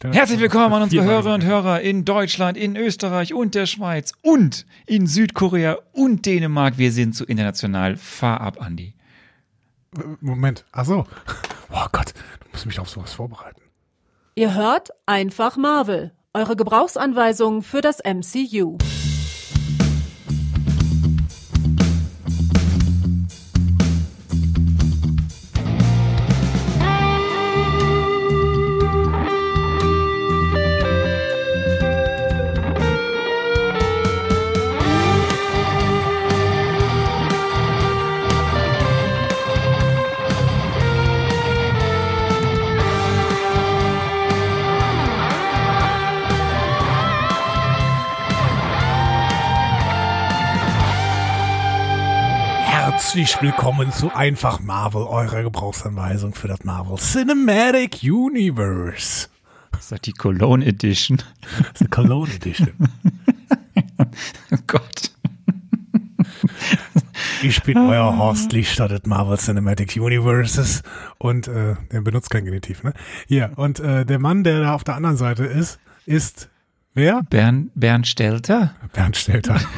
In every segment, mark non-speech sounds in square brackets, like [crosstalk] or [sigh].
Herzlich vor, willkommen an unsere Hörerinnen und. Hörer in Deutschland, in Österreich und der Schweiz und in Südkorea und Dänemark. Wir sind so international. Fahr ab, Andi. Moment. Ach so. Oh Gott, du musst mich auf sowas vorbereiten. Ihr hört einfach Marvel, eure Gebrauchsanweisung für das MCU. Herzlich willkommen zu Einfach Marvel, eurer Gebrauchsanweisung für das Marvel Cinematic Universe. Das ist doch die Cologne Edition. Das ist eine Cologne Edition. [laughs] Oh Gott. Ich bin euer Horst Lichter des Marvel Cinematic Universes und äh, der benutzt kein Genitiv, ne? Hier, und äh, der Mann, der da auf der anderen Seite ist, ist wer? Bernd, Bernd Stelter? Bernd Stelter. [laughs]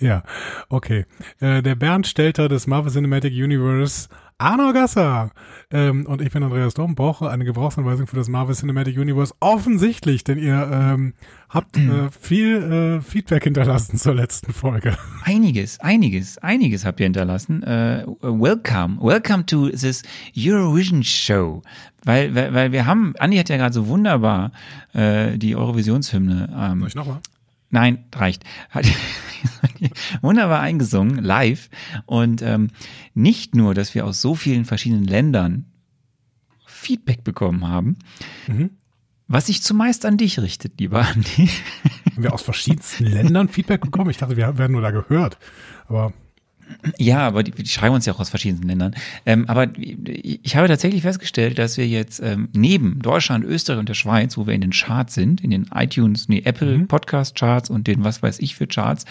ja, okay. Äh, der Bernd Stelter des Marvel Cinematic Universe, Arno Gasser. Ähm, und ich bin Andreas Dom, brauche eine Gebrauchsanweisung für das Marvel Cinematic Universe. Offensichtlich, denn ihr ähm, habt äh, [clears throat] viel äh, Feedback hinterlassen zur letzten Folge. Einiges, einiges, einiges habt ihr hinterlassen. Äh, welcome, welcome to this Eurovision Show. Weil, weil, weil wir haben, Andi hat ja gerade so wunderbar äh, die Eurovisionshymne. Ähm, Soll ich nochmal? Nein, reicht. Hat [laughs] wunderbar eingesungen, live. Und ähm, nicht nur, dass wir aus so vielen verschiedenen Ländern Feedback bekommen haben, Mhm. was sich zumeist an dich richtet, lieber Andi. Haben wir aus verschiedensten Ländern Feedback bekommen? Ich dachte, wir werden nur da gehört. Aber Ja, aber die, die schreiben uns ja auch aus verschiedenen Ländern. Ähm, aber ich habe tatsächlich festgestellt, dass wir jetzt ähm, neben Deutschland, Österreich und der Schweiz, wo wir in den Charts sind, in den iTunes, nee, Apple Podcast Charts und den was weiß ich für Charts,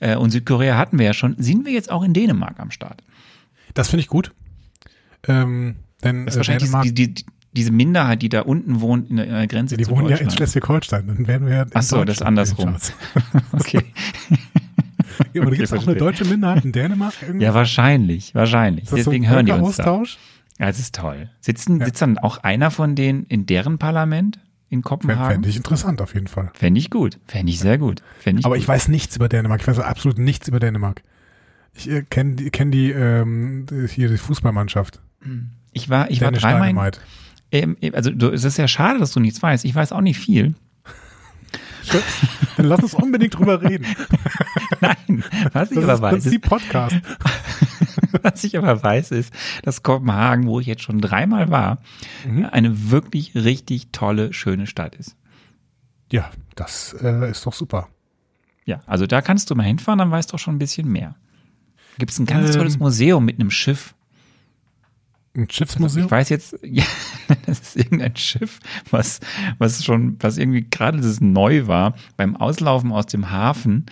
äh, und Südkorea hatten wir ja schon, sind wir jetzt auch in Dänemark am Start. das finde ich gut. Ähm, denn Das ist äh, wahrscheinlich Dänemark, die, die, die, diese Minderheit, die da unten wohnt, in der, in der Grenze die zu wohnen ja in. Schleswig-Holstein. Dann werden wir ja Ach so, das ist andersrum. [laughs] Okay. [laughs] Ja, aber Okay, gibt es auch eine deutsche Minderheit in Dänemark? Irgendwie? Ja, wahrscheinlich, wahrscheinlich. Deswegen so hören die uns da. Ja, das ist toll. Sitzen, sitzt dann auch einer von denen in deren Parlament in Kopenhagen? Fände ich interessant auf jeden Fall. Fände ich gut. Fände ich sehr gut. Ich Aber gut. ich weiß nichts über Dänemark. Ich weiß absolut nichts über Dänemark. Ich äh, kenne die, kenn die ähm, hier die Fußballmannschaft. ich war, ich war Danish dreimal. Ähm, also du, es ist ja schade, dass du nichts weißt. Ich weiß auch nicht viel. Dann lass uns unbedingt drüber reden. [laughs] Nein, was ich Das aber ist weiß, ist, Prinzip Podcast. [laughs] was ich aber weiß, ist, dass Kopenhagen, wo ich jetzt schon dreimal war, Mhm. eine wirklich richtig tolle, schöne Stadt ist. Ja, das äh, ist doch super. Ja, also da kannst du mal hinfahren, dann weißt du auch schon ein bisschen mehr. Gibt es ein ganz Ähm. tolles Museum mit einem Schiff. Ein Schiffsmuseum? Ich weiß jetzt, [laughs] ja, das ist irgendein Schiff, was, was schon, was irgendwie gerade das neu war, beim Auslaufen aus dem Hafen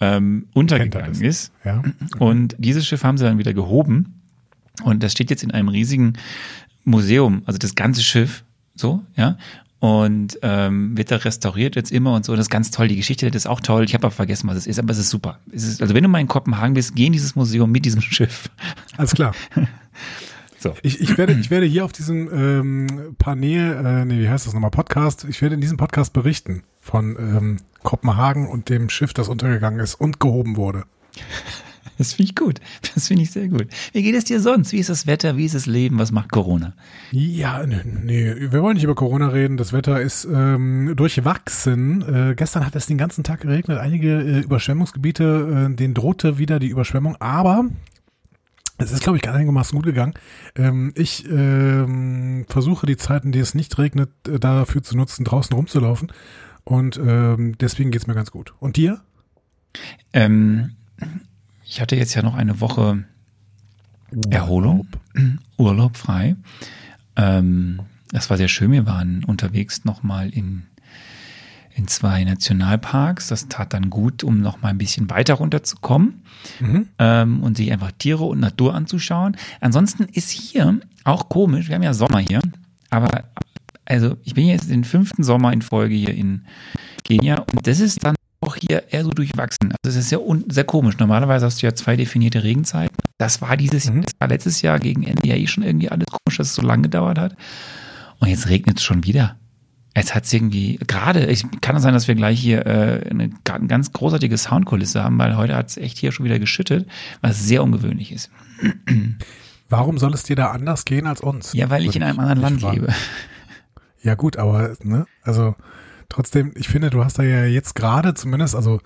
ähm, untergegangen ist. Ja. Und dieses Schiff haben sie dann wieder gehoben. Und das steht jetzt in einem riesigen Museum, also das ganze Schiff, so, ja. Und ähm, wird da restauriert jetzt immer und so. Das ist ganz toll. Die Geschichte das ist auch toll. Ich habe aber vergessen, was es ist, aber es ist super. Es ist, also wenn du mal in Kopenhagen bist, geh in dieses Museum mit diesem [laughs] Schiff. Alles klar. [laughs] So. Ich, ich, werde, ich werde hier auf diesem ähm, Panel, äh, nee, wie heißt das nochmal, Podcast, ich werde in diesem Podcast berichten von ähm, Kopenhagen und dem Schiff, das untergegangen ist und gehoben wurde. [laughs] Das finde ich gut. Das finde ich sehr gut. Wie geht es dir sonst? Wie ist das Wetter? Wie ist das Leben? Was macht Corona? Ja, nee, nee, wir wollen nicht über Corona reden. Das Wetter ist ähm, durchwachsen. Äh, gestern hat es den ganzen Tag geregnet. Einige äh, Überschwemmungsgebiete, äh, denen drohte wieder die Überschwemmung. Aber es ist, glaube ich, einigermaßen gut gegangen. Ähm, ich ähm, versuche die Zeiten, die es nicht regnet, äh, dafür zu nutzen, draußen rumzulaufen. Und ähm, deswegen geht's mir ganz gut. Und dir? Ähm, ich hatte jetzt ja noch eine Woche Erholung, Urlaub frei. Ähm, das war sehr schön. Wir waren unterwegs nochmal in, in zwei Nationalparks. Das tat dann gut, um noch mal ein bisschen weiter runterzukommen Mhm. ähm, und sich einfach Tiere und Natur anzuschauen. Ansonsten ist hier auch komisch. Wir haben ja Sommer hier, aber also ich bin jetzt den fünften Sommer in Folge hier in Kenia und das ist dann auch hier eher so durchwachsen. Also es ist sehr, sehr komisch. Normalerweise hast du ja zwei definierte Regenzeiten. Das war dieses, Mhm. das war letztes Jahr gegen Ende ja eh schon irgendwie alles komisch, dass es so lange gedauert hat. Und jetzt regnet es schon wieder. Jetzt hat es irgendwie, gerade, ich kann es sein, dass wir gleich hier äh, eine, eine ganz großartige Soundkulisse haben, weil heute hat es echt hier schon wieder geschüttet, was sehr ungewöhnlich ist. Warum soll es dir da anders gehen als uns? Ja, weil ich in einem anderen Land lebe. Ja gut, aber ne, also trotzdem, ich finde, du hast da ja jetzt gerade zumindest, also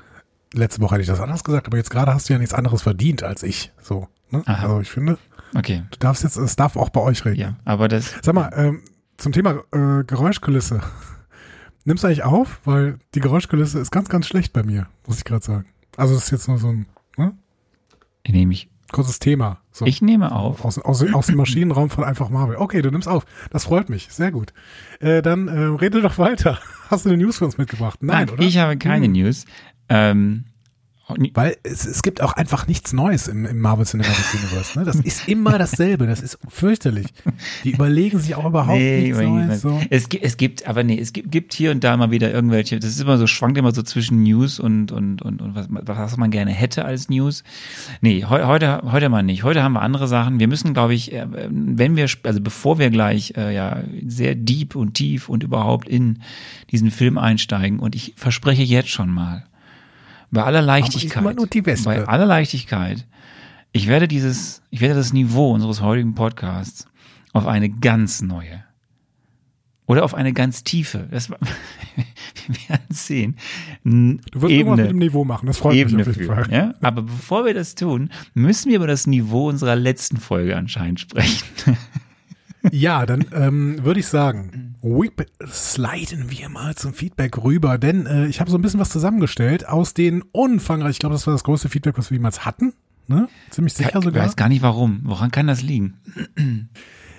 letzte Woche hätte ich das anders gesagt, aber jetzt gerade hast du ja nichts anderes verdient als ich. So, ne? Aha. Also ich finde, Okay, du darfst jetzt, es darf auch bei euch regnen. ja, aber das, Sag mal, ähm, zum Thema äh, Geräuschkulisse. [laughs] Nimmst du eigentlich auf? Weil die Geräuschkulisse ist ganz, ganz schlecht bei mir, muss ich gerade sagen. Also das ist jetzt nur so ein ne, nehme ich. kurzes Thema. So. Ich nehme auf. Aus, aus, aus dem Maschinenraum von einfach Marvel. Okay, du nimmst auf. Das freut mich. Sehr gut. Äh, dann äh, rede doch weiter. [laughs] Hast du eine News für uns mitgebracht? Nein, oder? ich habe keine Hm. News. Ähm, Weil es, es gibt auch einfach nichts Neues im, im Marvel Cinematic Universe. Ne? Das ist immer dasselbe. Das ist fürchterlich. Die überlegen sich auch überhaupt nichts ich Neues. So. Es, gibt, es gibt, aber nee, es gibt, gibt hier und da mal wieder irgendwelche, das ist immer so, schwankt immer so zwischen News und, und, und, und was, was man gerne hätte als News. Nee, heu, heute, heute mal nicht. Heute haben wir andere Sachen. Wir müssen, glaube ich, äh, wenn wir, also bevor wir gleich äh, ja sehr deep und tief und überhaupt in diesen Film einsteigen, und ich verspreche jetzt schon mal, bei aller Leichtigkeit, bei aller Leichtigkeit, ich werde dieses, ich werde das Niveau unseres heutigen Podcasts auf eine ganz neue oder auf eine ganz tiefe, das, [laughs] wir werden sehen, Du wirst irgendwas mit dem Ebene, Niveau machen. Das freut Ebene mich auf jeden Fall. Ja? Aber bevor wir das tun, müssen wir über das Niveau unserer letzten Folge anscheinend sprechen. Ja, dann ähm, würde ich sagen, [clears throat] whip, sliden wir mal zum Feedback rüber, denn äh, ich habe so ein bisschen was zusammengestellt aus den umfangreich, ich glaube, das war das größte Feedback, was wir jemals hatten. Ne? Ziemlich sicher Ich sogar. weiß gar nicht warum. Woran kann das liegen?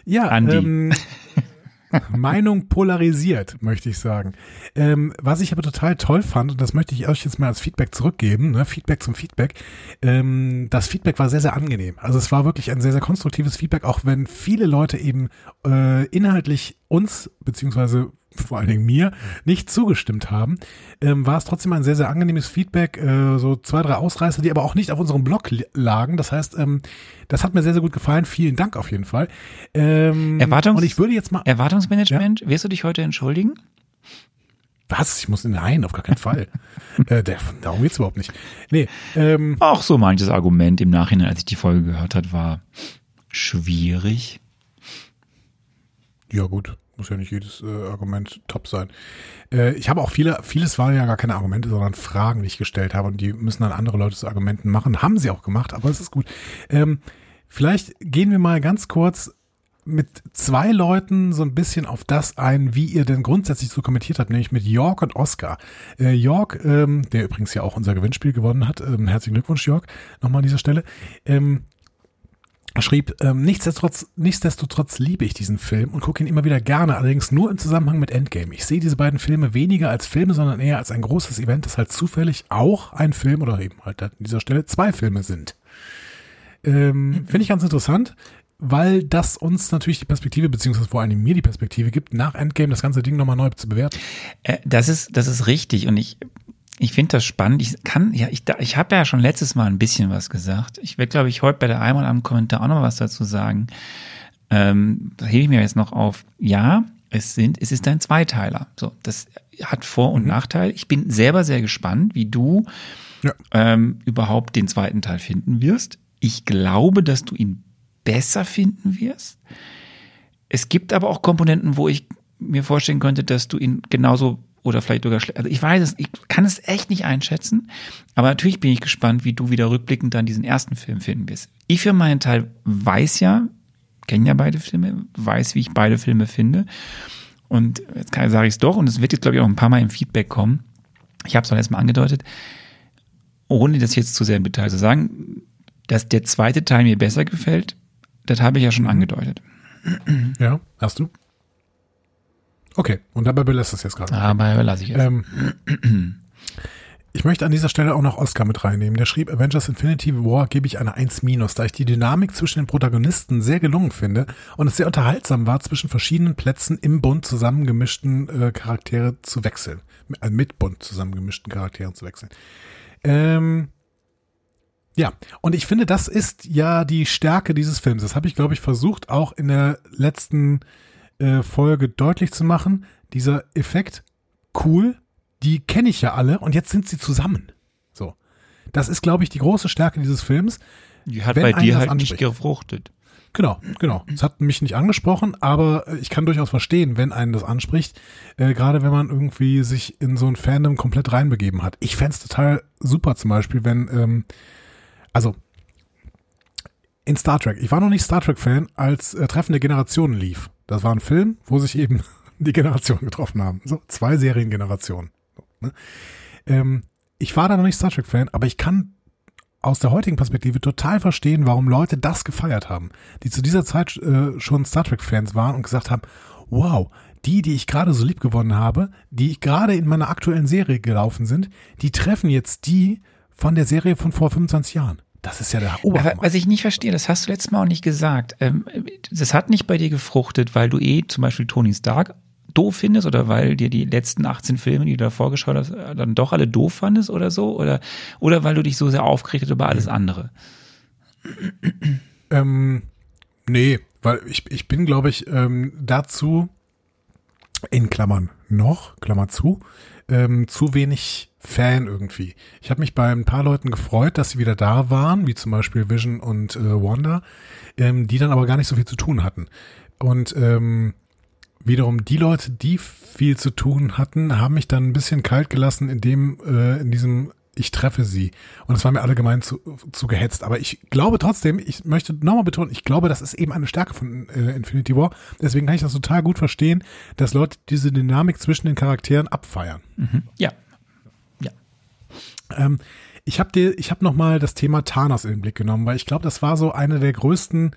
Ja, Andi. ähm, [laughs] Meinung polarisiert, möchte ich sagen. Ähm, was ich aber total toll fand, und das möchte ich euch jetzt mal als Feedback zurückgeben, ne? Feedback zum Feedback, ähm, das Feedback war sehr, sehr angenehm. Also es war wirklich ein sehr, sehr konstruktives Feedback, auch wenn viele Leute eben äh, inhaltlich uns, beziehungsweise vor allen Dingen mir, nicht zugestimmt haben, ähm, war es trotzdem ein sehr, sehr angenehmes Feedback, äh, so zwei, drei Ausreißer, die aber auch nicht auf unserem Blog lagen. Das heißt, ähm, das hat mir sehr, sehr gut gefallen. Vielen Dank auf jeden Fall. Ähm, Erwartungs- und ich würde jetzt mal, Erwartungsmanagement, wirst du dich heute entschuldigen? was? Ich muss, nein, auf gar keinen Fall. [laughs] äh, der, darum geht's überhaupt nicht. Nee, ähm, Auch so manches Argument im Nachhinein, als ich die Folge gehört hat, war schwierig. Ja, gut. Muss ja nicht jedes äh, Argument top sein. Äh, ich habe auch viele, vieles waren ja gar keine Argumente, sondern Fragen, die ich gestellt habe und die müssen dann andere Leute zu Argumenten machen. Haben sie auch gemacht, aber es ist gut. Ähm, vielleicht gehen wir mal ganz kurz mit zwei Leuten so ein bisschen auf das ein, wie ihr denn grundsätzlich so kommentiert habt, nämlich mit York und Oscar. Äh, York, ähm, der übrigens ja auch unser Gewinnspiel gewonnen hat, ähm, herzlichen Glückwunsch, York, nochmal an dieser Stelle. Ähm, schrieb, ähm, nichtsdestotrotz, nichtsdestotrotz liebe ich diesen Film und gucke ihn immer wieder gerne, allerdings nur im Zusammenhang mit Endgame. Ich sehe diese beiden Filme weniger als Filme, sondern eher als ein großes Event, das halt zufällig auch ein Film oder eben halt an dieser Stelle zwei Filme sind. Ähm, Finde ich ganz interessant, weil das uns natürlich die Perspektive, beziehungsweise vor allem mir die Perspektive gibt, nach Endgame das ganze Ding nochmal neu zu bewerten. Äh, das ist, das ist richtig und ich, ich finde das spannend. Ich kann, ja, ich, da- ich habe ja schon letztes Mal ein bisschen was gesagt. Ich werde, glaube ich, heute bei der einmal am Kommentar auch noch was dazu sagen. Ähm, da hebe ich mir jetzt noch auf. Ja, es sind, es ist ein Zweiteiler. So, das hat Vor- und Nachteil. Ich bin selber sehr gespannt, wie du Ja. ähm, überhaupt den zweiten Teil finden wirst. Ich glaube, dass du ihn besser finden wirst. Es gibt aber auch Komponenten, wo ich mir vorstellen könnte, dass du ihn genauso oder vielleicht sogar schlecht. Also ich weiß es, ich kann es echt nicht einschätzen. Aber natürlich bin ich gespannt, wie du wieder rückblickend dann diesen ersten Film finden wirst. Ich für meinen Teil weiß ja, kenne ja beide Filme, weiß, wie ich beide Filme finde. Und jetzt sage ich es doch, und es wird jetzt, glaube ich, auch ein paar Mal im Feedback kommen. Ich habe es doch letztes Mal angedeutet. ohne das jetzt zu sehr in Detail zu sagen, dass der zweite Teil mir besser gefällt, das habe ich ja schon angedeutet. Ja, hast du? Okay, und dabei belässt es jetzt gerade. Aber lasse ich es. Ähm, ich möchte an dieser Stelle auch noch Oscar mit reinnehmen. Der schrieb, Avengers Infinity War gebe ich eine 1 da ich die Dynamik zwischen den Protagonisten sehr gelungen finde und es sehr unterhaltsam war, zwischen verschiedenen Plätzen im Bund zusammengemischten äh, Charaktere zu wechseln. Äh, mit Bund zusammengemischten Charakteren zu wechseln. Ähm, ja, und ich finde, das ist ja die Stärke dieses Films. Das habe ich, glaube ich, versucht, auch in der letzten äh, Folge deutlich zu machen. Dieser Effekt, cool, die kenne ich ja alle und jetzt sind sie zusammen. So. Das ist, glaube ich, die große Stärke dieses Films. Die hat bei dir halt nicht gefruchtet. Genau, genau. Es hat mich nicht angesprochen, aber ich kann durchaus verstehen, wenn einen das anspricht, äh, gerade wenn man irgendwie sich in so ein Fandom komplett reinbegeben hat. Ich fände total super zum Beispiel, wenn, ähm, also in Star Trek, ich war noch nicht Star Trek-Fan, als äh, Treffen der Generationen lief. Das war ein Film, wo sich eben [laughs] die Generationen getroffen haben. So, zwei Seriengenerationen. Ne? Ähm, ich war da noch nicht Star Trek-Fan, aber ich kann aus der heutigen Perspektive total verstehen, warum Leute das gefeiert haben, die zu dieser Zeit äh, schon Star Trek-Fans waren und gesagt haben, wow, die, die ich gerade so lieb gewonnen habe, die gerade in meiner aktuellen Serie gelaufen sind, die treffen jetzt die von der Serie von vor 25 Jahren. Das ist ja der Oberhammer. Aber was ich nicht verstehe, das hast du letztes Mal auch nicht gesagt. Ähm, das hat nicht bei dir gefruchtet, weil du eh zum Beispiel Tony Stark doof findest oder weil dir die letzten 18 Filme, die du davor geschaut hast, dann doch alle doof fandest oder so? Oder, oder weil du dich so sehr aufgeregt hast über alles andere? Ähm, nee, weil ich, ich bin, glaube ich, ähm, dazu in Klammern noch, Klammer zu, ähm, zu wenig Fan irgendwie. Ich habe mich bei ein paar Leuten gefreut, dass sie wieder da waren, wie zum Beispiel Vision und äh, Wanda, ähm, die dann aber gar nicht so viel zu tun hatten. Und ähm, Wiederum die Leute, die viel zu tun hatten, haben mich dann ein bisschen kalt gelassen in dem, äh, in diesem ich treffe sie. Und es war mir allgemein zu, zu gehetzt. Aber ich glaube trotzdem, ich möchte nochmal betonen, ich glaube, das ist eben eine Stärke von äh, Infinity War. Deswegen kann ich das total gut verstehen, dass Leute diese Dynamik zwischen den Charakteren abfeiern. Mhm. Ja. Ja. Ähm, ich habe dir, ich habe nochmal das Thema Thanos in den Blick genommen, weil ich glaube, das war so eine der größten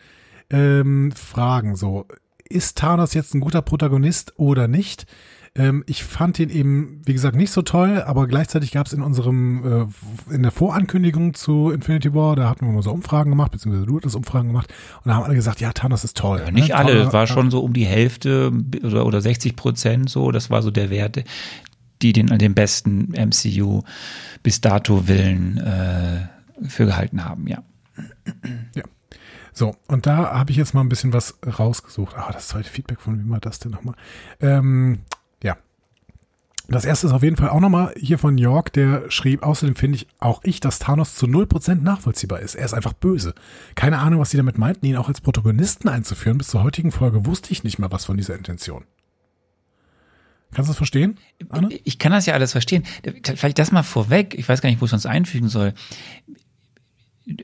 ähm, Fragen. So, ist Thanos jetzt ein guter Protagonist oder nicht? Ähm, ich fand ihn eben, wie gesagt, nicht so toll, aber gleichzeitig gab es in unserem, äh, in der Vorankündigung zu Infinity War, da hatten wir mal so Umfragen gemacht, beziehungsweise du hattest Umfragen gemacht und da haben alle gesagt, ja, Thanos ist toll. Ja, nicht ne? alle, es war schon so um die Hälfte oder, oder 60 Prozent so, das war so der Wert, die den, den besten MCU bis dato Willen äh, für gehalten haben, ja. Ja. So, und da habe ich jetzt mal ein bisschen was rausgesucht. Ah, das zweite Feedback von wie war das denn nochmal? Ähm, ja. Das erste ist auf jeden Fall auch nochmal hier von York, der schrieb, außerdem finde ich auch ich, dass Thanos zu 0% nachvollziehbar ist. Er ist einfach böse. Keine Ahnung, was sie damit meinten, ihn auch als Protagonisten einzuführen. Bis zur heutigen Folge wusste ich nicht mal was von dieser Intention. Kannst du das verstehen? Anne? Ich kann das ja alles verstehen. Vielleicht das mal vorweg. Ich weiß gar nicht, wo es uns einfügen soll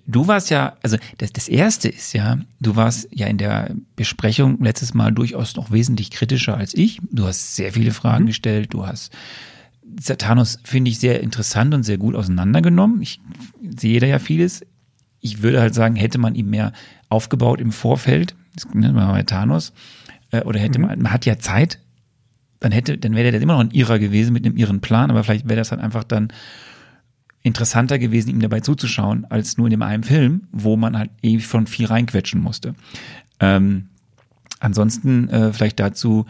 du warst ja, also das, das erste ist ja, du warst ja in der Besprechung letztes Mal durchaus noch wesentlich kritischer als ich. Du hast sehr viele Fragen mhm. gestellt, du hast Thanos finde ich sehr interessant und sehr gut auseinandergenommen. Ich sehe da ja vieles. Ich würde halt sagen, hätte man ihm mehr aufgebaut im Vorfeld, das nennt man bei Thanos, äh, oder hätte mhm. man, man hat ja Zeit, dann hätte, dann wäre der immer noch ein Irrer gewesen mit einem irren Plan, aber vielleicht wäre das halt einfach dann interessanter gewesen, ihm dabei zuzuschauen, als nur in dem einen Film, wo man halt ewig von viel reinquetschen musste. Ähm, ansonsten äh, vielleicht dazu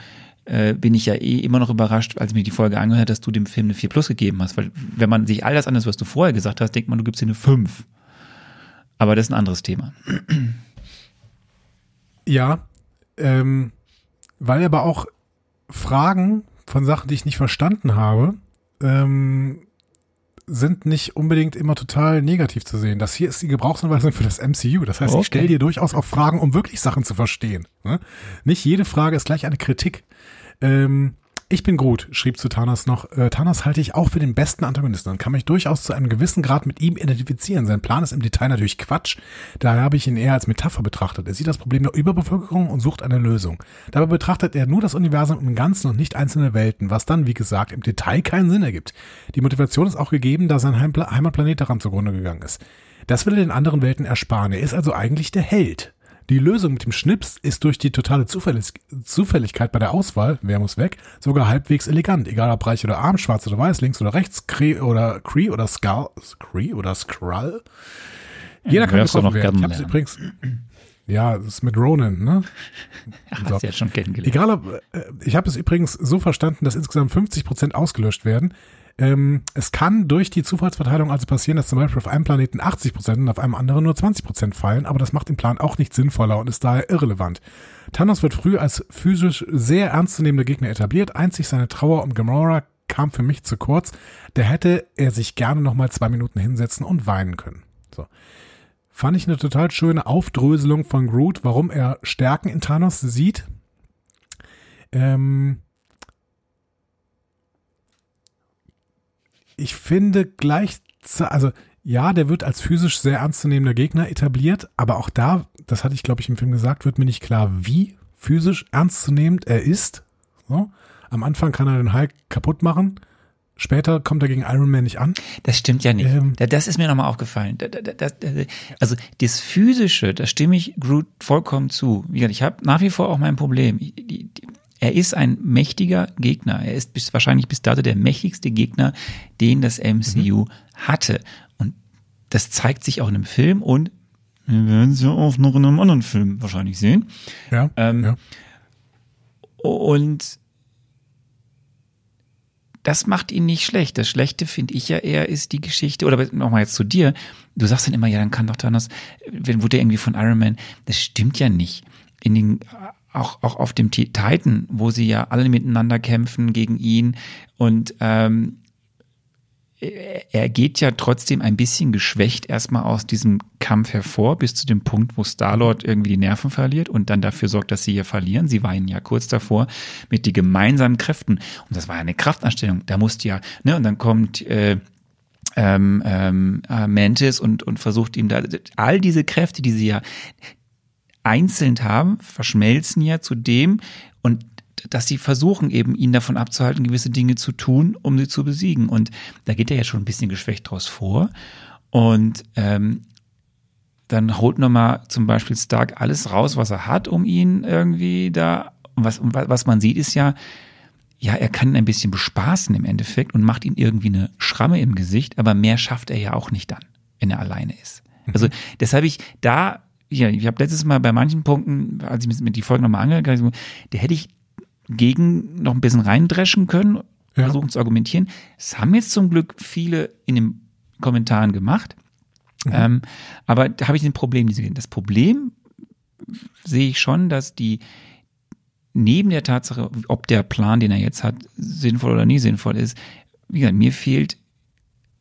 äh, bin ich ja eh immer noch überrascht, als ich mir die Folge angehört dass du dem Film eine 4 Plus gegeben hast, weil wenn man sich all das anders, was du vorher gesagt hast, denkt man, du gibst dir eine 5. Aber das ist ein anderes Thema. Ja, ähm, weil aber auch Fragen von Sachen, die ich nicht verstanden habe, ähm, sind nicht unbedingt immer total negativ zu sehen. Das hier ist die Gebrauchsanweisung für das MCU. Das heißt, okay. ich stelle dir durchaus auch Fragen, um wirklich Sachen zu verstehen. Ne? Nicht jede Frage ist gleich eine Kritik. Ähm, Ich bin Groot, schrieb zu Thanos noch. Äh, Thanos halte ich auch für den besten Antagonisten und kann mich durchaus zu einem gewissen Grad mit ihm identifizieren. Sein Plan ist im Detail natürlich Quatsch. Daher habe ich ihn eher als Metapher betrachtet. Er sieht das Problem der Überbevölkerung und sucht eine Lösung. Dabei betrachtet er nur das Universum im Ganzen und nicht einzelne Welten, was dann, wie gesagt, im Detail keinen Sinn ergibt. Die Motivation ist auch gegeben, da sein Heimatplanet daran zugrunde gegangen ist. Das will er den anderen Welten ersparen. Er ist also eigentlich der Held. Die Lösung mit dem Schnips ist durch die totale Zufällig Zufälligkeit bei der Auswahl, wer muss weg, sogar halbwegs elegant, egal ob reich oder arm, schwarz oder weiß, links oder rechts, Cree oder Cree oder Skull, Cree oder Skrull. Jeder kann Wärst du getroffen noch werden. Ich gern habe es lernen. übrigens, ja, das ist mit Ronan, ne? [laughs] Hast So. du ja schon kennengelernt. Egal, ob, äh, ich habe es übrigens so verstanden, dass insgesamt 50 Prozent ausgelöscht werden. Ähm, es kann durch die Zufallsverteilung also passieren, dass zum Beispiel auf einem Planeten 80 Prozent und auf einem anderen nur 20 Prozent fallen, aber das macht den Plan auch nicht sinnvoller und ist daher irrelevant. Thanos wird früh als physisch sehr ernstzunehmender Gegner etabliert, einzig seine Trauer um Gamora kam für mich zu kurz. Da hätte er sich gerne nochmal zwei Minuten hinsetzen und weinen können. So. Fand ich eine total schöne Aufdröselung von Groot, warum er Stärken in Thanos sieht. Ähm, ich finde gleich, also ja, der wird als physisch sehr ernstzunehmender Gegner etabliert, aber auch da, das hatte ich glaube ich im Film gesagt, wird mir nicht klar, wie physisch ernstzunehmend er ist. So. Am Anfang kann er den Hulk kaputt machen, später kommt er gegen Iron Man nicht an. Das stimmt ja nicht. Ähm. Da- das ist mir nochmal aufgefallen. Da- da- da- das- da- also das Physische, da stimme ich Groot vollkommen zu. Wie gesagt, ich habe nach wie vor auch mein Problem. Die- die- Er ist ein mächtiger Gegner. Er ist bis, wahrscheinlich bis dato der mächtigste Gegner, den das MCU hatte. Und das zeigt sich auch in einem Film und wir werden es ja auch noch in einem anderen Film wahrscheinlich sehen. Ja, Ähm, ja. Und das macht ihn nicht schlecht. Das Schlechte finde ich ja eher ist die Geschichte, oder nochmal jetzt zu dir. Du sagst dann immer, ja, dann kann doch Thanos, wenn wurde er irgendwie von Iron Man. Das stimmt ja nicht. In den, auch, auch auf dem Ti- Titan, wo sie ja alle miteinander kämpfen gegen ihn und ähm, er geht ja trotzdem ein bisschen geschwächt erstmal aus diesem Kampf hervor, bis zu dem Punkt, wo Star-Lord irgendwie die Nerven verliert und dann dafür sorgt, dass sie hier verlieren. Sie weinen ja kurz davor mit die gemeinsamen Kräften. Und das war ja eine Kraftanstellung. Da musste ja, ne, und dann kommt äh, ähm, ähm, äh, Mantis und, und versucht ihm da all diese Kräfte, die sie ja einzeln haben, verschmelzen ja zu dem und dass sie versuchen eben ihn davon abzuhalten, gewisse Dinge zu tun, um sie zu besiegen. Und da geht er ja schon ein bisschen geschwächt draus vor. Und ähm, dann holt nochmal zum Beispiel Stark alles raus, was er hat, um ihn irgendwie da. Und was, was man sieht, ist ja, ja, er kann ihn ein bisschen bespaßen im Endeffekt und macht ihm irgendwie eine Schramme im Gesicht, aber mehr schafft er ja auch nicht dann, wenn er alleine ist. Also deshalb ich da, ja, ich habe letztes Mal bei manchen Punkten, als ich mir die Folge nochmal angehört habe, da hätte ich gegen noch ein bisschen reindreschen können, Ja. versuchen zu argumentieren. Das haben jetzt zum Glück viele in den Kommentaren gemacht. Ähm, aber da habe ich ein Problem. Das Problem sehe ich schon, dass die neben der Tatsache, ob der Plan, den er jetzt hat, sinnvoll oder nie sinnvoll ist, wie gesagt, mir fehlt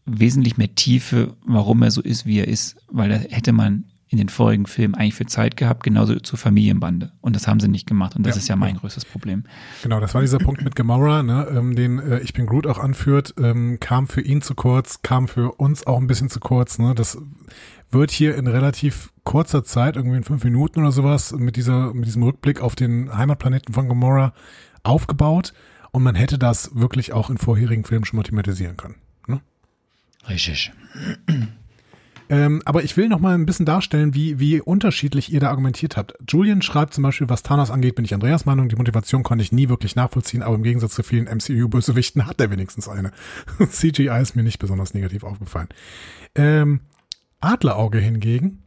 wesentlich mehr Tiefe, warum er so ist, wie er ist, weil da hätte man in den vorigen Filmen eigentlich für Zeit gehabt, genauso zur Familienbande. Und das haben sie nicht gemacht. Und das Ja, ist ja mein ja. größtes Problem. Genau, das war dieser Punkt mit Gamora, ne, ähm, den äh, Ich bin Groot auch anführt, ähm, kam für ihn zu kurz, kam für uns auch ein bisschen zu kurz. Ne? Das wird hier in relativ kurzer Zeit, irgendwie in fünf Minuten oder sowas, mit dieser, mit diesem Rückblick auf den Heimatplaneten von Gamora aufgebaut. Und man hätte das wirklich auch in vorherigen Filmen schon mal thematisieren können. Ne? Richtig. Ähm, aber ich will noch mal ein bisschen darstellen, wie, wie unterschiedlich ihr da argumentiert habt. Julian schreibt zum Beispiel, was Thanos angeht, bin ich Andreas Meinung. Die Motivation konnte ich nie wirklich nachvollziehen, aber im Gegensatz zu vielen MCU-Bösewichten hat er wenigstens eine. [laughs] CGI ist mir nicht besonders negativ aufgefallen. Ähm, Adlerauge hingegen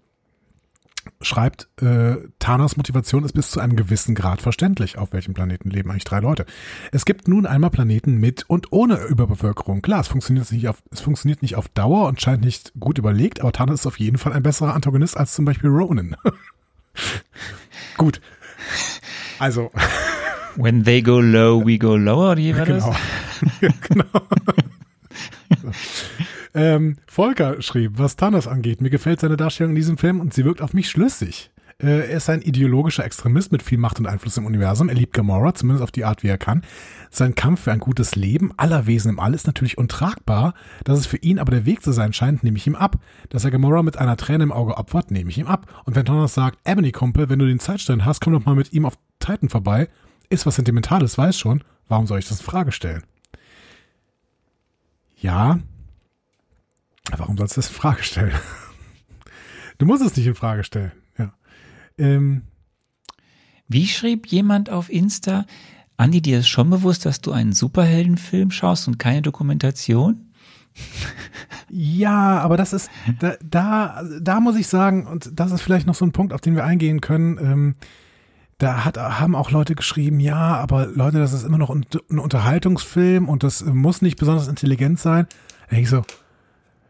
schreibt, äh, Thanos Motivation ist bis zu einem gewissen Grad verständlich. Auf welchem Planeten leben eigentlich drei Leute? Es gibt nun einmal Planeten mit und ohne Überbevölkerung. Klar, es funktioniert nicht auf, es funktioniert nicht auf Dauer und scheint nicht gut überlegt, aber Thanos ist auf jeden Fall ein besserer Antagonist als zum Beispiel Ronan. [laughs] gut. Also, [laughs] When they go low, we go lower, oder wie war genau. das? [laughs] ja, genau. Ähm, Volker schrieb, was Thanos angeht, mir gefällt seine Darstellung in diesem Film und sie wirkt auf mich schlüssig. Äh, er ist ein ideologischer Extremist mit viel Macht und Einfluss im Universum. Er liebt Gamora, zumindest auf die Art, wie er kann. Sein Kampf für ein gutes Leben aller Wesen im All ist natürlich untragbar. Dass es für ihn aber der Weg zu sein scheint, nehme ich ihm ab. Dass er Gamora mit einer Träne im Auge opfert, nehme ich ihm ab. Und wenn Thanos sagt, Ebony Kumpel, wenn du den Zeitstein hast, komm doch mal mit ihm auf Titan vorbei, ist was Sentimentales, weiß schon. Warum soll ich das in Frage stellen? Ja. Warum sollst du das in Frage stellen? Du musst es nicht in Frage stellen. Ja. Ähm, Wie schrieb jemand auf Insta, Andi, dir ist schon bewusst, dass du einen Superheldenfilm schaust und keine Dokumentation? Ja, aber das ist, da, da, da muss ich sagen, und das ist vielleicht noch so ein Punkt, auf den wir eingehen können, ähm, da hat, haben auch Leute geschrieben, ja, aber Leute, das ist immer noch ein, ein Unterhaltungsfilm und das muss nicht besonders intelligent sein. Da ich so,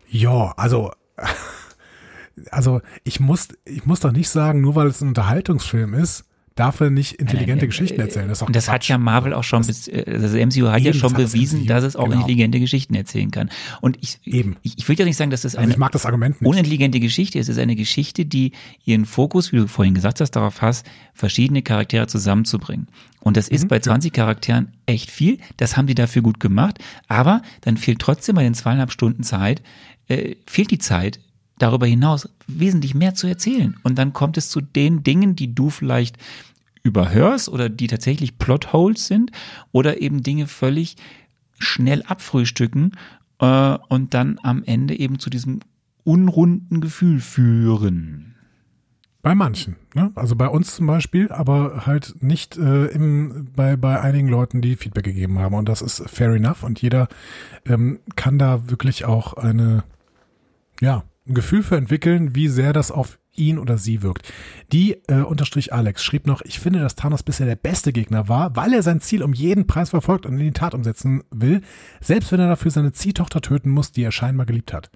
ja, also, [laughs] also ich muss, ich muss doch nicht sagen, nur weil es ein Unterhaltungsfilm ist, darf er nicht intelligente Nein, Geschichten äh, erzählen. Das, ist Und das hat ja Marvel auch schon, bis, äh, also MCU hat ja schon das hat das bewiesen, MCU, dass es auch genau. intelligente Geschichten erzählen kann. Und ich, Eben. ich, ich will ja nicht sagen, dass das Also eine ich mag das Argument nicht. unintelligente Geschichte ist. Es ist eine Geschichte, die ihren Fokus, wie du vorhin gesagt hast, darauf hast, verschiedene Charaktere zusammenzubringen. Und das ist Mhm, bei 20 Charakteren echt viel. Das haben die dafür gut gemacht. Aber dann fehlt trotzdem bei den zweieinhalb Stunden Zeit, äh, fehlt die Zeit, darüber hinaus wesentlich mehr zu erzählen. Und dann kommt es zu den Dingen, die du vielleicht überhörst oder die tatsächlich Plotholes sind oder eben Dinge völlig schnell abfrühstücken äh, und dann am Ende eben zu diesem unrunden Gefühl führen. Bei manchen, ne? Also bei uns zum Beispiel, aber halt nicht äh, im, bei, bei einigen Leuten, die Feedback gegeben haben. Und das ist fair enough. Und jeder ähm, kann da wirklich auch eine, ja, ein Gefühl für entwickeln, wie sehr das auf ihn oder sie wirkt. Die äh, unterstrich Alex schrieb noch, ich finde, dass Thanos bisher der beste Gegner war, weil er sein Ziel um jeden Preis verfolgt und in die Tat umsetzen will, selbst wenn er dafür seine Ziehtochter töten muss, die er scheinbar geliebt hat.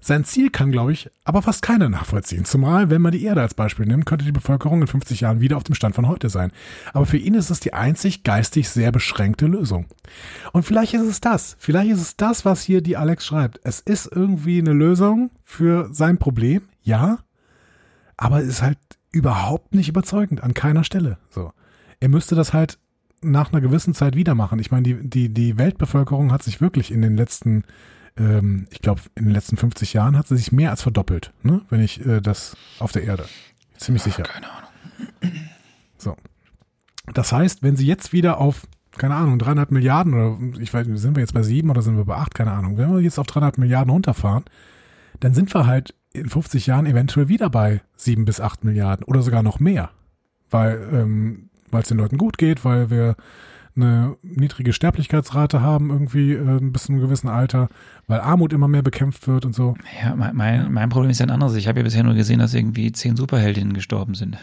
Sein Ziel kann, glaube ich, aber fast keiner nachvollziehen. Zumal, wenn man die Erde als Beispiel nimmt, könnte die Bevölkerung in 50 Jahren wieder auf dem Stand von heute sein. Aber für ihn ist es die einzig geistig sehr beschränkte Lösung. Und vielleicht ist es das. Vielleicht ist es das, was hier die Alex schreibt. Es ist irgendwie eine Lösung für sein Problem, ja, aber es ist halt überhaupt nicht überzeugend an keiner Stelle. So. Er müsste das halt nach einer gewissen Zeit wieder machen. Ich meine, die, die, die Weltbevölkerung hat sich wirklich in den letzten, ähm, ich glaube, in den letzten 50 Jahren hat sie sich mehr als verdoppelt, ne? wenn ich äh, das auf der Erde. Ziemlich sicher. Keine Ahnung. [clears throat] So. Das heißt, wenn sie jetzt wieder auf, keine Ahnung, dreieinhalb Milliarden oder ich weiß, sind wir jetzt bei sieben oder sind wir bei acht, keine Ahnung. Wenn wir jetzt auf dreieinhalb Milliarden runterfahren, dann sind wir halt in 50 Jahren eventuell wieder bei sieben bis acht Milliarden oder sogar noch mehr. Weil, ähm, weil es den Leuten gut geht, weil wir eine niedrige Sterblichkeitsrate haben, irgendwie äh, bis zu einem gewissen Alter, weil Armut immer mehr bekämpft wird und so. Ja, mein, mein, mein Problem ist ja ein anderes. Ich habe ja bisher nur gesehen, dass irgendwie zehn Superheldinnen gestorben sind.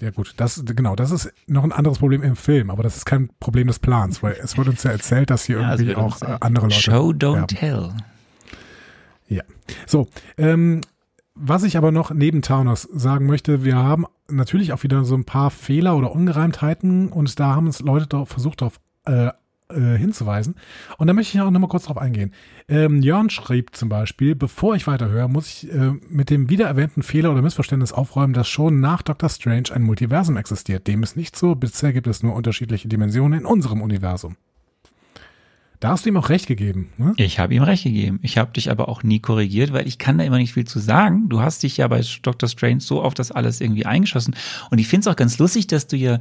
Ja gut, das genau, das ist noch ein anderes Problem im Film, aber das ist kein Problem des Plans, weil es wird uns ja erzählt, dass hier Ja, irgendwie auch äh, andere Leute Show, don't sterben. tell. Ja. So, ähm, was ich aber noch neben Thanos sagen möchte, wir haben natürlich auch wieder so ein paar Fehler oder Ungereimtheiten und da haben uns Leute darauf versucht, darauf äh, äh, hinzuweisen. Und da möchte ich auch nochmal kurz drauf eingehen. Ähm, Jörn schrieb zum Beispiel, bevor ich weiterhöre, muss ich äh, mit dem wiedererwähnten Fehler oder Missverständnis aufräumen, dass schon nach Doctor Strange ein Multiversum existiert. Dem ist nicht so. Bisher gibt es nur unterschiedliche Dimensionen in unserem Universum. Da hast du ihm auch recht gegeben. Ne? Ich habe ihm recht gegeben. Ich habe dich aber auch nie korrigiert, weil ich kann da immer nicht viel zu sagen. Du hast dich ja bei Doctor Strange so auf das alles irgendwie eingeschossen. Und ich finde es auch ganz lustig, dass du ja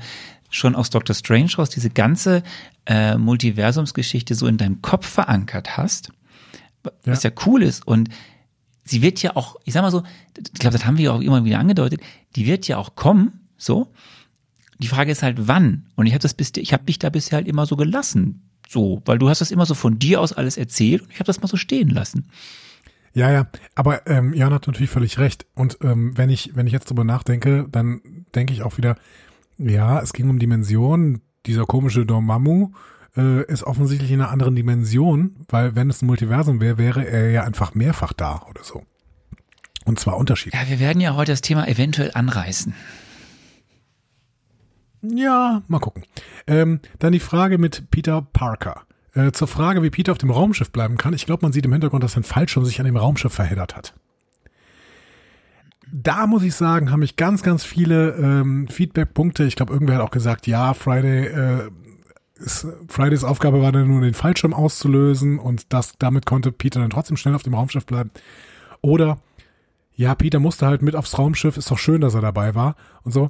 schon aus Doctor Strange raus diese ganze äh, Multiversumsgeschichte so in deinem Kopf verankert hast. Was ja. cool ist. Und sie wird ja auch, ich sag mal so, ich glaube, das haben wir ja auch immer wieder angedeutet, die wird ja auch kommen, so. Die Frage ist halt, wann? Und ich habe das bis, ich habe dich da bisher halt immer so gelassen so, weil du hast das immer so von dir aus alles erzählt und ich habe das mal so stehen lassen. Ja, ja, aber ähm, Jan hat natürlich völlig recht. Und ähm, wenn ich, wenn ich jetzt drüber nachdenke, dann denke ich auch wieder, ja, es ging um Dimensionen. Dieser komische Dormammu äh, ist offensichtlich in einer anderen Dimension, weil wenn es ein Multiversum wäre, wäre er ja einfach mehrfach da oder so. Und zwar unterschiedlich. Ja, wir werden ja heute das Thema eventuell anreißen. Ja, mal gucken. Ähm, dann die Frage mit Peter Parker. Äh, zur Frage, wie Peter auf dem Raumschiff bleiben kann. Ich glaube, man sieht im Hintergrund, dass ein Fallschirm sich an dem Raumschiff verheddert hat. da muss ich sagen, haben mich ganz, ganz viele ähm, Feedback-Punkte. Ich glaube, irgendwer hat auch gesagt, ja, Friday, äh, ist, Fridays Aufgabe war dann nur den Fallschirm auszulösen und das, damit konnte Peter dann trotzdem schnell auf dem Raumschiff bleiben. Oder ja, Peter musste halt mit aufs Raumschiff, ist doch schön, dass er dabei war und so.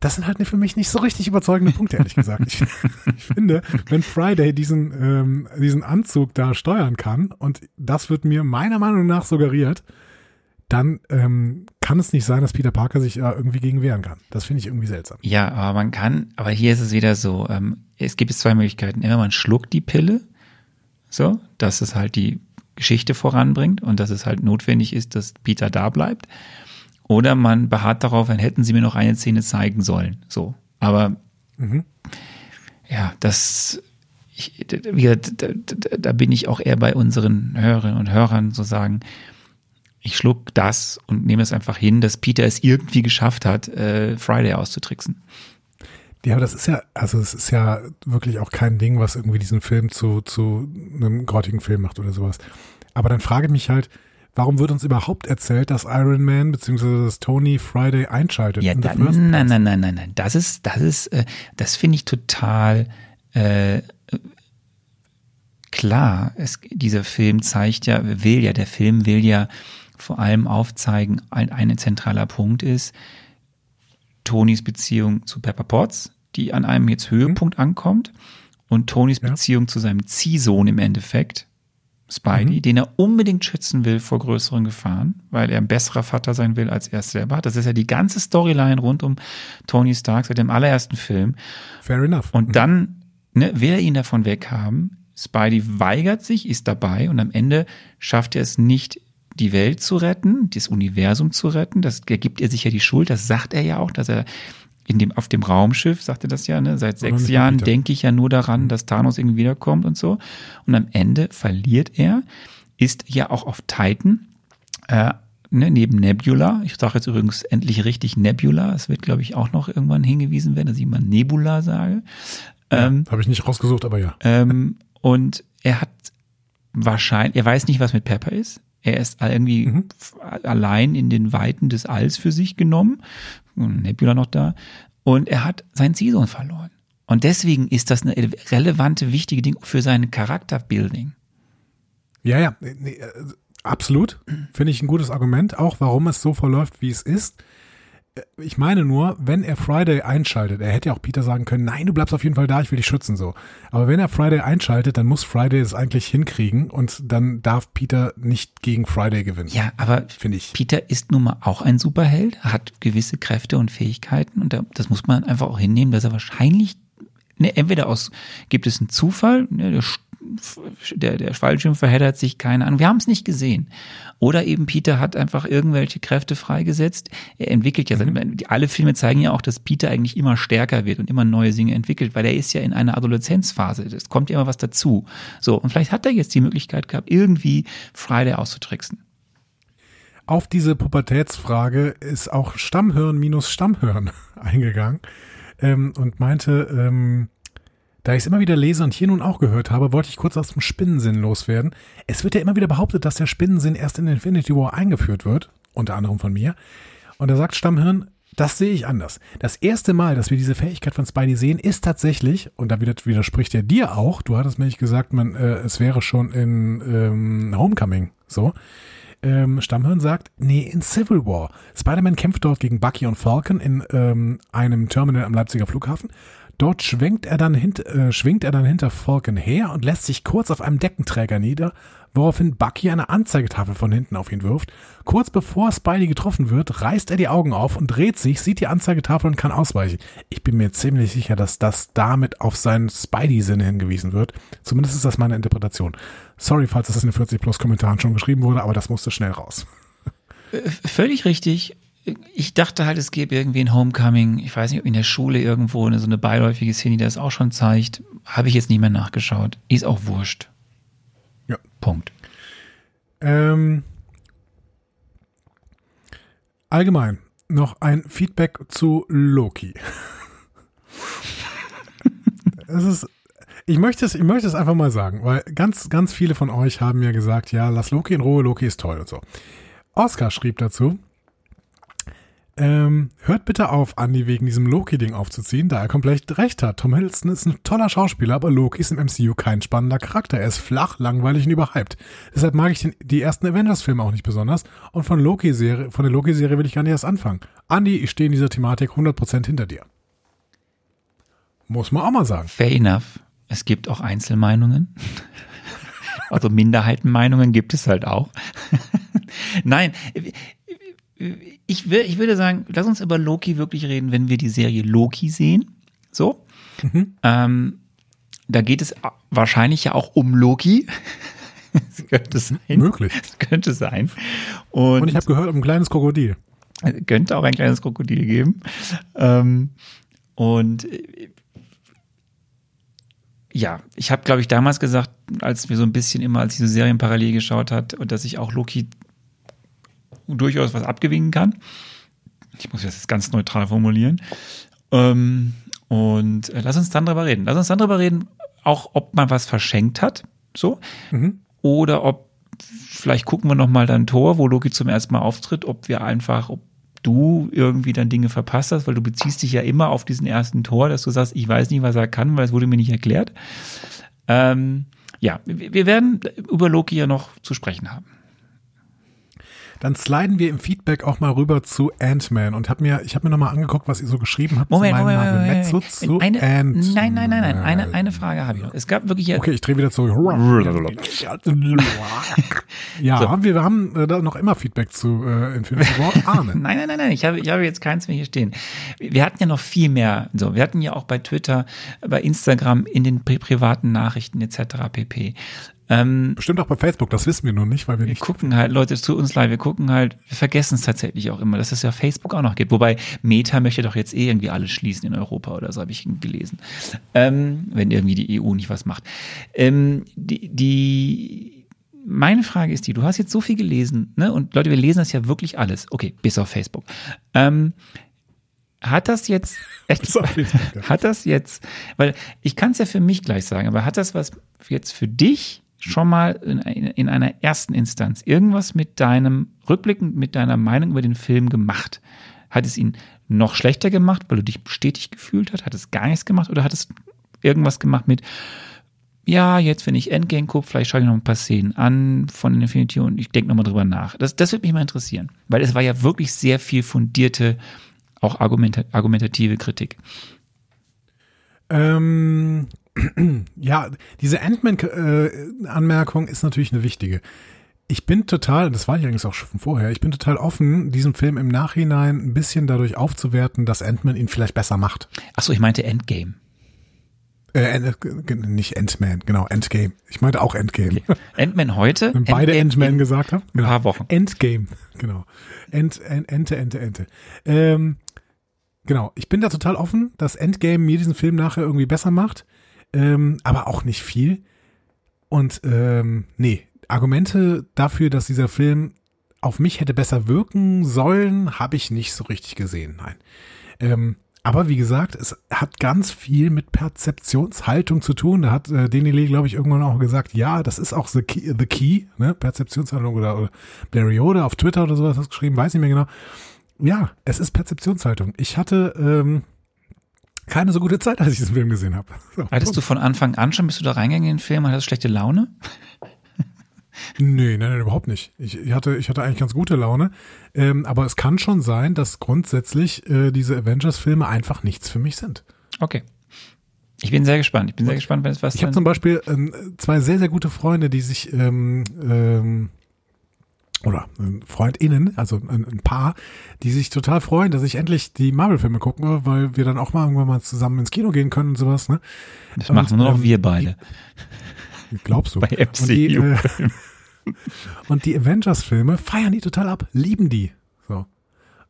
Das sind halt für mich nicht so richtig überzeugende Punkte, ehrlich gesagt. Ich, [laughs] ich finde, wenn Friday diesen, ähm, diesen Anzug da steuern kann, und das wird mir meiner Meinung nach suggeriert, dann ähm, kann es nicht sein, dass Peter Parker sich äh, irgendwie gegen wehren kann. Das finde ich irgendwie seltsam. Ja, aber man kann, aber hier ist es wieder so, ähm, es gibt zwei Möglichkeiten. Entweder man schluckt die Pille, so, dass es halt die Geschichte voranbringt und dass es halt notwendig ist, dass Peter da bleibt. Oder man beharrt darauf, dann hätten sie mir noch eine Szene zeigen sollen. So. Aber mhm. ja, das, ich, da, da, da, bin ich auch eher bei unseren Hörerinnen und Hörern so sagen, ich schluck das und nehme es einfach hin, dass Peter es irgendwie geschafft hat, äh, Friday auszutricksen. Ja, aber das ist ja, also es ist ja wirklich auch kein Ding, was irgendwie diesen Film zu, zu einem grottigen Film macht oder sowas. Aber dann frage ich mich halt, warum wird uns überhaupt erzählt, dass Iron Man bzw. dass Tony Friday einschaltet? Ja, da, nein, nein, nein, nein, nein. Das ist, das ist, äh, das finde ich total äh, klar. Es, dieser Film zeigt ja, will ja, der Film will ja vor allem aufzeigen, ein, ein zentraler Punkt ist, Tonys Beziehung zu Pepper Potts, die an einem jetzt Höhepunkt mhm. ankommt, und Tonys ja. Beziehung zu seinem Ziehsohn im Endeffekt, Spidey, mhm. den er unbedingt schützen will vor größeren Gefahren, weil er ein besserer Vater sein will, als er selber hat. Das ist ja die ganze Storyline rund um Tony Stark seit dem allerersten Film. Fair enough. Und mhm. dann ne, will er ihn davon weghaben. Spidey weigert sich, ist dabei und am Ende schafft er es nicht, die Welt zu retten, das Universum zu retten. Das gibt er sich ja die Schuld. Das sagt er ja auch, dass er in dem, auf dem Raumschiff, sagt er das ja, ne? seit sechs Jahren denke ich ja nur daran, dass Thanos irgendwie wiederkommt und so. Und am Ende verliert er, ist ja auch auf Titan, äh, ne, neben Nebula. Ich sage jetzt übrigens endlich richtig Nebula. Es wird, glaube ich, auch noch irgendwann hingewiesen werden, dass ich mal Nebula sage. Ja, ähm, Habe ich nicht rausgesucht, aber ja. Ähm, und er hat wahrscheinlich, er weiß nicht, was mit Pepper ist. Er ist irgendwie mhm. allein in den Weiten des Alls für sich genommen. Nebula noch da. Und er hat seinen Ziehsohn verloren. Und deswegen ist das eine relevante, wichtige Ding für seine Charakterbuilding. Ja, ja, nee, äh, absolut. Finde ich ein gutes Argument, auch warum es so verläuft, wie es ist ich meine nur, wenn er Friday einschaltet, er hätte ja auch Peter sagen können, nein, du bleibst auf jeden Fall da, ich will dich schützen, so. Aber wenn er Friday einschaltet, dann muss Friday es eigentlich hinkriegen und dann darf Peter nicht gegen Friday gewinnen. Ja, aber finde ich. Peter ist nun mal auch ein Superheld, hat gewisse Kräfte und Fähigkeiten und das muss man einfach auch hinnehmen, dass er wahrscheinlich ne, entweder aus gibt es einen Zufall, ne, der der, Fallschirm verheddert sich, keine Ahnung. Wir haben es nicht gesehen. Oder eben Peter hat einfach irgendwelche Kräfte freigesetzt. Er entwickelt ja, mhm. alle Filme zeigen ja auch, dass Peter eigentlich immer stärker wird und immer neue Dinge entwickelt, weil er ist ja in einer Adoleszenzphase. Es kommt ja immer was dazu. So, und vielleicht hat er jetzt die Möglichkeit gehabt, irgendwie Friday auszutricksen. Auf diese Pubertätsfrage ist auch Stammhirn minus Stammhirn [laughs] eingegangen ähm, und meinte, ähm, da ich es immer wieder lese und hier nun auch gehört habe, wollte ich kurz aus dem Spinnensinn loswerden. Es wird ja immer wieder behauptet, dass der Spinnensinn erst in Infinity War eingeführt wird, unter anderem von mir. Und da sagt Stammhirn, das sehe ich anders. Das erste Mal, dass wir diese Fähigkeit von Spidey sehen, ist tatsächlich, und da widerspricht er dir auch, du hattest mir nicht gesagt, man, äh, es wäre schon in ähm, Homecoming so. Ähm, Stammhirn sagt, nee, in Civil War. Spider-Man kämpft dort gegen Bucky und Falcon in ähm, einem Terminal am Leipziger Flughafen Dort schwenkt er dann hint, äh, schwingt er dann hinter Falcon her und lässt sich kurz auf einem Deckenträger nieder, woraufhin Bucky eine Anzeigetafel von hinten auf ihn wirft. Kurz bevor Spidey getroffen wird, reißt er die Augen auf und dreht sich, sieht die Anzeigetafel und kann ausweichen. Ich bin mir ziemlich sicher, dass das damit auf seinen Spidey-Sinne hingewiesen wird. Zumindest ist das meine Interpretation. Sorry, falls das in den 40 plus Kommentaren schon geschrieben wurde, aber das musste schnell raus. Äh, völlig richtig ich dachte halt, es gäbe irgendwie ein Homecoming. Ich weiß nicht, ob in der Schule irgendwo eine, so eine beiläufige Szene, die das auch schon zeigt. Habe ich jetzt nicht mehr nachgeschaut. Ist auch wurscht. Ja. Punkt. Ähm, allgemein noch ein Feedback zu Loki. [laughs] es ist, ich möchte es, ich möchte es einfach mal sagen, weil ganz, ganz viele von euch haben ja gesagt, ja, lass Loki in Ruhe, Loki ist toll und so. Oscar schrieb dazu, Ähm, hört bitte auf, Andy wegen diesem Loki-Ding aufzuziehen, da er komplett recht hat. Tom Hiddleston ist ein toller Schauspieler, aber Loki ist im MCU kein spannender Charakter. Er ist flach, langweilig und überhyped. Deshalb mag ich den, die ersten Avengers-Filme auch nicht besonders und von, Loki -Serie, von der Loki-Serie will ich gar nicht erst anfangen. Andy, ich stehe in dieser Thematik 100% hinter dir. Muss man auch mal sagen. Fair enough. Es gibt auch Einzelmeinungen. [laughs] also Minderheitenmeinungen gibt es halt auch. [laughs] Nein, ich, will, ich würde sagen, lass uns über Loki wirklich reden, wenn wir die Serie Loki sehen. So. Mhm. Ähm, da geht es wahrscheinlich ja auch um Loki. [laughs] das könnte sein. Möglich. Das könnte sein. Und, Und ich habe gehört, um ein kleines Krokodil. Könnte auch ein kleines Krokodil geben. Ähm, und ja, ich habe, glaube ich, damals gesagt, als wir so ein bisschen immer, als diese Serien parallel geschaut hat, und dass ich auch Loki durchaus was abgewinnen kann. Ich muss das ganz neutral formulieren. Ähm, und äh, lass uns dann drüber reden. Lass uns dann drüber reden, auch ob man was verschenkt hat, so, mhm. oder ob vielleicht gucken wir noch mal dann Tor, wo Loki zum ersten Mal auftritt, ob wir einfach, ob du irgendwie dann Dinge verpasst hast, weil du beziehst dich ja immer auf diesen ersten Tor, dass du sagst, ich weiß nicht, was er kann, weil es wurde mir nicht erklärt. Ähm, ja, wir werden über Loki ja noch zu sprechen haben. Dann sliden wir im Feedback auch mal rüber zu Ant-Man und hab mir, ich habe mir nochmal angeguckt, was ihr so geschrieben habt Moment, zu meinem Moment, Moment, Moment, zu eine, Ant Nein, nein, nein, nein. Eine, eine Frage habe ich noch. Es gab wirklich jetzt. Okay, ich drehe wieder zurück. [laughs] ja, so. haben wir, wir haben äh, da noch immer Feedback zu äh, Infinity War. [laughs] Arne. nein, nein, nein, nein. Ich habe, ich habe jetzt keins mehr hier stehen. Wir hatten ja noch viel mehr. So, wir hatten ja auch bei Twitter, bei Instagram, in den pri privaten Nachrichten etc. pp. Ähm, Bestimmt auch bei Facebook, das wissen wir nur nicht, weil wir, wir nicht. gucken halt, Leute zu uns live, wir gucken halt, wir vergessen es tatsächlich auch immer, dass es ja Facebook auch noch gibt. Wobei Meta möchte doch jetzt eh irgendwie alles schließen in Europa oder so, habe ich gelesen. Ähm, wenn irgendwie die EU nicht was macht. Ähm, die, die meine Frage ist die, du hast jetzt so viel gelesen, ne? Und Leute, wir lesen das ja wirklich alles. Okay, bis auf Facebook. Ähm, hat das jetzt, [laughs] hat das jetzt, weil ich kann es ja für mich gleich sagen, aber hat das was jetzt für dich schon mal in, in, einer ersten Instanz irgendwas mit deinem rückblickend mit deiner Meinung über den Film gemacht? Hat es ihn noch schlechter gemacht, weil du dich bestätigt gefühlt hast? Hat es gar nichts gemacht oder hat es irgendwas gemacht mit, ja, jetzt wenn ich Endgame gucke, vielleicht schaue ich noch ein paar Szenen an von Infinity und ich denke nochmal drüber nach. Das, das würde mich mal interessieren, weil es war ja wirklich sehr viel fundierte, auch argumentative Kritik. Ähm, ja, diese Ant-Man-Anmerkung ist natürlich eine wichtige. Ich bin total, das war ich eigentlich auch schon vorher, ich bin total offen, diesen Film im Nachhinein ein bisschen dadurch aufzuwerten, dass Ant-Man ihn vielleicht besser macht. Achso, ich meinte Endgame. Äh, nicht Ant-Man, genau, Endgame. Ich meinte auch Endgame. Okay. Ant-Man heute? Wenn beide Ant-Man gesagt haben. Genau. Ein paar Wochen. Endgame, genau. End, End, Ente, Ente, Ente. Ähm, genau, ich bin da total offen, dass Endgame mir diesen Film nachher irgendwie besser macht ähm, aber auch nicht viel. Und ähm, nee, Argumente dafür, dass dieser Film auf mich hätte besser wirken sollen, habe ich nicht so richtig gesehen. Nein. Ähm, aber wie gesagt, es hat ganz viel mit Perzeptionshaltung zu tun. Da hat äh, Denile, glaube ich, irgendwann auch gesagt, ja, das ist auch the key, the key ne? Perzeptionshaltung oder, oder Blair Yoda auf Twitter oder sowas hat geschrieben, weiß nicht mehr genau. Ja, es ist Perzeptionshaltung. Ich hatte ähm, keine so gute Zeit, als ich diesen Film gesehen habe. [laughs] So, Hattest du von Anfang an schon, bist du da reingegangen in den Film und hattest schlechte Laune? Nee, nein, nein, überhaupt nicht. Ich, ich, hatte, ich hatte eigentlich ganz gute Laune. Ähm, aber es kann schon sein, dass grundsätzlich äh, diese Avengers-Filme einfach nichts für mich sind. Okay. Ich bin sehr gespannt. Ich bin sehr gespannt, wenn es was. Ich habe zum Beispiel ähm, zwei sehr, sehr gute Freunde, die sich ähm, ähm, oder FreundInnen, also ein, ein, Paar, die sich total freuen, dass ich endlich die Marvel-Filme gucke, weil wir dann auch mal irgendwann mal zusammen ins Kino gehen können und sowas. Ne? Das und, machen nur noch ähm, wir beide. Die, [laughs] glaubst du? Bei MCU. Und die, äh, und die Avengers-Filme feiern die total ab, lieben die. So.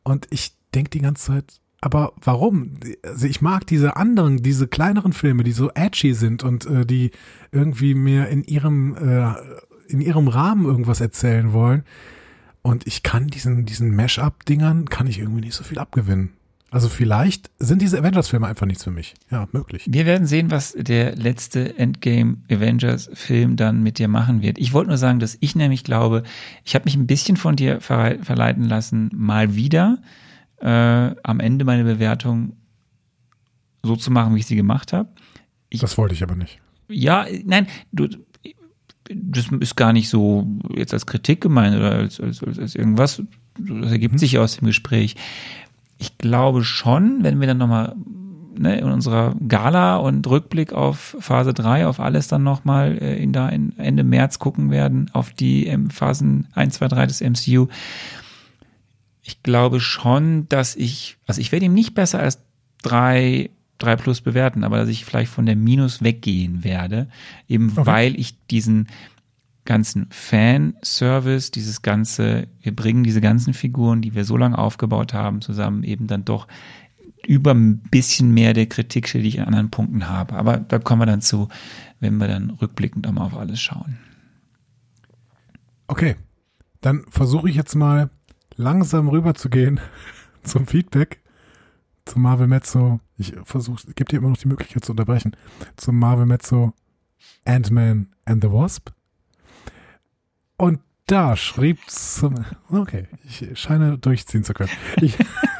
Und ich denke die ganze Zeit, aber warum? Also ich mag diese anderen, diese kleineren Filme, die so edgy sind und äh, die irgendwie mir in ihrem äh, in ihrem Rahmen irgendwas erzählen wollen. Und ich kann diesen, diesen Mash-up-Dingern, kann ich irgendwie nicht so viel abgewinnen. Also vielleicht sind diese Avengers-Filme einfach nichts für mich. Ja, möglich. Wir werden sehen, was der letzte Endgame Avengers-Film dann mit dir machen wird. Ich wollte nur sagen, dass ich nämlich glaube, ich habe mich ein bisschen von dir verleiten lassen, mal wieder äh, am Ende meine Bewertung so zu machen, wie ich sie gemacht habe. das wollte ich aber nicht. Ja, nein, du, das ist gar nicht so jetzt als Kritik gemeint oder als, als, als, als irgendwas. Das ergibt sich ja aus dem Gespräch. Ich glaube schon, wenn wir dann nochmal ne, in unserer Gala und Rückblick auf Phase 3, auf alles dann nochmal äh, in da in Ende März gucken werden, auf die ähm, Phasen 1, 2, 3 des MCU. Ich glaube schon, dass ich, also ich werde ihm nicht besser als drei 3 plus bewerten, aber dass ich vielleicht von der Minus weggehen werde, eben Okay. weil ich diesen ganzen Fanservice, dieses ganze, wir bringen diese ganzen Figuren, die wir so lange aufgebaut haben, zusammen eben dann doch über ein bisschen mehr der Kritik die ich an anderen Punkten habe. Aber da kommen wir dann zu, wenn wir dann rückblickend auch mal auf alles schauen. Okay, dann versuche ich jetzt mal langsam rüberzugehen [laughs] zum Feedback zum Marvel Mezzo. Ich versuche, gebe dir immer noch die Möglichkeit zu unterbrechen. Zum Marvel Mezzo Ant-Man and the Wasp. Und da schrieb zum, okay, ich scheine durchziehen zu können. Ich, [laughs]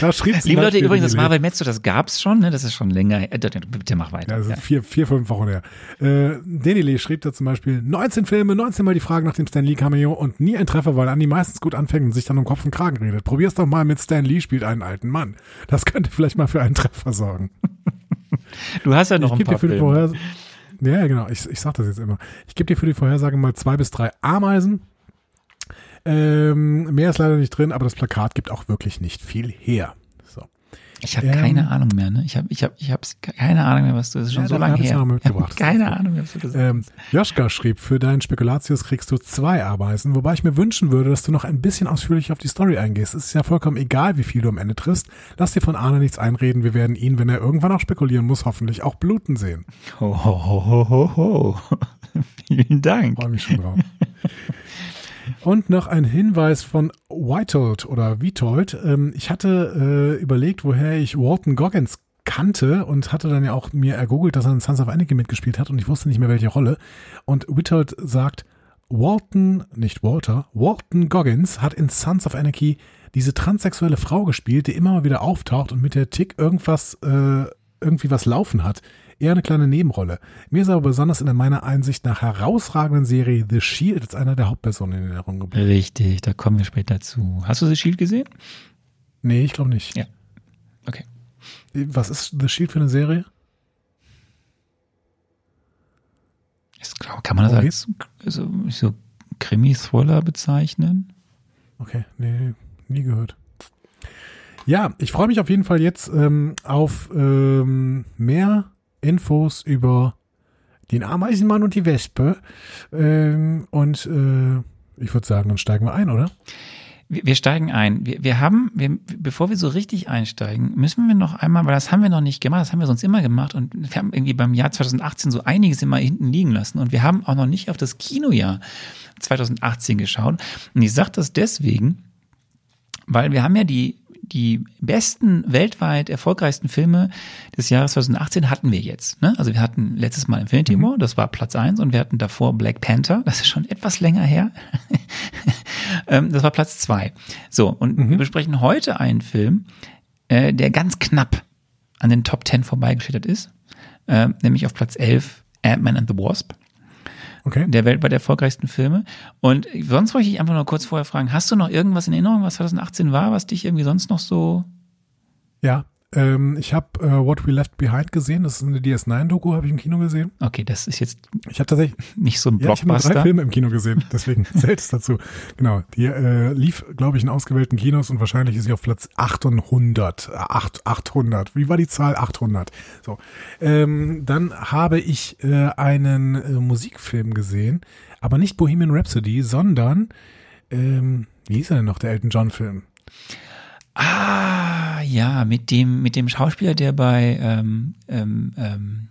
da schrieb zum Liebe Leute, übrigens, das Marvel Mezzo, das gab's schon, ne? Das ist schon länger. Äh, bitte mach weiter. Ja, das Ja. vier, vier, fünf Wochen her. Äh, Denile schrieb da zum Beispiel 19 Filme, 19 Mal die Frage nach dem Stan Lee Cameo und nie ein Treffer, weil Andi meistens gut anfängt und sich dann um Kopf und Kragen redet. Probier's doch mal mit Stan Lee spielt einen alten Mann. Das könnte vielleicht mal für einen Treffer sorgen. [laughs] Du hast ja noch ich ein paar für die Filme. Vorhersage, ja, genau, ich, ich sag das jetzt immer. Ich gebe dir für die Vorhersage mal zwei bis drei Ameisen. Ähm, mehr ist leider nicht drin, aber das Plakat gibt auch wirklich nicht viel her. So. Ich habe Ähm, keine Ahnung mehr, ne? Ich habe ich hab, ich hab keine Ahnung mehr, was du, das ist schon Ja, so lange her. Ich mitgebracht. [laughs] keine Ahnung mehr, was du gesagt Ähm, Joschka schrieb, für deinen Spekulatius kriegst du zwei Ameisen, wobei ich mir wünschen würde, dass du noch ein bisschen ausführlich auf die Story eingehst. Es ist ja vollkommen egal, wie viel du am Ende triffst. Lass dir von Arne nichts einreden. Wir werden ihn, wenn er irgendwann auch spekulieren muss, hoffentlich auch bluten sehen. Ho, ho, ho, ho, ho, ho. [laughs] Vielen Dank. Freue mich schon drauf. [laughs] Und noch ein Hinweis von Whitold oder Witold. Ähm, ich hatte äh, überlegt, woher ich Walton Goggins kannte und hatte dann ja auch mir ergoogelt, dass er in Sons of Anarchy mitgespielt hat und ich wusste nicht mehr, welche Rolle. Und Witold sagt, Walton, nicht Walter, Walton Goggins hat in Sons of Anarchy diese transsexuelle Frau gespielt, die immer mal wieder auftaucht und mit der Tick irgendwas, äh, irgendwie was laufen hat. Eher eine kleine Nebenrolle. Mir ist aber besonders in meiner Einsicht nach herausragenden Serie The Shield als einer der Hauptpersonen in Erinnerung geblieben. Richtig, da kommen wir später zu. Hast du The Shield gesehen? Nee, ich glaube nicht. Ja. Okay. Was ist The Shield für eine Serie? Ich glaube, kann man das Worum als so, so Krimi-Thriller bezeichnen? Okay, nee, nie gehört. Ja, ich freue mich auf jeden Fall jetzt ähm, auf ähm, mehr Infos über den Ameisenmann und die Wespe. Ähm, und äh, ich würde sagen, dann steigen wir ein, oder? Wir, wir steigen ein. Wir, wir haben, wir, bevor wir so richtig einsteigen, müssen wir noch einmal, weil das haben wir noch nicht gemacht, das haben wir sonst immer gemacht und wir haben irgendwie beim Jahr 2018 so einiges immer hinten liegen lassen und wir haben auch noch nicht auf das Kinojahr 2018 geschaut. Und ich sage das deswegen, weil wir haben ja die die besten weltweit erfolgreichsten Filme des Jahres 2018 hatten wir jetzt. Ne? Also wir hatten letztes Mal Infinity War, das war Platz eins und wir hatten davor Black Panther, das ist schon etwas länger her. [laughs] ähm, das war Platz zwei. So, und wir besprechen heute einen Film, äh, der ganz knapp an den Top 10 vorbeigeschlittert ist, äh, nämlich auf Platz 11 Ant-Man and the Wasp Okay. der weltweit erfolgreichsten Filme. Und sonst wollte ich dich einfach nur kurz vorher fragen, hast du noch irgendwas in Erinnerung, was 2018 war, was dich irgendwie sonst noch so... Ja, ähm, ich habe äh, What We Left Behind gesehen. Das ist eine DS9-Doku, habe ich im Kino gesehen. Okay, das ist jetzt Ich habe tatsächlich nicht so ein Ja, ich habe drei Blockbuster. Filme im Kino gesehen, [laughs] deswegen zählt es dazu. Genau, die äh, lief, glaube ich, in ausgewählten Kinos und wahrscheinlich ist sie auf Platz 800. Äh, acht- 800. Wie war die Zahl? 800. So. Ähm, dann habe ich äh, einen äh, Musikfilm gesehen, aber nicht Bohemian Rhapsody, sondern ähm, wie hieß er denn noch, der Elton John-Film? Ah, ja, mit dem, mit dem Schauspieler, der bei ähm, ähm, ähm,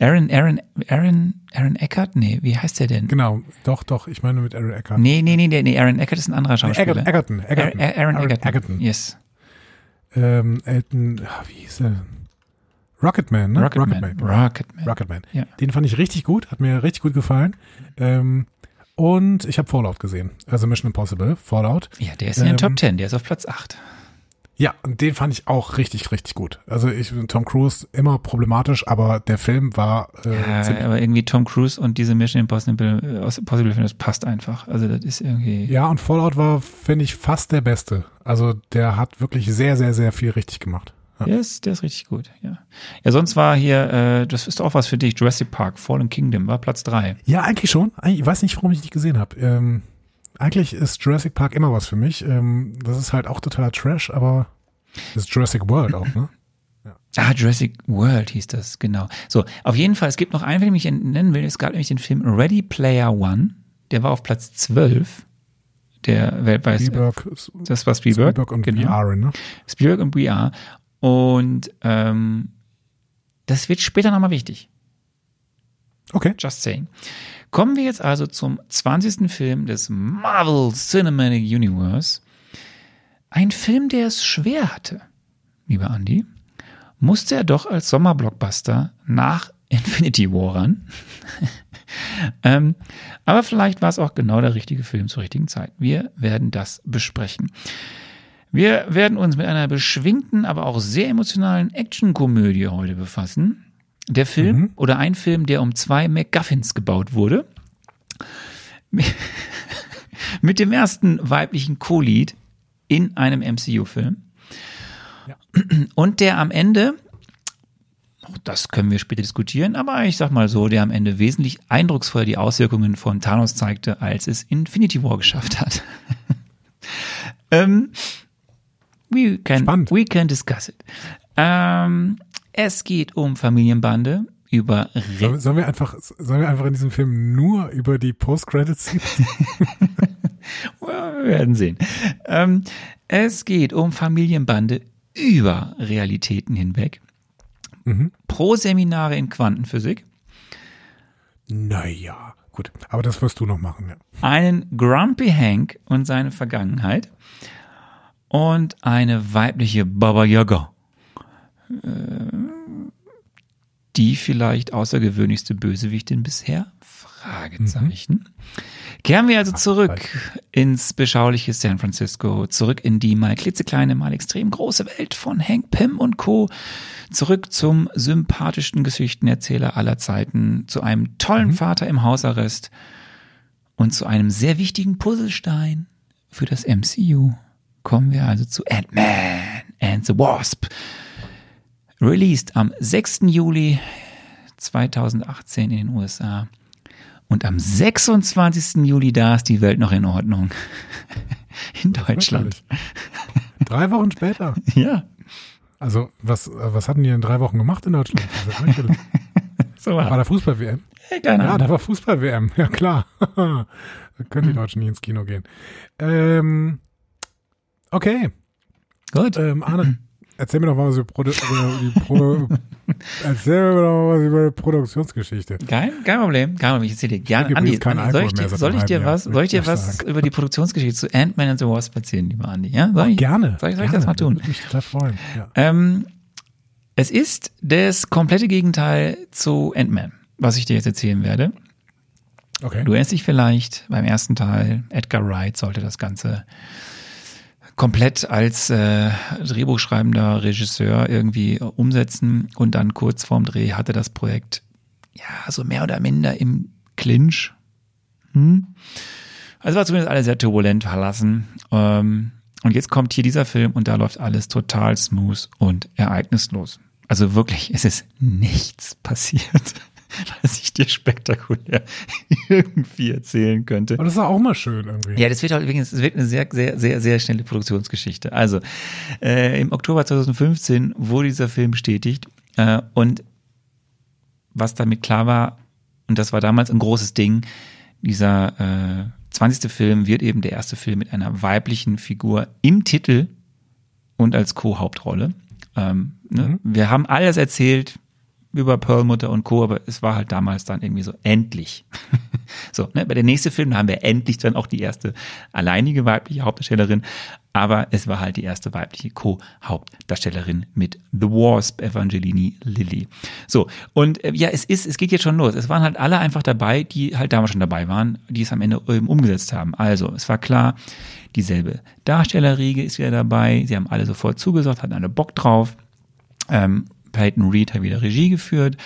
Aaron, Aaron, Aaron, Aaron Eckert? Nee, wie heißt der denn? Genau, doch, doch, ich meine mit Aaron Eckhart. Nee, nee, nee, nee, Aaron Eckert ist ein anderer Schauspieler. Egerton, Egerton, Aaron, Aaron Egerton. Egerton. Yes. Ähm, Elton, ah, wie hieß er? Rocketman, ne? Rocketman. Rocketman. Rocketman. Ja. Den fand ich richtig gut, hat mir richtig gut gefallen. Ähm, und ich habe Fallout gesehen, also Mission Impossible, Fallout. Ja, der ist in den Ähm, Top 10, der ist auf Platz 8. Ja, und den fand ich auch richtig, richtig gut. Also ich Tom Cruise immer problematisch, aber der Film war äh, ja, aber irgendwie Tom Cruise und diese Mission Impossible, äh, Impossible Film, das passt einfach. Also das ist irgendwie. Ja, und Fallout war, finde ich, fast der beste. Also der hat wirklich sehr, sehr, sehr viel richtig gemacht. Der ist, der ist richtig gut, ja. Ja, sonst war hier, äh, das ist auch was für dich, Jurassic Park, Fallen Kingdom, war Platz drei. Ja, eigentlich schon. Ich weiß nicht, warum ich nicht gesehen habe. Ähm, eigentlich ist Jurassic Park immer was für mich. Ähm, das ist halt auch totaler Trash, aber das ist Jurassic World auch, ne? Ja. [laughs] Ah, Jurassic World hieß das, genau. So, auf jeden Fall, es gibt noch einen den ich nennen will. Es gab nämlich den Film Ready Player One. Der war auf Platz 12 der weltweit. Spielberg, das war Spielberg. Spielberg und genau. VR, ne? Spielberg und VR. Und ähm, das wird später nochmal wichtig. Okay. Just saying. Kommen wir jetzt also zum 20. Film des Marvel Cinematic Universe. Ein Film, der es schwer hatte, lieber Andy, musste er doch als Sommerblockbuster nach Infinity War ran. [laughs] ähm, aber vielleicht war es auch genau der richtige Film zur richtigen Zeit. Wir werden das besprechen. Wir werden uns mit einer beschwingten, aber auch sehr emotionalen Actionkomödie heute befassen. Der Film mhm. oder ein Film, der um zwei MacGuffins gebaut wurde. [laughs] Mit dem ersten weiblichen Co-Lead in einem MCU-Film. Ja. Und der am Ende, auch das können wir später diskutieren, aber ich sag mal so, der am Ende wesentlich eindrucksvoller die Auswirkungen von Thanos zeigte, als es Infinity War geschafft hat. [laughs] ähm, we, can, Spannend. we can discuss it. Ähm, es geht um Familienbande, über Sollen, sollen wir einfach sollen wir einfach in diesem Film nur über die Post-Credits ziehen? [laughs] wir werden sehen. Ähm, es geht um Familienbande über Realitäten hinweg. Mhm. Pro-Seminare in Quantenphysik. Naja, gut. Aber das wirst du noch machen, ja. Einen Grumpy Hank und seine Vergangenheit. Und eine weibliche Baba Yaga. Äh, die vielleicht außergewöhnlichste Bösewichtin bisher? Fragezeichen. Mhm. Kehren wir also zurück ins beschauliche San Francisco, zurück in die mal klitzekleine, mal extrem große Welt von Hank Pym und Co. Zurück zum sympathischsten Geschichtenerzähler aller Zeiten, zu einem tollen mhm. Vater im Hausarrest und zu einem sehr wichtigen Puzzlestein für das MCU. Kommen wir also zu Ant-Man and the Wasp Released am 6. Juli 2018 in den USA. Und am 26. Juli, da ist die Welt noch in Ordnung. [laughs] In Deutschland. Drei Wochen später. [laughs] Ja. Also, was, was hatten die in drei Wochen gemacht in Deutschland? [laughs] so war, war da Fußball-WM? Keine Ja, da war Fußball-WM. Ja, klar. da können die Deutschen nie ins Kino gehen. Ähm, okay. Gut. Ähm, Arne, Erzähl mir doch mal was über, Produ über die Pro [laughs] Erzähl mir doch mal was über die Produktionsgeschichte. Kein, kein Problem, kein Problem. Ich erzähle dir gerne. Andi, Andi soll ich dir, soll ich dir was, soll ich dir was über die Produktionsgeschichte zu Ant-Man and the Wasp erzählen, lieber Andi? Ja, soll ich, gerne. Soll ich, soll ich das mal tun? Würde mich total freuen. Ja. Ähm, es ist das komplette Gegenteil zu Ant-Man, was ich dir jetzt erzählen werde. Okay. Du erinnerst dich vielleicht beim ersten Teil, Edgar Wright sollte das Ganze komplett als äh, Drehbuchschreibender Regisseur irgendwie umsetzen und dann kurz vorm Dreh hatte das Projekt ja so mehr oder minder im Clinch. Hm? Also war zumindest alles sehr turbulent verlassen. Ähm, und jetzt kommt hier dieser Film und da läuft alles total smooth und ereignislos. Also wirklich, es ist nichts passiert. [laughs] was ich dir spektakulär [laughs] irgendwie erzählen könnte. Aber das ist auch mal schön irgendwie. Ja, das wird halt übrigens, es wird eine sehr, sehr, sehr, sehr schnelle Produktionsgeschichte. Also, äh, im Oktober 2015 wurde dieser Film bestätigt äh, und was damit klar war, und das war damals ein großes Ding, dieser äh, 20. Film wird eben der erste Film mit einer weiblichen Figur im Titel und als Co-Hauptrolle. Ähm, ne? mhm. Wir haben alles erzählt, über Perlmutter und Co., aber es war halt damals dann irgendwie so, endlich. [laughs] so, ne, bei der nächste Film haben wir endlich dann auch die erste alleinige weibliche Hauptdarstellerin, aber es war halt die erste weibliche Co-Hauptdarstellerin mit The Wasp, Evangelini Lilly. So, und äh, ja, es ist, es geht jetzt schon los. Es waren halt alle einfach dabei, die halt damals schon dabei waren, die es am Ende eben umgesetzt haben. Also, es war klar, dieselbe Darstellerriege ist wieder dabei, sie haben alle sofort zugesagt, hatten alle Bock drauf. Ähm, Peyton Reed hat wieder Regie geführt.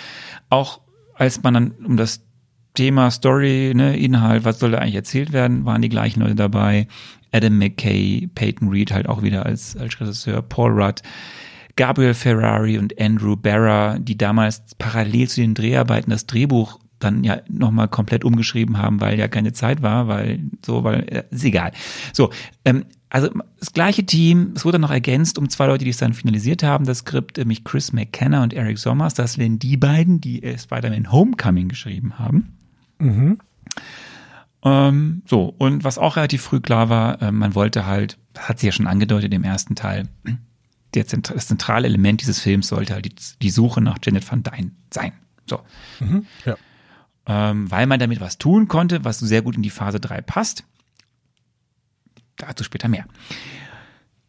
Auch als man dann um das Thema Story, ne, Inhalt, was soll da eigentlich erzählt werden, waren die gleichen Leute dabei. Adam McKay, Peyton Reed halt auch wieder als, als Regisseur, Paul Rudd, Gabriel Ferrari und Andrew Barra, die damals parallel zu den Dreharbeiten das Drehbuch dann ja nochmal komplett umgeschrieben haben, weil ja keine Zeit war, weil so, weil, äh, ist egal. So, ähm, also das gleiche Team, es wurde noch ergänzt um zwei Leute, die es dann finalisiert haben, das Skript, nämlich Chris McKenna und Eric Sommers, das sind die beiden, die äh, Spider-Man Homecoming geschrieben haben. Mhm. Ähm, so, und was auch relativ früh klar war, äh, man wollte halt, hat sie ja schon angedeutet im ersten Teil, der, das zentrale Element dieses Films sollte halt die, die Suche nach Janet Van Dyne sein. So. Mhm. Ja. Ähm, weil man damit was tun konnte, was sehr gut in die Phase 3 passt. Dazu später mehr.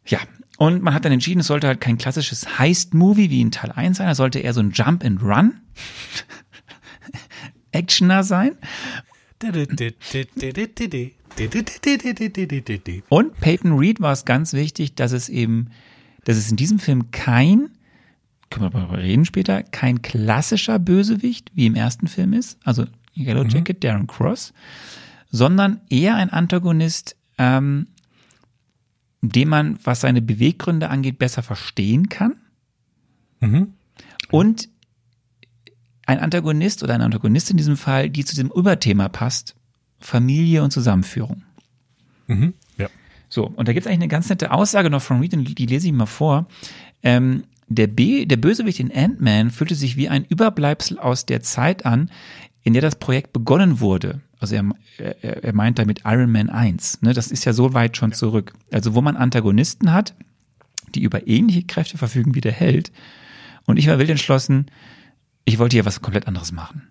Ja, und man hat dann entschieden, es sollte halt kein klassisches Heist-Movie wie in Teil 1 sein, es sollte eher so ein Jump and Run [laughs] Actioner sein. Und Peyton Reed war es ganz wichtig, dass es eben, dass es in diesem Film kein, können wir darüber reden später, kein klassischer Bösewicht wie im ersten Film ist, also Yellow Jacket, Darren Cross, sondern eher ein Antagonist, ähm, den man, was seine Beweggründe angeht, besser verstehen kann. Mhm. Und ein Antagonist oder eine Antagonistin in diesem Fall, die zu dem Überthema passt, Familie und Zusammenführung. Mhm. Ja. So, und da gibt es eigentlich eine ganz nette Aussage noch von Reed, und die lese ich mal vor. Ähm, der, B, der Bösewicht in Ant-Man fühlte sich wie ein Überbleibsel aus der Zeit an, in der das Projekt begonnen wurde. Also er, er, er meint damit Iron Man 1. Ne? Das ist ja so weit schon zurück. Also wo man Antagonisten hat, die über ähnliche Kräfte verfügen wie der Held. Und ich war wild entschlossen, ich wollte hier was komplett anderes machen.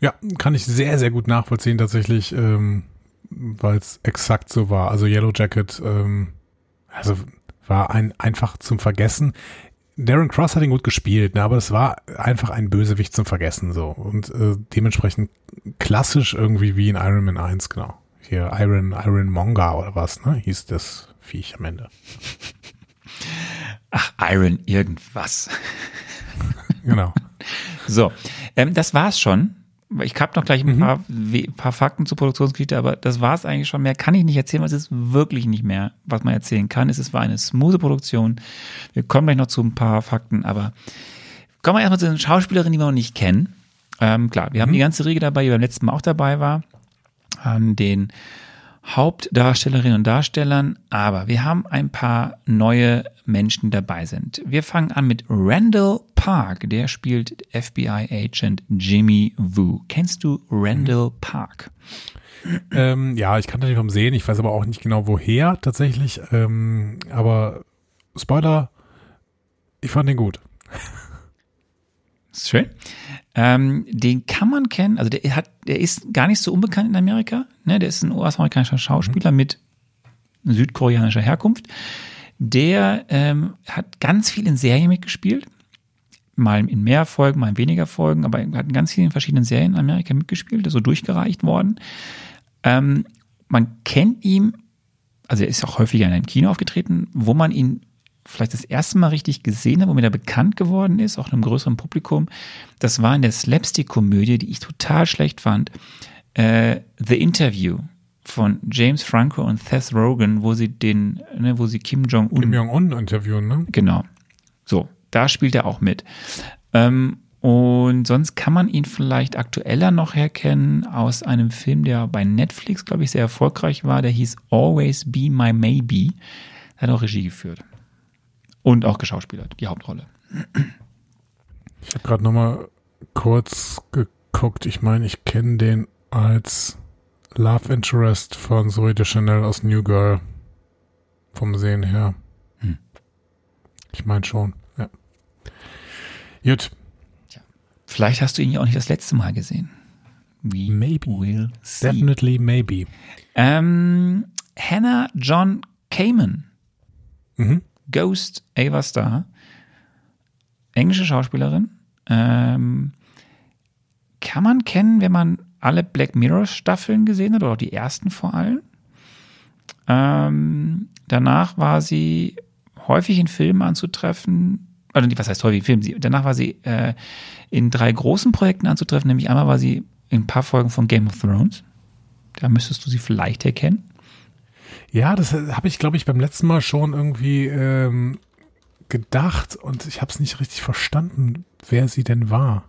Ja, kann ich sehr, sehr gut nachvollziehen tatsächlich, ähm, weil es exakt so war. Also Yellow Jacket, ähm, also war ein einfach zum Vergessen. Darren Cross hat ihn gut gespielt, ne, aber es war einfach ein Bösewicht zum Vergessen so und äh, dementsprechend klassisch irgendwie wie in Iron Man 1, genau. Hier Iron Iron Monger oder was, ne, hieß das Viech am Ende. Ach, Iron irgendwas. Genau. So, ähm, das war's schon. Ich habe noch gleich ein paar, we- paar Fakten zur Produktionsgeschichte, aber das war's eigentlich schon. Mehr kann ich nicht erzählen, weil es ist wirklich nicht mehr, was man erzählen kann. Es ist- war eine smooth Produktion. Wir kommen gleich noch zu ein paar Fakten, aber kommen wir erstmal zu den Schauspielerinnen, die wir noch nicht kennen. Ähm, klar, wir haben die ganze Riege dabei, die beim letzten Mal auch dabei war. An den Hauptdarstellerinnen und Darstellern, aber wir haben ein paar neue Menschen dabei sind. Wir fangen an mit Randall Park, der spielt FBI-Agent Jimmy Woo. Kennst du Randall Park? Ähm, ja, ich kannte den vom Sehen, ich weiß aber auch nicht genau woher tatsächlich. Ähm, aber Spoiler, ich fand den gut. Schön. Ähm, den kann man kennen, also der hat, der ist gar nicht so unbekannt in Amerika. Ne? Der ist ein US-amerikanischer Schauspieler mit südkoreanischer Herkunft. Der ähm, hat ganz viel in Serien mitgespielt. Mal in mehr Folgen, mal in weniger Folgen, aber er hat in ganz vielen verschiedenen Serien in Amerika mitgespielt, so durchgereicht worden. Ähm, man kennt ihn, also er ist auch häufiger in einem Kino aufgetreten, wo man ihn vielleicht das erste Mal richtig gesehen habe, womit er bekannt geworden ist, auch einem größeren Publikum. Das war in der Slapstick-Komödie, die ich total schlecht fand. Äh, The Interview von James Franco und Seth Rogen, wo sie den, ne, wo sie Kim Jong-un Kim Jong-un interviewen, ne? Genau. So, da spielt er auch mit. Ähm, und sonst kann man ihn vielleicht aktueller noch herkennen aus einem Film, der bei Netflix, glaube ich, sehr erfolgreich war. Der hieß Always Be My Maybe. Er hat auch Regie geführt. Und auch geschauspielert, die Hauptrolle. Ich habe gerade noch mal kurz geguckt. Ich meine, ich kenne den als Love Interest von Zoe de Chanel aus New Girl. Vom Sehen her. Hm. Ich meine schon, ja. Gut. Vielleicht hast du ihn ja auch nicht das letzte Mal gesehen. We Maybe. will see. Definitely maybe. Ähm, Hannah John Kamen. Mhm. Ghost Ava Star. Englische Schauspielerin. Ähm, kann man kennen, wenn man alle Black Mirror Staffeln gesehen hat, oder auch die ersten vor allem. Ähm, danach war sie häufig in Filmen anzutreffen. Also, was heißt häufig in Filmen? Danach war sie äh, in drei großen Projekten anzutreffen. Nämlich einmal war sie in ein paar Folgen von Game of Thrones. Da müsstest du sie vielleicht erkennen. Ja, das habe ich, glaube ich, beim letzten Mal schon irgendwie ähm, gedacht und ich habe es nicht richtig verstanden, wer sie denn war.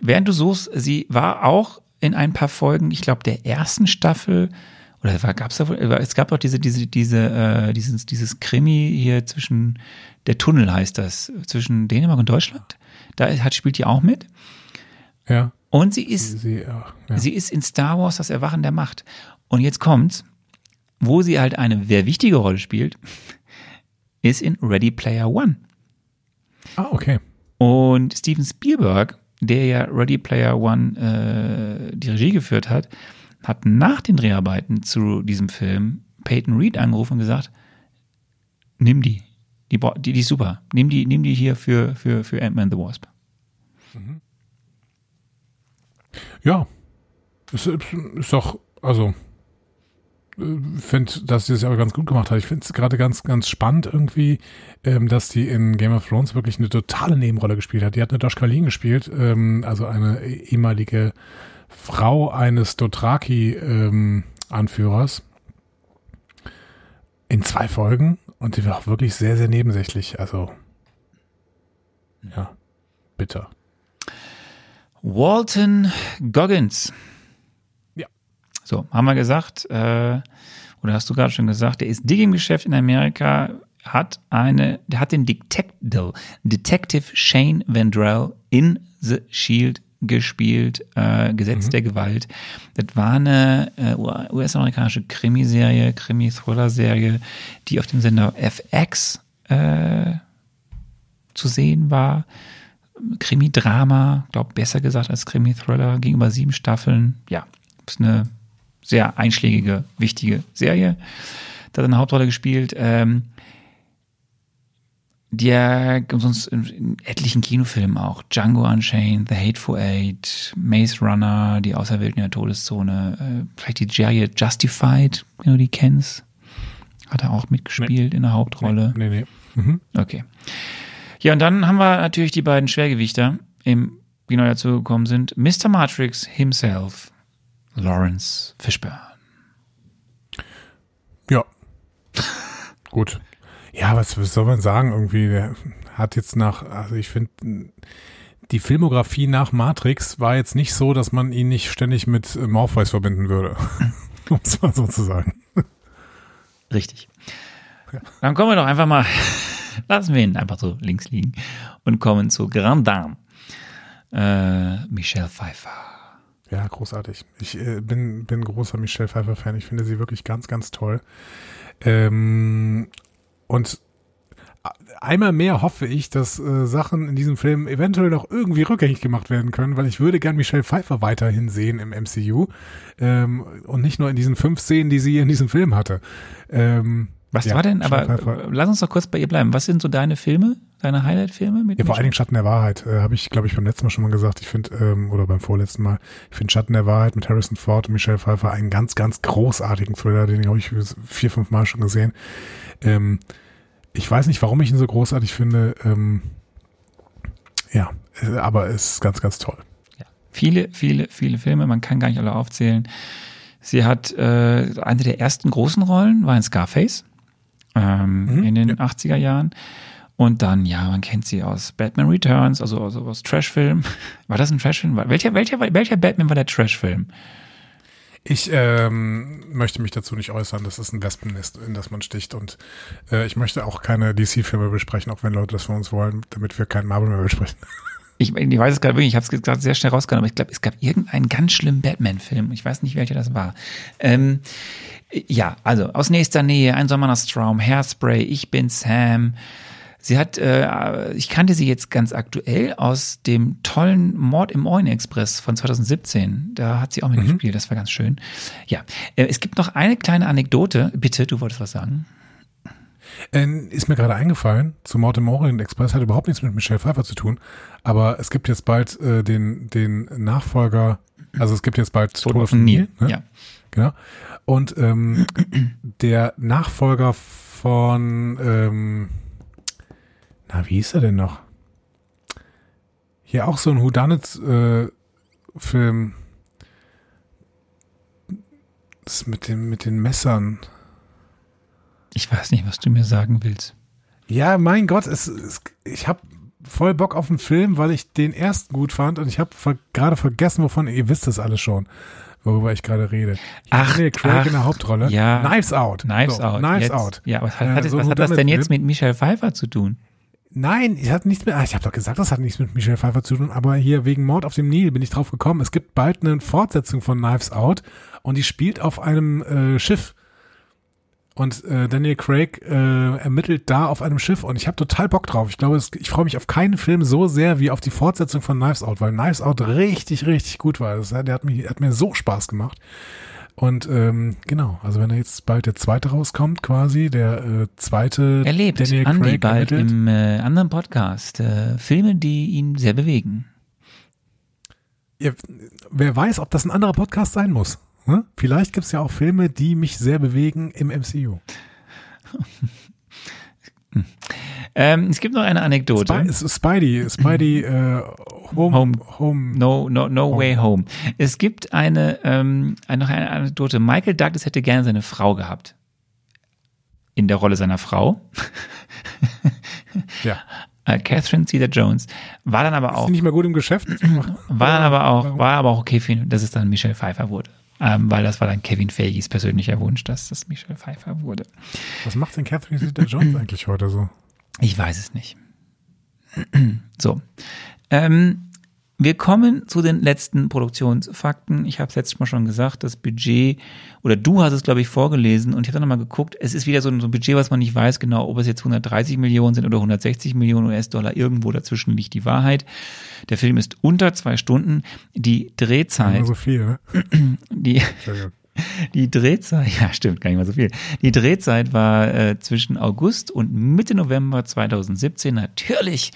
Während du suchst, sie war auch in ein paar Folgen, ich glaube, der ersten Staffel, oder gab es da wohl, es gab auch diese, diese, diese, äh, dieses, dieses Krimi hier zwischen, der Tunnel heißt das, zwischen Dänemark und Deutschland. Da hat, spielt die auch mit. Ja. Und sie ist, Sie, ja, ja. sie ist in Star Wars das Erwachen der Macht. Und jetzt kommt's, wo sie halt eine sehr wichtige Rolle spielt, ist in Ready Player One. ah, okay. Und Steven Spielberg, der ja Ready Player One äh, die Regie geführt hat, hat nach den Dreharbeiten zu diesem Film Peyton Reed angerufen und gesagt, nimm die. Die, die, die ist super. Nimm die, nimm die hier für, für, für Ant-Man the Wasp. Ja. Ist, ist doch, also, finde, dass sie es aber ganz gut gemacht hat. Ich finde es gerade ganz, ganz spannend irgendwie, ähm, dass die in Game of Thrones wirklich eine totale Nebenrolle gespielt hat. Die hat eine Dosh Kalin gespielt, ähm, also eine ehemalige Frau eines Dothraki-Anführers. in zwei Folgen und die war auch wirklich sehr, sehr nebensächlich. Also, ja, bitter. Walton Goggins. So, haben wir gesagt, äh, oder hast du gerade schon gesagt, der ist dick im Geschäft in Amerika, hat eine, der hat den Detective, Detective Shane Vandrell in The Shield gespielt, äh, Gesetz der Gewalt. Das war eine äh, US-amerikanische Krimiserie, Krimi-Thriller-Serie, die auf dem Sender FX äh, zu sehen war. Krimi-Drama, glaube besser gesagt als Krimi-Thriller, ging über sieben Staffeln. Ja, ist eine sehr einschlägige, wichtige Serie. Da hat er eine Hauptrolle gespielt. Ähm, der sonst in, in etlichen Kinofilmen auch. Django Unchained, The Hateful Eight, Maze Runner, Die Auserwählten in der Todeszone, äh, vielleicht die Serie Justified, wenn du die kennst. Hat er auch mitgespielt in der Hauptrolle. Nee, nee. Mhm. Okay. Ja, und dann haben wir natürlich die beiden Schwergewichter, im, die neu dazugekommen sind. Mr. Matrix himself, Lawrence Fishburne. Ja. [laughs] Gut. Ja, was, was soll man sagen? Irgendwie, der hat jetzt nach, also ich finde, die Filmografie nach Matrix war jetzt nicht so, dass man ihn nicht ständig mit Morpheus verbinden würde. [laughs] um es mal so zu sagen. Richtig. Dann kommen wir doch einfach mal, [laughs] lassen wir ihn einfach so links liegen und kommen zu Grand Dame. Äh, Michelle Pfeiffer. Ja, großartig. Ich äh, bin, bin großer Michelle Pfeiffer-Fan. Ich finde sie wirklich ganz, ganz toll. Ähm, und einmal mehr hoffe ich, dass äh, Sachen in diesem Film eventuell noch irgendwie rückgängig gemacht werden können, weil ich würde gern Michelle Pfeiffer weiterhin sehen im MCU ähm, und nicht nur in diesen fünf Szenen, die sie in diesem Film hatte. Ähm, Was ja, war denn, aber lass uns doch kurz bei ihr bleiben. Was sind so deine Filme, deine Highlight-Filme mit Ja, vor allen? Dingen Schatten der Wahrheit, äh, habe ich, glaube ich, beim letzten Mal schon mal gesagt. Ich finde, ähm, oder beim vorletzten Mal, ich finde Schatten der Wahrheit mit Harrison Ford und Michelle Pfeiffer einen ganz, ganz großartigen Thriller, den habe ich vier, fünf Mal schon gesehen. Ähm, ich weiß nicht, warum ich ihn so großartig finde. Ähm, ja, äh, aber es ist ganz, ganz toll. Viele, viele, viele Filme, man kann gar nicht alle aufzählen. Sie hat äh, eine der ersten großen Rollen, war in Scarface ähm, Mhm, in den ja. 80er Jahren. Und dann, ja, man kennt sie aus Batman Returns, also, also aus Trashfilm. [laughs] War das ein Trashfilm? Welcher, welcher, welcher Batman war der Trashfilm? Ich ähm, möchte mich dazu nicht äußern. Das ist ein Wespennest, in das man sticht. Und äh, ich möchte auch keine DC-Filme besprechen, auch wenn Leute das von uns wollen, damit wir keinen Marvel mehr besprechen. [laughs] Ich, ich weiß es gerade wirklich, ich habe es gerade sehr schnell rausgehauen, aber ich glaube, es gab irgendeinen ganz schlimmen Batman-Film. Ich weiß nicht, welcher das war. Ähm, ja, also aus nächster Nähe, ein Sommer nach Straum, Hairspray, Ich bin Sam, Sie hat, äh, ich kannte sie jetzt ganz aktuell aus dem tollen Mord im Orient Express von 2017. Da hat sie auch mitgespielt, das war ganz schön. Ja, äh, es gibt noch eine kleine Anekdote. Bitte, du wolltest was sagen. Ähm, ist mir gerade eingefallen, zu Mord im Orient Express hat überhaupt nichts mit Michelle Pfeiffer zu tun, aber es gibt jetzt bald äh, den, den Nachfolger, also es gibt jetzt bald Tod auf dem Nil. ne? Ja. Genau. Und ähm, der Nachfolger von, ähm, na, wie hieß er denn noch? Hier auch so ein Whodunit-Film. das mit, dem, mit den Messern. Ich weiß nicht, was du mir sagen willst. Ja, mein Gott, es, es, ich habe voll Bock auf den Film, weil ich den ersten gut fand und ich habe ver gerade vergessen, wovon, ihr wisst das alles schon, worüber ich gerade rede. Ach, Daniel Craig ach, in der Hauptrolle. ja. Knives Out. Knives So, Out. Knives jetzt, Out. Ja, was hat, Äh, so was hat das denn jetzt mit Michelle Pfeiffer zu tun? Nein, es hat nichts mit, ah, ich habe doch gesagt, das hat nichts mit Michelle Pfeiffer zu tun, aber hier wegen Mord auf dem Nil bin ich drauf gekommen. Es gibt bald eine Fortsetzung von Knives Out und die spielt auf einem äh, Schiff. Und äh, Daniel Craig äh, ermittelt da auf einem Schiff und ich habe total Bock drauf. Ich glaube, es, ich freue mich auf keinen Film so sehr wie auf die Fortsetzung von Knives Out, weil Knives Out richtig, richtig gut war. Das, der hat, mich, hat mir so Spaß gemacht. Und ähm, genau, also wenn da jetzt bald der zweite rauskommt, quasi, der äh, zweite Erlebt Daniel Andi Craig bald ermittelt. im äh, anderen Podcast äh, Filme, die ihn sehr bewegen. Ja, wer weiß, ob das ein anderer Podcast sein muss. Hm? Vielleicht gibt es ja auch Filme, die mich sehr bewegen im MCU. [laughs] Ähm, es gibt noch eine Anekdote. Ist Spidey, Spidey [clears throat] äh, Home, Home. Home. No, no, no Home. way home. Es gibt eine, ähm, noch eine Anekdote. Michael Douglas hätte gerne seine Frau gehabt. In der Rolle seiner Frau. Ja. [laughs] Äh, Catherine Zeta-Jones. War dann aber Ist auch, die nicht mehr gut im Geschäft? [clears throat] war dann aber auch, war aber auch okay für ihn, dass es dann Michelle Pfeiffer wurde. Ähm, weil das war dann Kevin Feigis persönlicher Wunsch, dass das Michelle Pfeiffer wurde. Was macht denn Catherine Zeta-Jones [clears throat] eigentlich heute so? Ich weiß es nicht. [clears throat] So. Ähm, wir kommen zu den letzten Produktionsfakten. Ich habe es letztes Mal schon gesagt, das Budget, oder du hast es, glaube ich, vorgelesen und ich habe dann nochmal geguckt, es ist wieder so ein, so ein Budget, was man nicht weiß genau, ob es jetzt 130 Millionen sind oder 160 Millionen US-Dollar. Irgendwo dazwischen liegt die Wahrheit. Der Film ist unter zwei Stunden. Die Drehzeit, Immer so viel, ne? [clears throat] die, die Drehzeit, [laughs] ja stimmt, gar nicht mal so viel. Die Drehzeit war äh, zwischen August und Mitte November 2017 natürlich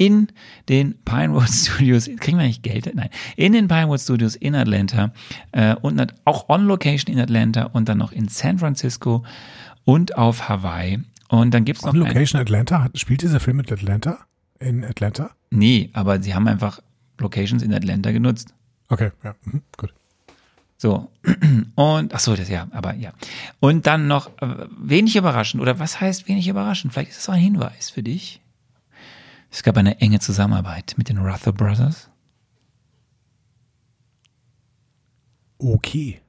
in den Pinewood [laughs] Studios. Kriegen wir eigentlich Geld? Nein. In den Pinewood Studios in Atlanta äh, und auch on Location in Atlanta und dann noch in San Francisco und auf Hawaii. Und dann gibt's noch On Location Atlanta? Hat, spielt dieser Film mit Atlanta? In Atlanta? Nee, aber sie haben einfach Locations in Atlanta genutzt. Okay, ja, mhm, gut. So. [clears throat] Und, ach so, das ja, aber ja. Und dann noch äh, wenig überraschend, oder was heißt wenig überraschend? Vielleicht ist das auch ein Hinweis für dich. Es gab eine enge Zusammenarbeit mit den Ruther Brothers. Okay.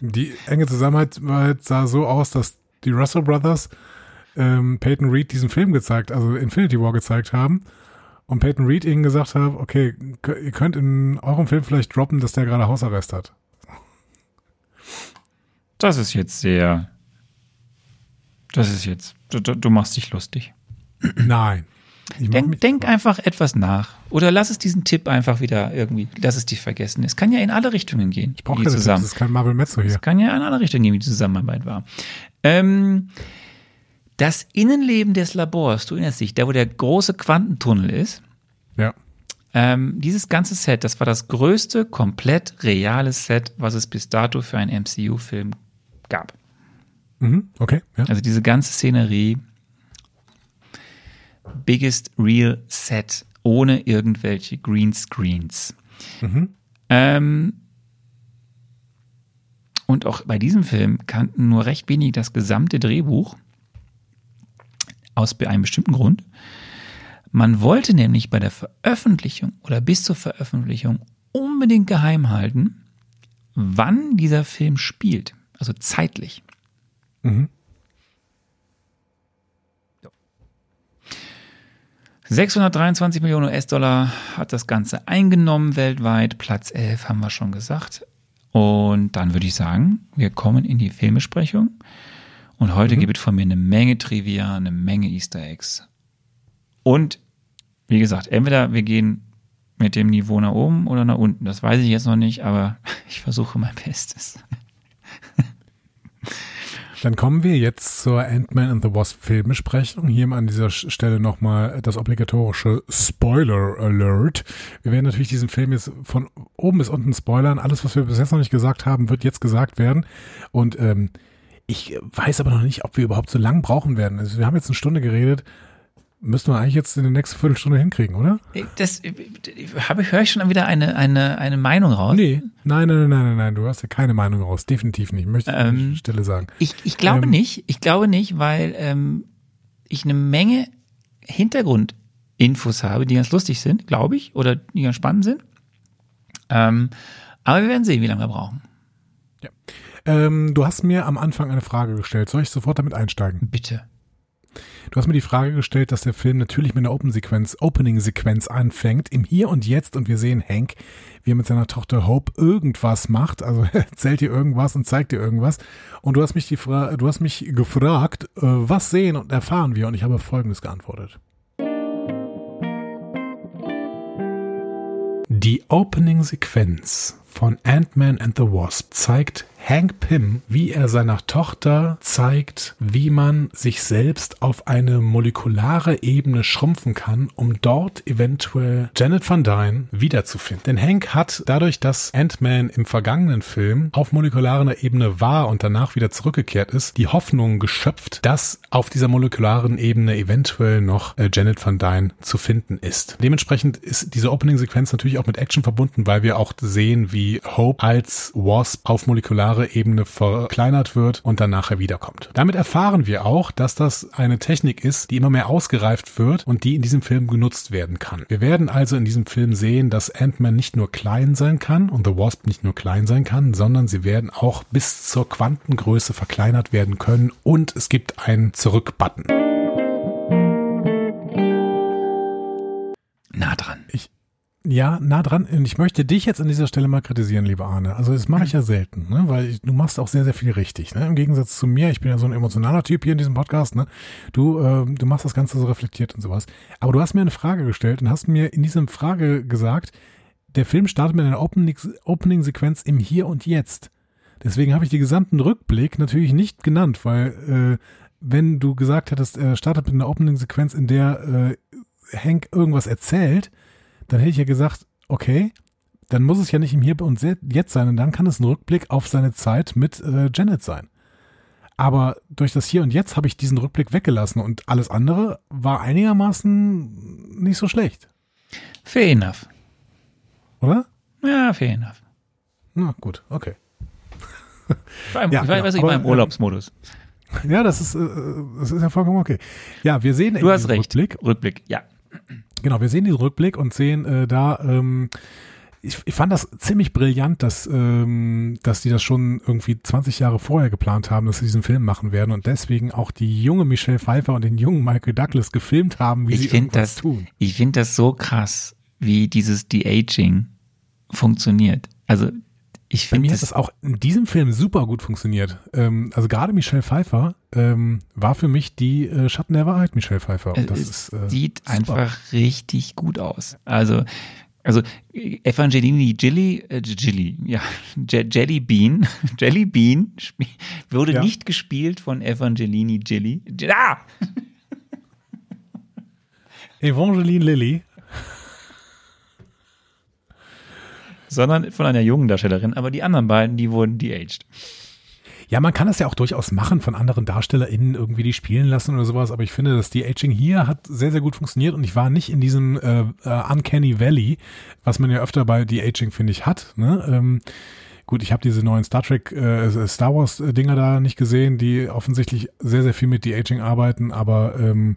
Die enge Zusammenarbeit sah so aus, dass die Russell Brothers ähm, Peyton Reed diesen Film gezeigt, also Infinity War gezeigt haben. Und Peyton Reed ihnen gesagt hat, okay, ihr könnt in eurem Film vielleicht droppen, dass der gerade Hausarrest hat. Das ist jetzt sehr. Das ist jetzt. Du, du machst dich lustig. Nein. Denk, denk einfach etwas nach. Oder lass es diesen Tipp einfach wieder irgendwie, lass es dich vergessen. Es kann ja in alle Richtungen gehen. Ich brauche keine Tipps, zusammen. das ist kein Marvel Mezzo hier. Es kann ja in alle Richtungen gehen, wie die Zusammenarbeit war. Ähm, das Innenleben des Labors, du erinnerst dich, da wo der große Quantentunnel ist, Ja. ähm, dieses ganze Set, das war das größte, komplett reale Set, was es bis dato für einen MCU-Film gab. Mhm. Okay. Ja. Also diese ganze Szenerie, biggest real Set, ohne irgendwelche Greenscreens. Ähm, und auch bei diesem Film kannten nur recht wenig das gesamte Drehbuch aus einem bestimmten Grund. Man wollte nämlich bei der Veröffentlichung oder bis zur Veröffentlichung unbedingt geheim halten, wann dieser Film spielt, also zeitlich. Mhm. 623 Millionen US-Dollar hat das Ganze eingenommen weltweit. Platz 11 haben wir schon gesagt. Und dann würde ich sagen, wir kommen in die Filmesprechung. Und heute gibt es von mir eine Menge Trivia, eine Menge Easter Eggs Und wie gesagt, entweder wir gehen mit dem Niveau nach oben oder nach unten. Das weiß ich jetzt noch nicht, aber [laughs] ich versuche mein Bestes. [laughs] Dann kommen wir jetzt zur Ant-Man and the Wasp Filmbesprechung. Hier an dieser Stelle nochmal das obligatorische Spoiler Alert. Wir werden natürlich diesen Film jetzt von oben bis unten spoilern. Alles, was wir bis jetzt noch nicht gesagt haben, wird jetzt gesagt werden. Und ähm, ich weiß aber noch nicht, ob wir überhaupt so lang brauchen werden. Also wir haben jetzt eine Stunde geredet. Müssten wir eigentlich jetzt in der nächsten Viertelstunde hinkriegen, oder? Das habe höre ich schon wieder eine, eine, eine Meinung raus. Nee, nein, nein, nein, nein, nein, du hast ja keine Meinung raus. Definitiv nicht. Möchte ich ähm, an der Stelle sagen. Ich, ich glaube ähm, nicht. Ich glaube nicht, weil ähm, ich eine Menge Hintergrundinfos habe, die ganz lustig sind, glaube ich, oder die ganz spannend sind. Ähm, aber wir werden sehen, wie lange wir brauchen. Ja. Ähm, du hast mir am Anfang eine Frage gestellt. Soll ich sofort damit einsteigen? Bitte. Du hast mir die Frage gestellt, dass der Film natürlich mit einer Open-Sequenz, Opening-Sequenz anfängt, im Hier und Jetzt und wir sehen Hank, wie er mit seiner Tochter Hope irgendwas macht, also er [laughs] erzählt dir irgendwas und zeigt dir irgendwas. Und du hast mich die Fra du hast mich gefragt, äh, was sehen und erfahren wir? Und ich habe folgendes geantwortet. Die Opening-Sequenz von Ant-Man and the Wasp zeigt Hank Pym, wie er seiner Tochter zeigt, wie man sich selbst auf eine molekulare Ebene schrumpfen kann, um dort eventuell Janet Van Dyne wiederzufinden. Denn Hank hat dadurch, dass Ant-Man im vergangenen Film auf molekularer Ebene war und danach wieder zurückgekehrt ist, die Hoffnung geschöpft, dass auf dieser molekularen Ebene eventuell noch äh, Janet Van Dyne zu finden ist. Dementsprechend ist diese Opening-Sequenz natürlich auch mit Action verbunden, weil wir auch sehen, wie Hope als Wasp auf molekularer modulare Ebene verkleinert wird und dann nachher wiederkommt. Damit erfahren wir auch, dass das eine Technik ist, die immer mehr ausgereift wird und die in diesem Film genutzt werden kann. Wir werden also in diesem Film sehen, dass Ant-Man nicht nur klein sein kann und The Wasp nicht nur klein sein kann, sondern sie werden auch bis zur Quantengröße verkleinert werden können und es gibt einen Zurück-Button. Nah dran. Ich, ja, nah dran. Und ich möchte dich jetzt an dieser Stelle mal kritisieren, lieber Arne. Also das mache ich ja selten, ne? weil ich, du machst auch sehr, sehr viel richtig. Ne? Im Gegensatz zu mir, ich bin ja so ein emotionaler Typ hier in diesem Podcast. Ne? Du, äh, du machst das Ganze so reflektiert und sowas. Aber du hast mir eine Frage gestellt und hast mir in diesem Frage gesagt, der Film startet mit einer Opening-Sequenz im Hier und Jetzt. Deswegen habe ich den gesamten Rückblick natürlich nicht genannt, weil äh, wenn du gesagt hättest, er startet mit einer Opening-Sequenz, in der äh, Hank irgendwas erzählt, dann hätte ich ja gesagt, okay, dann muss es ja nicht im Hier und Jetzt sein und dann kann es ein Rückblick auf seine Zeit mit äh, Janet sein. Aber durch das Hier und Jetzt habe ich diesen Rückblick weggelassen und alles andere war einigermaßen nicht so schlecht. Fair enough. Oder? Ja, fair enough. Na gut, okay. Ich war, im, ja, ich, war, ja, ich war im Urlaubsmodus. Ja, das ist, äh, das ist ja vollkommen okay. Ja, wir sehen du hast recht. Rückblick. Rückblick, ja. Genau, wir sehen diesen Rückblick und sehen äh, da, ähm, ich, ich fand das ziemlich brillant, dass, ähm, dass die das schon irgendwie 20 Jahre vorher geplant haben, dass sie diesen Film machen werden und deswegen auch die junge Michelle Pfeiffer und den jungen Michael Douglas gefilmt haben, wie ich sie das tun. Ich finde das so krass, wie dieses De-Aging funktioniert. Also ich finde das, das auch in diesem Film super gut funktioniert. Ähm, also gerade Michelle Pfeiffer ähm, war für mich die äh, Schatten der Wahrheit, Michelle Pfeiffer. Und das es ist, äh, sieht super. einfach richtig gut aus. Also also Evangelini Gilly, äh, Gilly, ja, [laughs] Jelly Bean, [laughs] Jelly Bean wurde ja. nicht gespielt von Evangelini Gilly. Ah! [laughs] Evangeline Lilly sondern von einer jungen Darstellerin. Aber die anderen beiden, die wurden de-aged. Ja, man kann das ja auch durchaus machen, von anderen DarstellerInnen irgendwie die spielen lassen oder sowas, aber ich finde, dass die Aging hier hat sehr, sehr gut funktioniert und ich war nicht in diesem äh, äh Uncanny Valley, was man ja öfter bei die Aging, finde ich, hat. Ne? Ähm, gut, ich habe diese neuen Star Trek, äh, Star Wars äh, Dinger da nicht gesehen, die offensichtlich sehr, sehr viel mit die Aging arbeiten, aber ähm,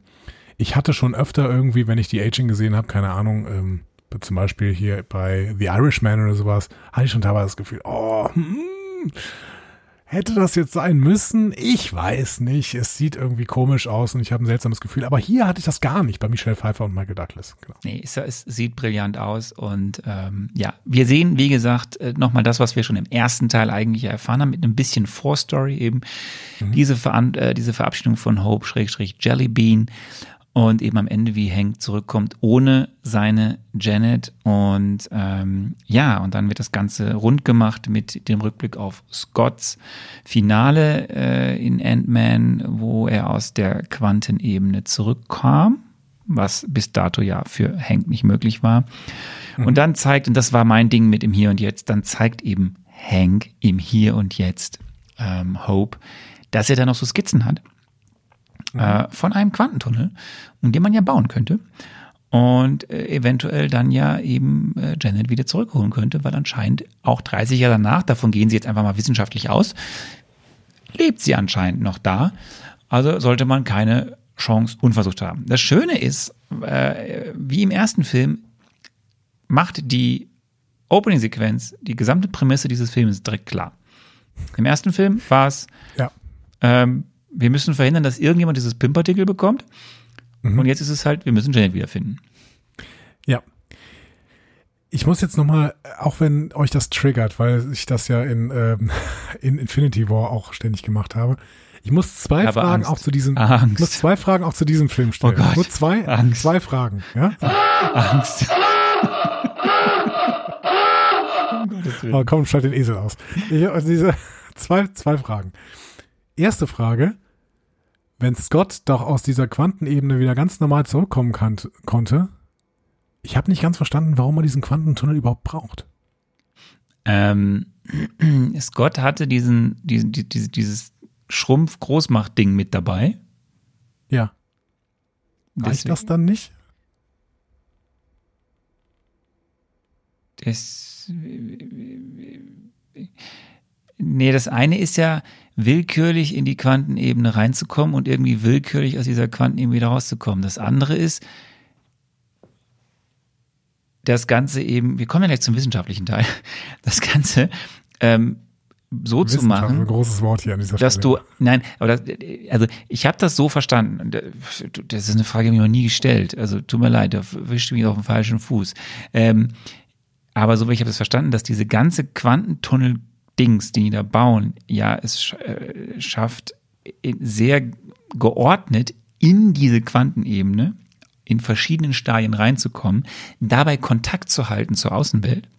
ich hatte schon öfter irgendwie, wenn ich die Aging gesehen habe, keine Ahnung, ähm, zum Beispiel hier bei The Irishman oder sowas, hatte ich schon teilweise das Gefühl, oh, hm, hätte das jetzt sein müssen? Ich weiß nicht. Es sieht irgendwie komisch aus und ich habe ein seltsames Gefühl. Aber hier hatte ich das gar nicht bei Michelle Pfeiffer und Michael Douglas. Genau. Nee, es, es sieht brillant aus und ähm, ja, wir sehen, wie gesagt, äh, nochmal das, was wir schon im ersten Teil eigentlich erfahren haben, mit einem bisschen Vorstory eben. Mhm. Diese, Ver äh, diese Verabschiedung von Hope, Schrägstrich Jellybean und eben am Ende wie Hank zurückkommt ohne seine Janet. Und ähm, ja und dann wird das Ganze rund gemacht mit dem Rückblick auf Scotts Finale äh, in Ant-Man, wo er aus der Quantenebene zurückkam, was bis dato ja für Hank nicht möglich war. Und dann zeigt, und das war mein Ding mit im Hier und Jetzt, dann zeigt eben Hank im Hier und Jetzt ähm, Hope, dass er da noch so Skizzen hat äh, von einem Quantentunnel, um den man ja bauen könnte. Und äh, eventuell dann ja eben äh, Janet wieder zurückholen könnte, weil anscheinend auch 30 Jahre danach, davon gehen sie jetzt einfach mal wissenschaftlich aus, lebt sie anscheinend noch da. Also sollte man keine Chance unversucht haben. Das Schöne ist, äh, wie im ersten Film, macht die Opening-Sequenz die gesamte Prämisse dieses Films direkt klar. Im ersten Film war es, Ja. ähm, wir müssen verhindern, dass irgendjemand dieses Pimpartikel bekommt. Und jetzt ist es halt, wir müssen Janet wiederfinden. Ja. Ich muss jetzt nochmal, auch wenn euch das triggert, weil ich das ja in, ähm, [laughs] in Infinity War auch ständig gemacht habe. Ich muss zwei Fragen Angst. auch zu diesem, Angst. ich muss zwei Fragen auch zu diesem Film stellen. Oh. Nur zwei, Angst. zwei Fragen, ja? Angst. [laughs] Oh, komm, schalt den Esel aus. Ich, also diese [laughs] zwei, zwei Fragen. Erste Frage. Wenn Scott doch aus dieser Quantenebene wieder ganz normal zurückkommen kann, konnte, ich habe nicht ganz verstanden, warum man diesen Quantentunnel überhaupt braucht. Ähm, [clears throat] Scott hatte diesen, diesen, die- diese, dieses Schrumpf-Großmacht-Ding mit dabei. Ja. Reicht das dann nicht? Das, nee, das eine ist ja willkürlich in die Quantenebene reinzukommen und irgendwie willkürlich aus dieser Quantenebene wieder rauszukommen. Das andere ist, das Ganze eben, wir kommen ja gleich zum wissenschaftlichen Teil, [laughs] das Ganze ähm, so zu machen, Ein großes Wort hier an dieser dass Stelle. du, nein, aber das, also ich habe das so verstanden. äh, Das ist eine Frage, die mir noch nie gestellt. Also tut mir leid, da wischt mich auf den falschen Fuß. Ähm, aber so wie ich habe es verstanden, dass diese ganze Quantentunnel-Dings, die die da bauen, ja, es äh, schafft, sehr geordnet in diese Quantenebene in verschiedenen Stadien reinzukommen, dabei Kontakt zu halten zur Außenwelt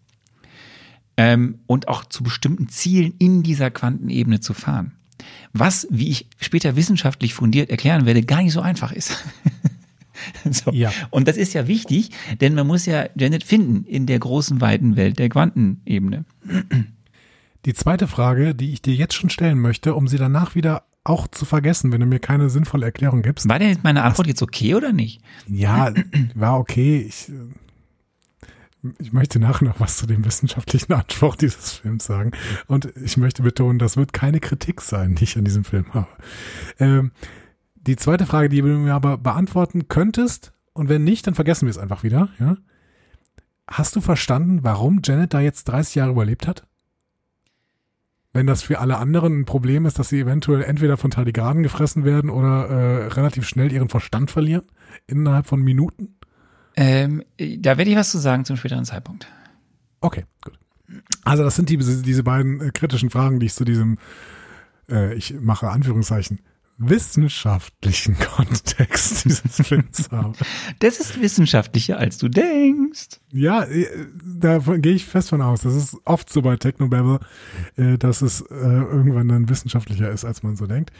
ähm, und auch zu bestimmten Zielen in dieser Quantenebene zu fahren. Was, wie ich später wissenschaftlich fundiert erklären werde, gar nicht so einfach ist. [laughs] so. Ja. Und das ist ja wichtig, denn man muss ja Janet finden in der großen, weiten Welt der Quantenebene. Die zweite Frage, die ich dir jetzt schon stellen möchte, um sie danach wieder auch zu vergessen, wenn du mir keine sinnvolle Erklärung gibst. War denn jetzt meine Antwort jetzt okay oder nicht? Ja, war okay. Ich, ich möchte nachher noch was zu dem wissenschaftlichen Anspruch dieses Films sagen. Und ich möchte betonen, das wird keine Kritik sein, die ich an diesem Film habe. Ähm, die zweite Frage, die du mir aber beantworten könntest, und wenn nicht, dann vergessen wir es einfach wieder. Ja? Hast du verstanden, warum Janet da jetzt 30 Jahre überlebt hat? Wenn das für alle anderen ein Problem ist, dass sie eventuell entweder von Tardigraden gefressen werden oder äh, relativ schnell ihren Verstand verlieren, innerhalb von Minuten? Ähm, da werde ich was zu sagen zum späteren Zeitpunkt. Okay, gut. Also das sind die, diese beiden äh, kritischen Fragen, die ich zu diesem, äh, ich mache Anführungszeichen, wissenschaftlichen [laughs] Kontext dieses Films habe. Das ist wissenschaftlicher, als du denkst. Ja, äh, da gehe ich fest von aus. Das ist oft so bei Technobabble, äh, dass es äh, irgendwann dann wissenschaftlicher ist, als man so denkt.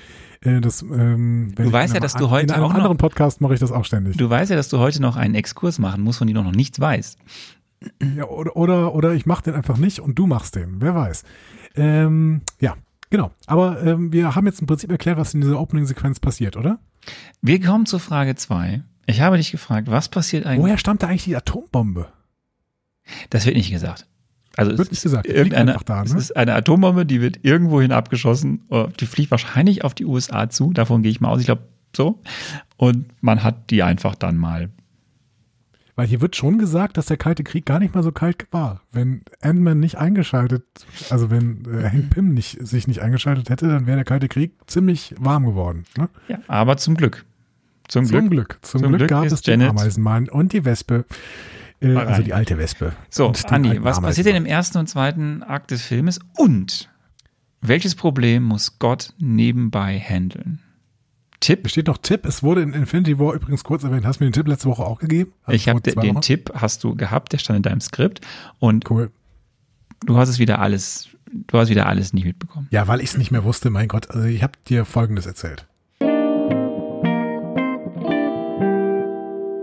Das, ähm, Du weißt ja, dass du heute In einem auch noch- anderen Podcast mache ich das auch ständig. Du weißt ja, dass du heute noch einen Exkurs machen musst, von dem du noch nichts weißt. Ja, oder, oder, oder ich mache den einfach nicht und du machst den. Wer weiß. Ähm, ja, genau. Aber ähm, wir haben jetzt im Prinzip erklärt, was in dieser Opening-Sequenz passiert, oder? Wir kommen zu Frage zwei. Ich habe dich gefragt, was passiert eigentlich? Woher stammt da eigentlich die Atombombe? Das wird nicht gesagt. Also es Wird nicht ist gesagt. Irgendeine, da, Es ne? ist eine Atombombe, die wird irgendwohin abgeschossen. Oh, Die fliegt wahrscheinlich auf die USA zu. Davon gehe ich mal aus. Ich glaube so. Und man hat die einfach dann mal. Weil hier wird schon gesagt, dass der Kalte Krieg gar nicht mal so kalt war. Wenn Ant-Man nicht eingeschaltet, also wenn äh, Hank Pym nicht, sich nicht eingeschaltet hätte, dann wäre der Kalte Krieg ziemlich warm geworden. Ne? Ja, aber zum Glück. Zum, Zum Glück. Glück. Zum, Zum Glück, Glück gab es den Janet- Ameisenmann und die Wespe. Äh, also die alte Wespe. So, Andi, was passiert denn im ersten und zweiten Akt des Filmes? Und welches Problem muss Gott nebenbei handeln? Tipp. Besteht noch Tipp. Es wurde in Infinity War übrigens kurz erwähnt. Hast du mir den Tipp letzte Woche auch gegeben? Also ich habe den Wochen? Tipp, hast du gehabt, der stand in deinem Skript und Cool. du hast es wieder alles, du hast wieder alles nicht mitbekommen. Ja, weil ich es nicht mehr wusste. Mein Gott, also ich habe dir Folgendes erzählt.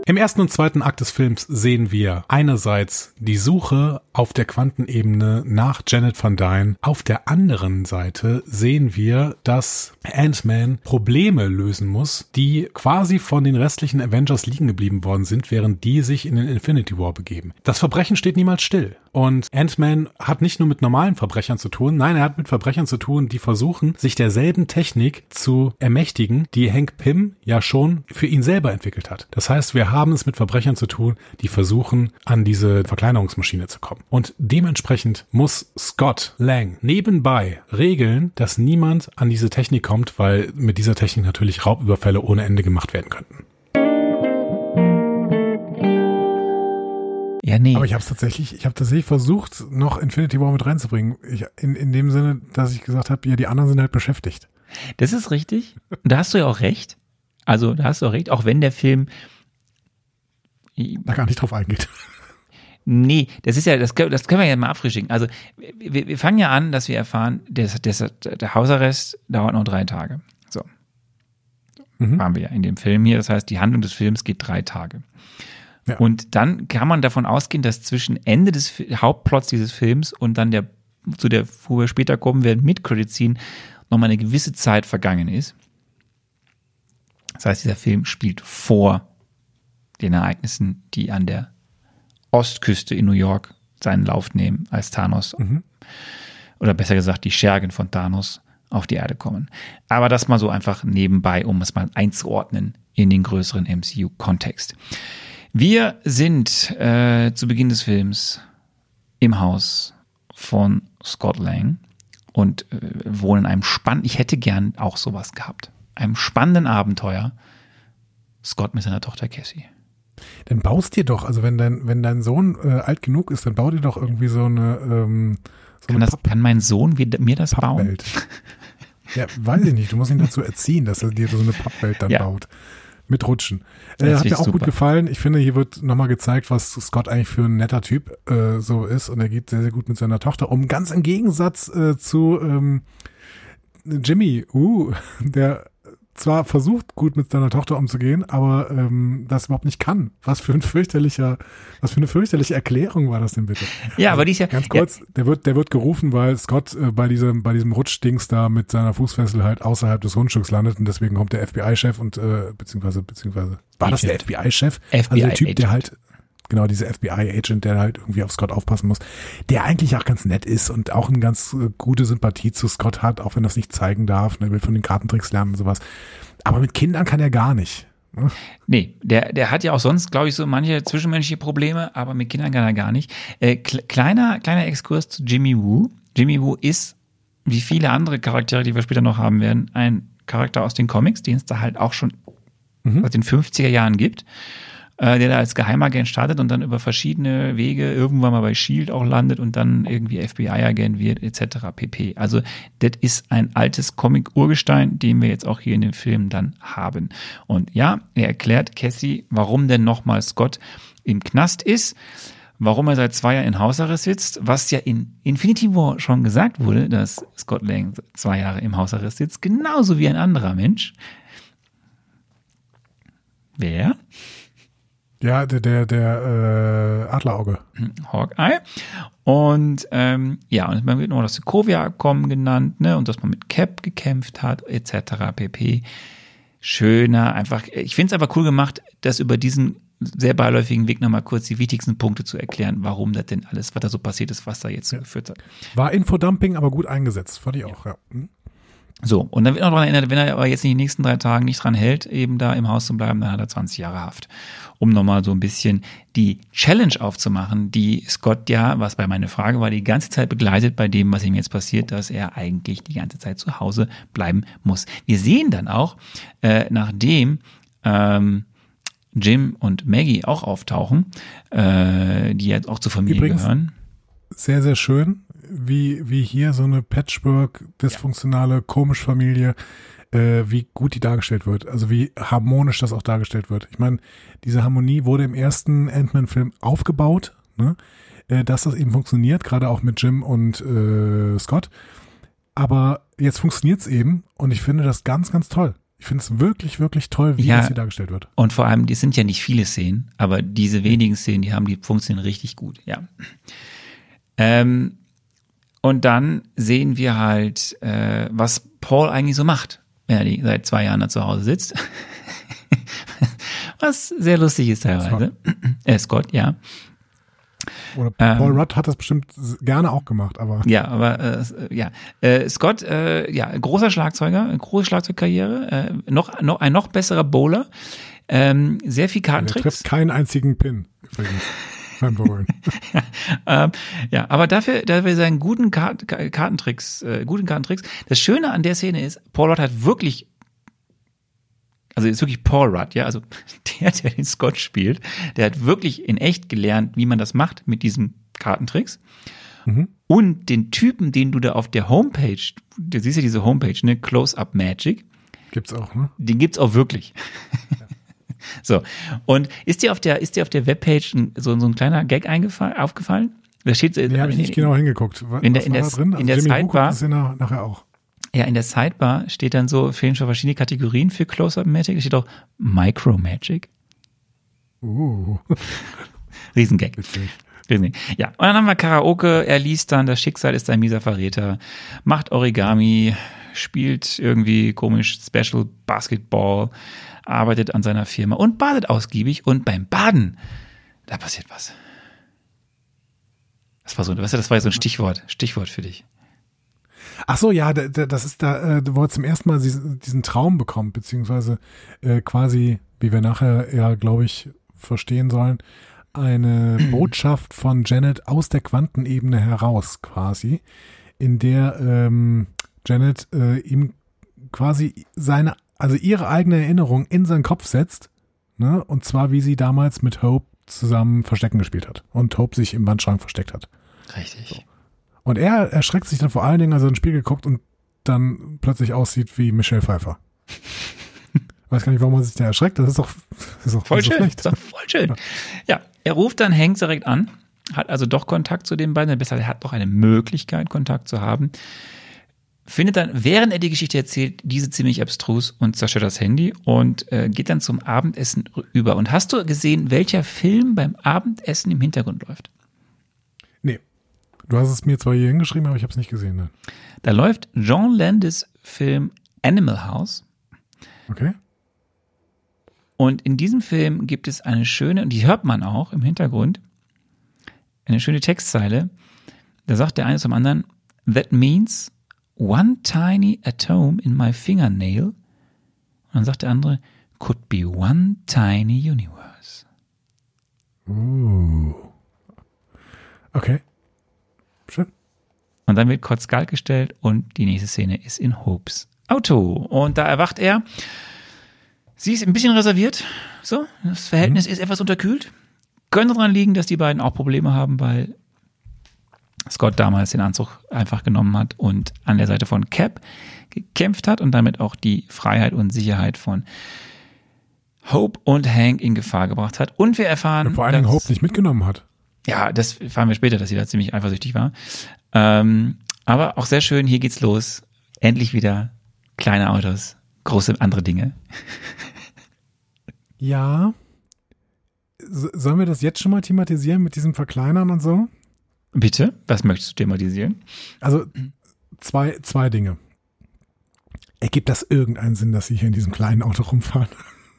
Im ersten und zweiten Akt des Films sehen wir einerseits die Suche auf der Quantenebene nach Janet Van Dyne. Auf der anderen Seite sehen wir, dass Ant-Man Probleme lösen muss, die quasi von den restlichen Avengers liegen geblieben worden sind, während die sich in den Infinity War begeben. Das Verbrechen steht niemals still. Und Ant-Man hat nicht nur mit normalen Verbrechern zu tun, nein, er hat mit Verbrechern zu tun, die versuchen, sich derselben Technik zu ermächtigen, die Hank Pym ja schon für ihn selber entwickelt hat. Das heißt, wir haben es mit Verbrechern zu tun, die versuchen, an diese Verkleinerungsmaschine zu kommen. Und dementsprechend muss Scott Lang nebenbei regeln, dass niemand an diese Technik kommt, weil mit dieser Technik natürlich Raubüberfälle ohne Ende gemacht werden könnten. Ja, nee. Aber ich habe es tatsächlich, ich habe tatsächlich versucht, noch Infinity War mit reinzubringen. Ich, in, in dem Sinne, dass ich gesagt habe, ja, die anderen sind halt beschäftigt. Das ist richtig. Und da hast du ja auch recht. Also, da hast du auch recht, auch wenn der Film Da gar nicht drauf eingeht. Nee, das ist ja, das, können- das können wir ja mal abfrischen. Also, wir, wir fangen ja an, dass wir erfahren, des, des, der Hausarrest dauert noch drei Tage. So. Mhm. Waren wir ja in dem Film hier. Das heißt, die Handlung des Films geht drei Tage. Ja. Und dann kann man davon ausgehen, dass zwischen Ende des Hauptplots dieses Films und dann der, zu der, wo wir später kommen werden, mit Credit Scene, nochmal eine gewisse Zeit vergangen ist. Das heißt, dieser Film spielt vor den Ereignissen, die an der Ostküste in New York seinen Lauf nehmen, als Thanos, oder besser gesagt, die Schergen von Thanos auf die Erde kommen. Aber das mal so einfach nebenbei, um es mal einzuordnen in den größeren MCU-Kontext. Wir sind äh, zu Beginn des Films im Haus von Scott Lang und äh, wohnen in einem spannenden, ich hätte gern auch sowas gehabt, einem spannenden Abenteuer. Scott mit seiner Tochter Cassie. Dann baust dir doch, also wenn dein, wenn dein Sohn äh, alt genug ist, dann bau dir doch irgendwie so eine, ähm, so Kann, eine das, kann mein Sohn wie- mir das bauen? Pappwelt. ja, weiß ich nicht. Du musst ihn dazu erziehen, dass er dir so eine Pappwelt dann Ja. baut. Mit Rutschen. Das Äh, hat mir auch gut super. gefallen. Ich finde, hier wird nochmal gezeigt, was Scott eigentlich für ein netter Typ äh, so ist. Und er geht sehr, sehr gut mit seiner Tochter um. Ganz im Gegensatz äh, zu ähm, Jimmy, uh, [laughs] der zwar versucht, gut mit seiner Tochter umzugehen, aber ähm, das überhaupt nicht kann. Was für ein fürchterlicher, was für eine fürchterliche Erklärung war das denn bitte? Ja, aber die ist ja, Ganz kurz, der wird, der wird gerufen, weil Scott äh, bei diesem, bei diesem Rutschdings da mit seiner Fußfessel halt außerhalb des Grundstücks landet und deswegen kommt der FBI-Chef und äh, beziehungsweise, beziehungsweise war das der. FBI-Chef? Also der Typ, der halt, genau, dieser FBI-Agent, der halt irgendwie auf Scott aufpassen muss, der eigentlich auch ganz nett ist und auch eine ganz äh, gute Sympathie zu Scott hat, auch wenn er es nicht zeigen darf, ne, will von den Kartentricks lernen und sowas. Aber mit Kindern kann er gar nicht. ne? Nee, der, der hat ja auch sonst, glaube ich, so manche zwischenmenschliche Probleme, aber mit Kindern kann er gar nicht. Äh, kle- kleiner, kleiner Exkurs zu Jimmy Woo. Jimmy Woo ist, wie viele andere Charaktere, die wir später noch haben werden, ein Charakter aus den Comics, den es da halt auch schon aus den 50er Jahren gibt, äh, der da als Geheimagent startet und dann über verschiedene Wege irgendwann mal bei Shield auch landet und dann irgendwie FBI-Agent wird, etc. pp. Also, das ist ein altes Comic-Urgestein, den wir jetzt auch hier in dem Film dann haben. Und ja, er erklärt Cassie, warum denn nochmal Scott im Knast ist, warum er seit zwei Jahren in Hausarrest sitzt, was ja in Infinity War schon gesagt wurde, dass Scott Lang zwei Jahre im Hausarrest sitzt, genauso wie ein anderer Mensch. Wer? Ja, der, der, der äh, Adlerauge. Hawkeye. Und ähm, ja, und man wird noch das Sokovia-Abkommen genannt, ne, und dass man mit Cap gekämpft hat, etc. pp. Schöner, einfach, ich finde es einfach cool gemacht, das über diesen sehr beiläufigen Weg nochmal kurz die wichtigsten Punkte zu erklären, warum das denn alles, was da so passiert ist, was da jetzt so geführt hat. War Infodumping, aber gut eingesetzt. Fand ich auch, ja. Hm? So, und dann wird noch daran erinnert, wenn er aber jetzt in den nächsten drei Tagen nicht dran hält, eben da im Haus zu bleiben, dann hat er 20 Jahre Haft. Um nochmal so ein bisschen die Challenge aufzumachen, die Scott ja, was bei meiner Frage war, die ganze Zeit begleitet bei dem, was ihm jetzt passiert, dass er eigentlich die ganze Zeit zu Hause bleiben muss. Wir sehen dann auch, äh, nachdem ähm, Jim und Maggie auch auftauchen, äh, die jetzt auch zur Familie Übrigens- gehören. Sehr, sehr schön. Wie, wie hier so eine Patchwork, dysfunktionale, komisch Familie, äh, wie gut die dargestellt wird. Also wie harmonisch das auch dargestellt wird. Ich meine, diese Harmonie wurde im ersten Ant-Man-Film aufgebaut, ne? äh, dass das eben funktioniert, gerade auch mit Jim und äh, Scott. Aber jetzt funktioniert es eben und ich finde das ganz, ganz toll. Ich finde es wirklich, wirklich toll, wie Ja. das hier dargestellt wird. Und vor allem, die sind ja nicht viele Szenen, aber diese wenigen Szenen, die haben, die funktionieren richtig gut, ja. Ähm, und dann sehen wir halt, äh, was Paul eigentlich so macht, wenn er die, seit zwei Jahren da zu Hause sitzt. [laughs] was sehr lustig ist teilweise. [clears throat] Äh, Scott, ja. Oder Ähm. Paul Rudd hat das bestimmt gerne auch gemacht, aber Ja, aber äh, ja, äh, Scott, äh, ja, großer Schlagzeuger, große Schlagzeugkarriere, äh, noch, noch ein noch besserer Bowler, ähm, sehr viel er Kartentricks. trifft keinen einzigen Pin übrigens [laughs] beim Bowlen. [laughs] ähm, ja, aber dafür, dafür seinen guten Kart Ka- Kartentricks, äh, guten Kartentricks. Das Schöne an der Szene ist, Paul Rudd hat wirklich, also ist wirklich Paul Rudd, ja, also [laughs] der, der den Scott spielt, der hat wirklich in echt gelernt, wie man das macht mit diesen Kartentricks. Mhm. Und den Typen, den du da auf der Homepage, du siehst ja diese Homepage, ne, Close-Up Magic, Gibt's auch, ne? den gibt's auch wirklich. [laughs] so. Und ist dir auf der, ist dir auf der Webpage so, so ein kleiner Gag eingefallen, aufgefallen? Da steht, äh, Nee, habe ich nicht genau hingeguckt. Was, in der- in war der-? Also in der Sidebar- das ja nach, nachher auch. Ja, in der Sidebar steht dann so, fehlen schon verschiedene Kategorien für Close-Up Magic. Da steht auch Micro Magic. Uh, [laughs] Riesengag. witzig. Riesengag. Ja, und dann haben wir Karaoke. Er liest dann, das Schicksal ist ein mieser Verräter. Macht Origami. Spielt irgendwie komisch Special Basketball. Arbeitet an seiner Firma und badet ausgiebig. Und beim Baden, da passiert was. Das war so, weißt du, das war so ein Stichwort, Stichwort für dich. Ach so, ja, da- da- das ist da, äh, wo er zum ersten Mal diesen, diesen Traum bekommt, beziehungsweise äh, quasi, wie wir nachher ja, glaube ich, verstehen sollen, eine [clears throat] Botschaft von Janet aus der Quantenebene heraus, quasi, in der ähm, Janet äh, ihm quasi seine, also ihre eigene Erinnerung in seinen Kopf setzt, ne? Und zwar, wie sie damals mit Hope zusammen Verstecken gespielt hat und Hope sich im Wandschrank versteckt hat. Richtig. Und er erschreckt sich dann vor allen Dingen, als er in den Spiegel guckt und dann plötzlich aussieht wie Michelle Pfeiffer. [laughs] Weiß gar nicht, warum er sich da erschreckt. Das ist doch, das ist doch Voll so schön. schlecht. Ist doch voll schön. Ja, er ruft dann Hank direkt an, hat also doch Kontakt zu den beiden, besser, er hat doch eine Möglichkeit, Kontakt zu haben. Findet dann, während er die Geschichte erzählt, diese ziemlich abstrus und zerstört das Handy und äh, geht dann zum Abendessen über. Und hast du gesehen, welcher Film beim Abendessen im Hintergrund läuft? Nee. Du hast es mir zwar hier hingeschrieben, aber ich habe es nicht gesehen. Ne? Da läuft John Landis Film Animal House. Okay. Und in diesem Film gibt es eine schöne, und die hört man auch im Hintergrund, eine schöne Textzeile. Da sagt der eine zum anderen, that means one tiny atom in my fingernail. Und dann sagt der andere, could be one tiny universe. Uh. Okay. Schön. Und dann wird kurz Galt gestellt und die nächste Szene ist in Hopes Auto. Und da erwacht er. Sie ist ein bisschen reserviert. So, das Verhältnis ist etwas unterkühlt. Könnte daran liegen, dass die beiden auch Probleme haben, weil Scott damals den Anzug einfach genommen hat und an der Seite von Cap gekämpft hat und damit auch die Freiheit und Sicherheit von Hope und Hank in Gefahr gebracht hat. Und wir erfahren, Vor allen Dingen Hope nicht mitgenommen hat. ja, das erfahren wir später, dass sie da ziemlich eifersüchtig war. Ähm, aber auch sehr schön, hier geht's los. Endlich wieder kleine Autos, große andere Dinge. Ja. Sollen wir das jetzt schon mal thematisieren mit diesem Verkleinern und so? Bitte, was möchtest du thematisieren? Also zwei, zwei Dinge. Ergibt das irgendeinen Sinn, dass sie hier in diesem kleinen Auto rumfahren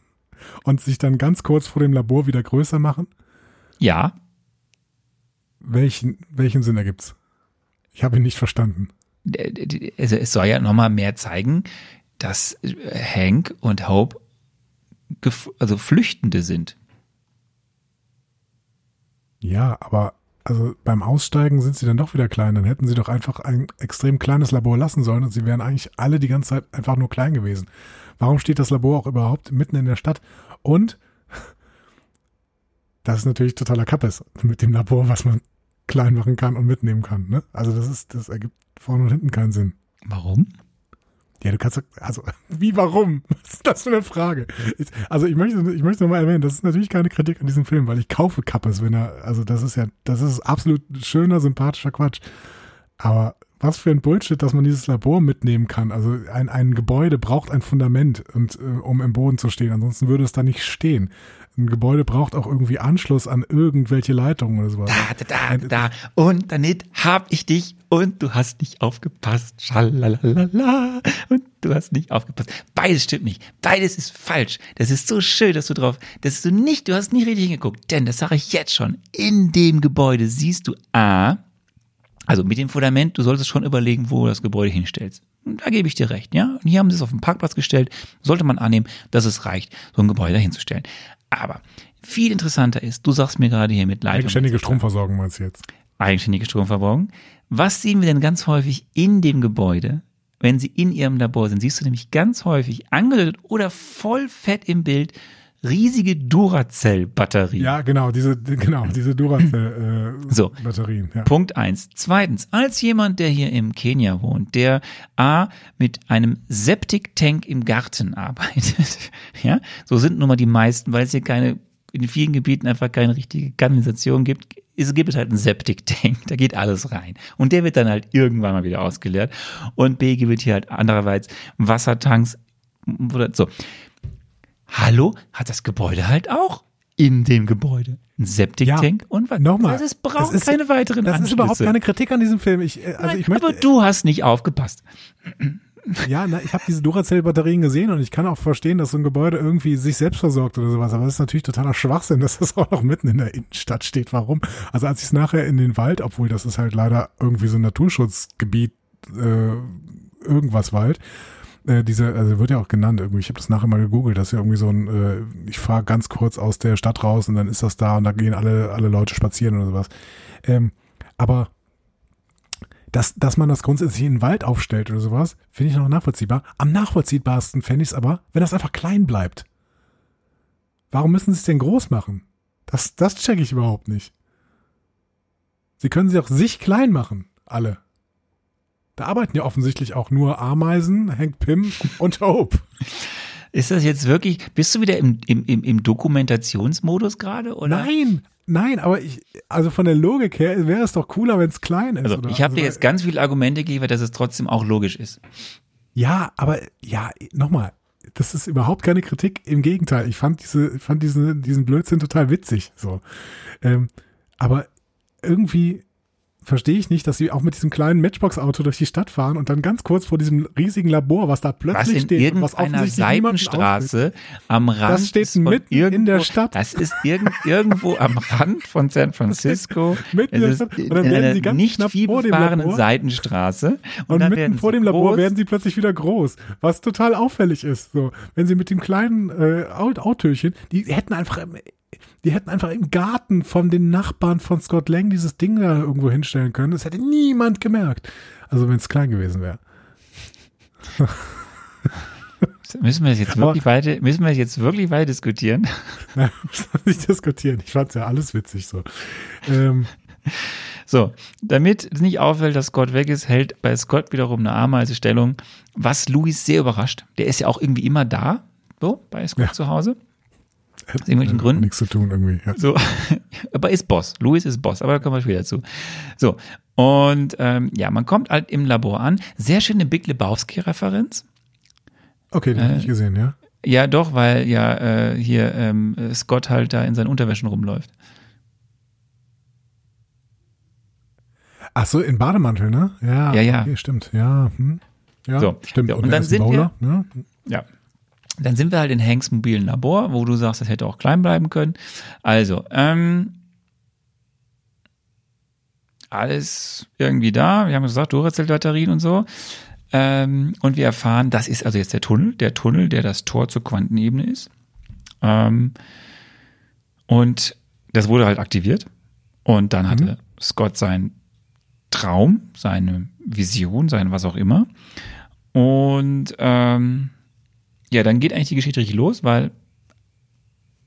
[laughs] und sich dann ganz kurz vor dem Labor wieder größer machen? Ja, Welchen, welchen Sinn ergibt's? Ich habe ihn nicht verstanden. d- d- also es soll ja nochmal mehr zeigen, dass äh, Hank und Hope also Flüchtende sind. Ja, aber also beim Aussteigen sind sie dann doch wieder klein. Dann hätten sie doch einfach ein extrem kleines Labor lassen sollen und sie wären eigentlich alle die ganze Zeit einfach nur klein gewesen. Warum steht das Labor auch überhaupt mitten in der Stadt? Und [laughs] das ist natürlich totaler Kappes mit dem Labor, was man klein machen kann und mitnehmen kann. Ne? Also das ist, das ergibt vorne und hinten keinen Sinn. Warum? Ja, du kannst, also, [laughs] wie, warum? [laughs] Was ist das für eine Frage? Also, ich möchte, ich möchte nochmal erwähnen, das ist natürlich keine Kritik an diesem Film, weil ich kaufe Kappes, wenn er, also, das ist ja, das ist absolut schöner, sympathischer Quatsch. Aber was für ein Bullshit, dass man dieses Labor mitnehmen kann. Also, ein, ein Gebäude braucht ein Fundament und, äh, um im Boden zu stehen. Ansonsten würde es da nicht stehen. Ein Gebäude braucht auch irgendwie Anschluss an irgendwelche Leitungen oder sowas. Da, da, da, da. Und damit hab ich dich und du hast nicht aufgepasst. Schalalala. Und du hast nicht aufgepasst. Beides stimmt nicht. Beides ist falsch. Das ist so schön, dass du drauf, dass du nicht, du hast nicht richtig hingeguckt. Denn, das sage ich jetzt schon, in dem Gebäude siehst du A, also mit dem Fundament, du solltest schon überlegen, wo du das Gebäude hinstellst. Da gebe ich dir recht, ja. Und hier haben sie es auf den Parkplatz gestellt. Sollte man annehmen, dass es reicht, so ein Gebäude hinzustellen. Aber viel interessanter ist, du sagst mir gerade hier mit Leitung. Eigenständige Stromversorgung meinst du jetzt? Eigenständige Stromversorgung. Was sehen wir denn ganz häufig in dem Gebäude, wenn sie in ihrem Labor sind? Siehst du nämlich ganz häufig angedeutet oder voll fett im Bild riesige Duracell-Batterien. Ja, genau, diese, genau, diese Duracell-Batterien. [laughs] So. Batterien, ja. Punkt eins. Zweitens, als jemand, der hier im Kenia wohnt, der A, mit einem Septic-Tank im Garten arbeitet, [laughs] ja, so sind nun mal die meisten, weil es hier keine, in vielen Gebieten einfach keine richtige Kanalisation gibt, es gibt halt einen Septic-Tank, [laughs] da geht alles rein. Und der wird dann halt irgendwann mal wieder ausgeleert. Und B gibt hier halt andererseits Wassertanks, oder so. Hallo, hat das Gebäude halt auch in dem Gebäude ein Septic-Tank Ja, und was. nochmal, Das heißt, es braucht ist- keine weiteren Das ist Anschlüsse. überhaupt keine Kritik an diesem Film. Ich, äh, also Nein, ich möchte, aber du hast nicht aufgepasst. [clears throat] ja, na, ich habe diese Duracell-Batterien gesehen und ich kann auch verstehen, dass so ein Gebäude irgendwie sich selbst versorgt oder sowas. Aber das ist natürlich totaler Schwachsinn, [laughs] dass das auch noch mitten in der Innenstadt steht. Warum? Also als ich es nachher in den Wald, obwohl das ist halt leider irgendwie so ein Naturschutzgebiet, äh, irgendwas Wald. Äh, diese, also wird ja auch genannt irgendwie. Ich habe das nachher mal gegoogelt, dass ja irgendwie so ein, äh, ich fahre ganz kurz aus der Stadt raus und dann ist das da und da gehen alle, alle Leute spazieren oder sowas. Ähm, aber dass, dass man das grundsätzlich in den Wald aufstellt oder sowas, finde ich noch nachvollziehbar. Am nachvollziehbarsten fände ich es aber, wenn das einfach klein bleibt. Warum müssen sie es denn groß machen? Das, das checke ich überhaupt nicht. Sie können sie auch sich klein machen, alle. Da arbeiten ja offensichtlich auch nur Ameisen, Hank Pym und Hope. Ist das jetzt wirklich, bist du wieder im, im, im, im Dokumentationsmodus gerade? Oder? Nein, nein, aber ich, also von der Logik her wäre es doch cooler, wenn es klein ist. Also, ich habe also, dir jetzt ganz viele Argumente gegeben, dass es trotzdem auch logisch ist. Ja, aber ja, nochmal, das ist überhaupt keine Kritik. Im Gegenteil, ich fand diese, fand diesen, diesen Blödsinn total witzig. So, ähm, aber irgendwie verstehe ich nicht, dass sie auch mit diesem kleinen Matchbox-Auto durch die Stadt fahren und dann ganz kurz vor diesem riesigen Labor, was da Was plötzlich in steht, was offensichtlich niemanden auffällt. Seitenstraße am Rand Das steht mitten in irgendwo, der Stadt. Das ist irgend, irgendwo am Rand von San [laughs] Francisco. mitten in der Stadt. Und dann in werden einer sie ganz nicht knapp vor dem Labor. Seitenstraße. Und, Und dann mitten werden vor dem Labor groß. werden sie plötzlich wieder groß, was total auffällig ist. So, wenn sie mit dem kleinen äh, Aut- Autöchen, die hätten einfach, die hätten einfach im Garten von den Nachbarn von Scott Lang dieses Ding da irgendwo hinstellen können. Das hätte niemand gemerkt. Also wenn es klein gewesen wäre. [laughs] Müssen wir jetzt wirklich weiter, müssen wir jetzt wirklich weiter diskutieren? [laughs] Man nicht diskutieren. Ich fand's ja alles witzig so. Ähm, So, damit es nicht auffällt, dass Scott weg ist, hält bei Scott wiederum eine Ameise Stellung, was Louis sehr überrascht. Der ist ja auch irgendwie immer da, so, bei Scott Ja. zu Hause. Hat irgendwelchen Gründen? Nichts zu tun irgendwie. Ja. So, [laughs] aber ist Boss. Louis ist Boss, aber da kommen wir später zu. So, und ähm, ja, man kommt halt im Labor an. Sehr schöne Big Lebowski-Referenz. Okay, den Äh, ich gesehen, ja. Ja, doch, weil ja äh, hier ähm, äh, Scott halt da in seinen Unterwäschen rumläuft. Ach so, in Bademantel, ne? Ja, Ja, ja. Okay, stimmt. Ja, hm. ja So, stimmt. ja, und er dann sind Bowler, ne? Ja. Dann sind wir halt in Hanks mobilen Labor, wo du sagst, das hätte auch klein bleiben können. Also, ähm, alles irgendwie da. Wir haben gesagt, Duracell-Batterien und so. Ähm, und wir erfahren, das ist also jetzt der Tunnel, der Tunnel, der das Tor zur Quantenebene ist. Ähm, und das wurde halt aktiviert. Und dann hatte Scott seinen Traum, seine Vision, sein was auch immer. Und ähm, ja, dann geht eigentlich die Geschichte richtig los, weil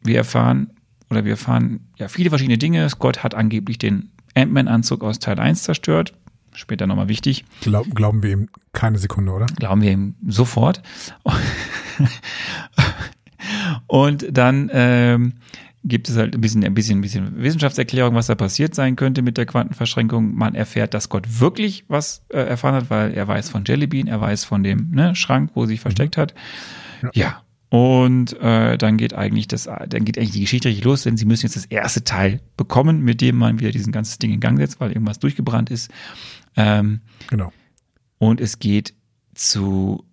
wir erfahren oder wir erfahren ja viele verschiedene Dinge. Scott hat angeblich den Ant-Man-Anzug aus Teil 1 zerstört. Später nochmal wichtig. Glaub, glauben wir ihm keine Sekunde, oder? Glauben wir ihm sofort. Und dann ähm, gibt es halt ein bisschen, ein bisschen, ein bisschen Wissenschaftserklärung, was da passiert sein könnte mit der Quantenverschränkung. Man erfährt, dass Gott wirklich was äh, erfahren hat, weil er weiß von Jellybean, er weiß von dem ne, Schrank, wo sie sich versteckt hat. Ja. ja. Und äh, dann geht eigentlich das, dann geht eigentlich die Geschichte richtig los, denn sie müssen jetzt das erste Teil bekommen, mit dem man wieder diesen ganzen Ding in Gang setzt, weil irgendwas durchgebrannt ist. Ähm, genau. Und es geht zu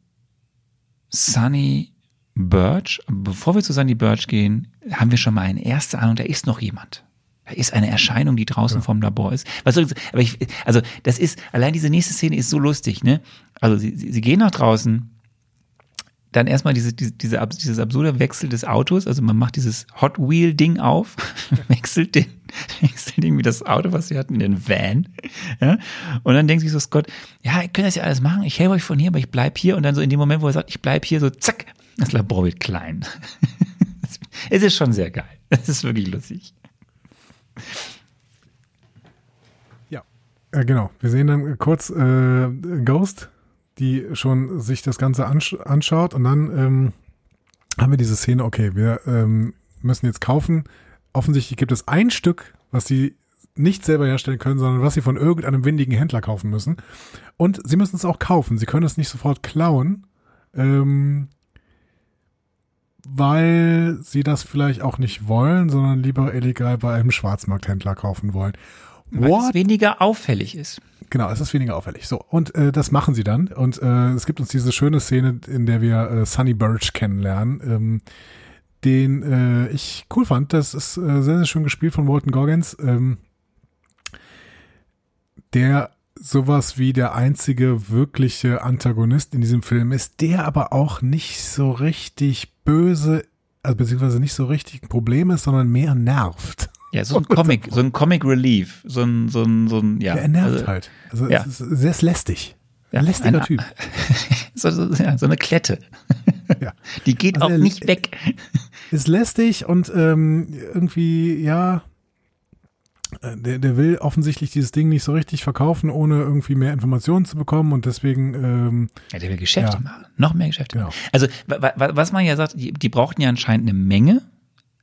Sunny Birch. Bevor wir zu Sunny Birch gehen, haben wir schon mal eine erste Ahnung, da ist noch jemand. Da ist eine Erscheinung, die draußen ja. vom Labor ist. Was soll ich, aber ich, also das ist, allein diese nächste Szene ist so lustig, ne? Also sie, sie gehen nach draußen, dann erstmal diese, diese, diese, dieses absurde Wechsel des Autos, also man macht dieses Hot Wheel Ding auf, [laughs] wechselt den, [laughs] wechselt irgendwie das Auto, was sie hatten, in den Van, ja, und dann denkt sich so Scott, ja, ihr könnt das ja alles machen, ich helfe euch von hier, aber ich bleib hier, und dann so in dem Moment, wo er sagt, ich bleib hier, so zack, das Labor wird klein. [laughs] es ist schon sehr geil. Es ist wirklich lustig. Ja, äh, genau. Wir sehen dann kurz äh, Ghost, die schon sich das Ganze ansch anschaut und dann ähm, haben wir diese Szene, okay, wir ähm, müssen jetzt kaufen. Offensichtlich gibt es ein Stück, was sie nicht selber herstellen können, sondern was sie von irgendeinem windigen Händler kaufen müssen. Und sie müssen es auch kaufen. Sie können es nicht sofort klauen, ähm, weil sie das vielleicht auch nicht wollen, sondern lieber illegal bei einem Schwarzmarkthändler kaufen wollen. Weil What? es weniger auffällig ist. Genau, es ist weniger auffällig. So, und äh, das machen sie dann. Und äh, es gibt uns diese schöne Szene, in der wir äh, Sunny Birch kennenlernen, ähm, den äh, ich cool fand. Das ist äh, sehr, sehr schön gespielt von Walton Goggins, ähm, der sowas wie der einzige wirkliche Antagonist in diesem Film ist, der aber auch nicht so richtig böse, also beziehungsweise nicht so richtig ein Problem ist, sondern mehr nervt. Ja, so ein Comic, so ein Comic Relief, so ein, so ein, so ein, ja. Der nervt also, halt. Also ja. es ist sehr lästig. Ja, ein lästiger ein, Typ. [laughs] So, so, ja, so eine Klette. Ja. [laughs] Die geht also auch nicht weg. [laughs] Ist lästig und ähm, irgendwie, ja, äh, der, der will offensichtlich dieses Ding nicht so richtig verkaufen, ohne irgendwie mehr Informationen zu bekommen und deswegen. Ähm, ja, der will Geschäfte ja. machen, noch mehr Geschäfte. Genau. Also was man ja sagt, die, die brauchten ja anscheinend eine Menge.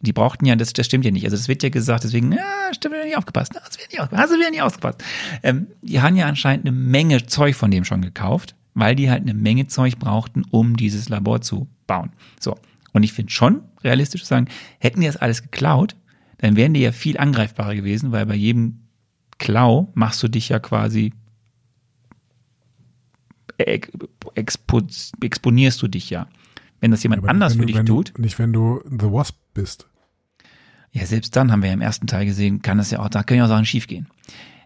Die brauchten ja, das, das stimmt ja nicht. Also das wird ja gesagt, deswegen, ja, stimmt, wieder nicht aufgepasst. Hast du wieder nicht aufgepasst. Wieder nicht aufgepasst. Ähm, die haben ja anscheinend eine Menge Zeug von dem schon gekauft, weil die halt eine Menge Zeug brauchten, um dieses Labor zu bauen. So. Und ich finde schon, realistisch zu sagen, hätten die das alles geklaut, dann wären die ja viel angreifbarer gewesen, weil bei jedem Klau machst du dich ja quasi expo, exponierst du dich ja. Wenn das jemand ja, anders für dich du, tut. Nicht, wenn du The Wasp bist. Ja, selbst dann haben wir ja im ersten Teil gesehen, kann das ja auch, da können ja auch Sachen schiefgehen.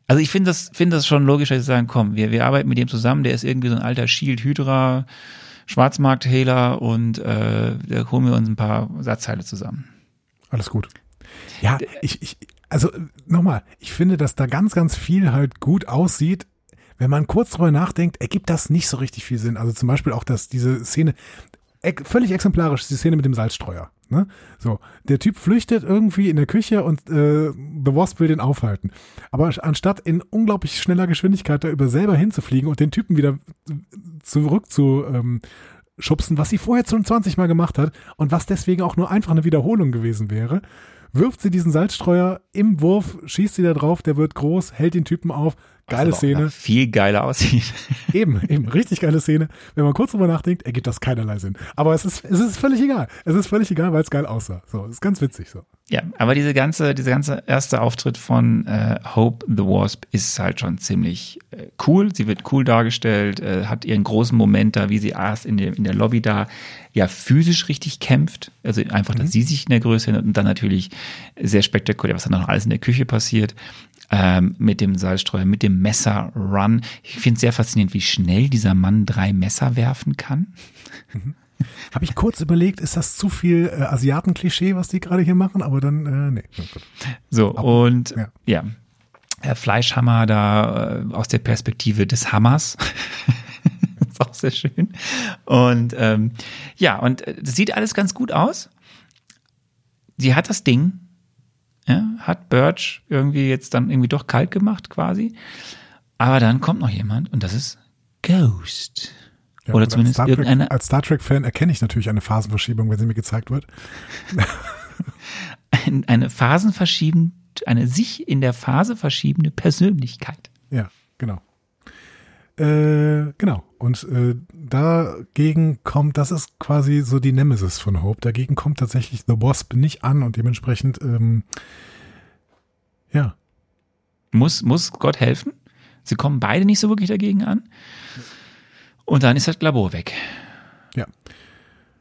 Also ich finde das, finde das schon logisch, dass sie sagen, komm, wir, wir arbeiten mit dem zusammen, der ist irgendwie so ein alter Shield Hydra, Schwarzmarkthehler und äh, da holen wir uns ein paar Satzteile zusammen. Alles gut. Ja, ich, ich also nochmal, ich finde, dass da ganz, ganz viel halt gut aussieht. Wenn man kurz drüber nachdenkt, ergibt das nicht so richtig viel Sinn. Also zum Beispiel auch, dass diese Szene, völlig exemplarisch, die Szene mit dem Salzstreuer. Ne? So, der Typ flüchtet irgendwie in der Küche und äh, The Wasp will den aufhalten. Aber anstatt in unglaublich schneller Geschwindigkeit da über selber hinzufliegen und den Typen wieder zurück zu ähm, schubsen, was sie vorher schon 20 Mal gemacht hat und was deswegen auch nur einfach eine Wiederholung gewesen wäre, wirft sie diesen Salzstreuer im Wurf, schießt sie da drauf, der wird groß, hält den Typen auf. Geile Szene. Viel geiler aussieht. [laughs] Eben, eben, richtig geile Szene. Wenn man kurz drüber nachdenkt, ergibt das keinerlei Sinn. Aber es ist, es ist völlig egal. Es ist völlig egal, weil es geil aussah. So, ist ganz witzig so. Ja, aber diese ganze, diese ganze erste Auftritt von äh, Hope the Wasp ist halt schon ziemlich äh, cool. Sie wird cool dargestellt, äh, hat ihren großen Moment da, wie sie erst in der, in der Lobby da ja physisch richtig kämpft. Also einfach, dass mhm. sie sich in der Größe und dann natürlich sehr spektakulär, was dann noch alles in der Küche passiert. Ähm, mit dem Salzstreuer, mit dem Messer-Run. Ich finde es sehr faszinierend, wie schnell dieser Mann drei Messer werfen kann. Mhm. Habe ich kurz überlegt, ist das zu viel äh, Asiaten-Klischee, was die gerade hier machen? Aber dann, äh, nee. So, Aber, und ja. ja. Der Fleischhammer da äh, aus der Perspektive des Hammers. [laughs] ist auch sehr schön. Und ähm, ja, und äh, das sieht alles ganz gut aus. Sie hat das Ding ja, hat Birch irgendwie jetzt dann irgendwie doch kalt gemacht quasi. Aber dann kommt noch jemand und das ist Ghost. Ja, Oder zumindest als Star Trek, irgendeine- Als Star Trek-Fan erkenne ich natürlich eine Phasenverschiebung, wenn sie mir gezeigt wird. [laughs] Ein, eine phasenverschiebend, eine sich in der Phase verschiebende Persönlichkeit. Ja, genau. Äh, genau. Und äh, dagegen kommt, das ist quasi so die Nemesis von Hope. Dagegen kommt tatsächlich The Wasp nicht an und dementsprechend, ähm, ja, Muss, muss Gott helfen. Sie kommen beide nicht so wirklich dagegen an. Und dann ist das Labor weg. ja.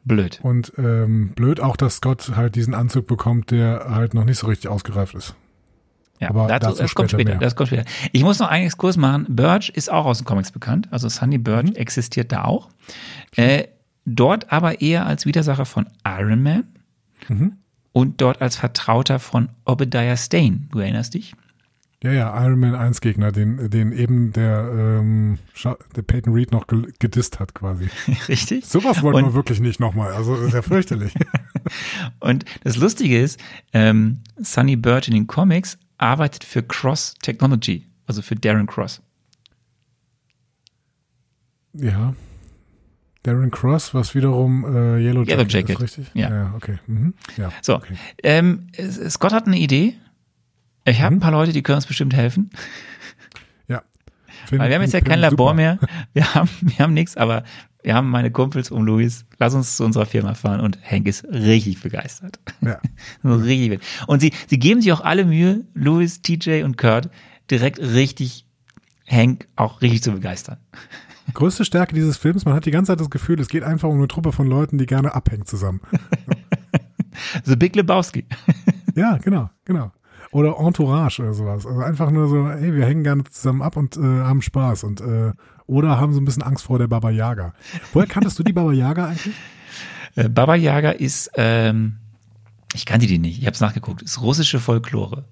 Blöd. Und ähm, blöd auch, dass Scott halt diesen Anzug bekommt, der halt noch nicht so richtig ausgereift ist. Ja, Aber dazu, dazu das kommt später mehr. Das kommt später. Ich muss noch einen Exkurs machen. Birch ist auch aus den Comics bekannt. Also Sunny Birch Mhm. existiert da auch. Äh, dort aber eher als Widersacher von Iron Man Mhm. und dort als Vertrauter von Obadiah Stane. Du erinnerst dich? Ja, ja, Iron Man 1 Gegner, den, den eben der, ähm, der Peyton Reed noch ge- gedisst hat quasi. [laughs] Richtig? Sowas wollten Und- wir wirklich nicht nochmal. Also ist ja fürchterlich. [laughs] Und das Lustige ist, ähm, Sunny Birch in den Comics arbeitet für Cross Technology, also für Darren Cross. ja. Darren Cross, was wiederum äh, Yellow Jacket, Yellow Jacket, ist, richtig? ja. ja okay. Mhm. Ja, So, okay. ähm, Scott hat eine Idee. Ich habe ein paar Leute, die können uns bestimmt helfen. Ja. Find- Weil wir haben jetzt ja kein Labor super. mehr. Wir haben, wir haben nichts, aber wir haben meine Kumpels um Luis. Lass uns zu unserer Firma fahren und Hank ist richtig begeistert. Ja. [laughs] So richtig. Und sie, sie geben sich auch alle Mühe, Louis, TJ und Kurt direkt richtig Hank auch richtig zu begeistern. [laughs] Größte Stärke dieses Films, man hat die ganze Zeit das Gefühl, es geht einfach um eine Truppe von Leuten, die gerne abhängen zusammen. [laughs] So Big Lebowski. Ja, genau, genau. Oder Entourage oder sowas. Also einfach nur so, hey, wir hängen gerne zusammen ab und äh, haben Spaß und äh, oder haben so ein bisschen Angst vor der Baba Yaga. Woher kanntest du die Baba Yaga eigentlich? [laughs] Äh, Baba Yaga ist, ähm, ich kannte die nicht, ich habe es nachgeguckt, ist russische Folklore.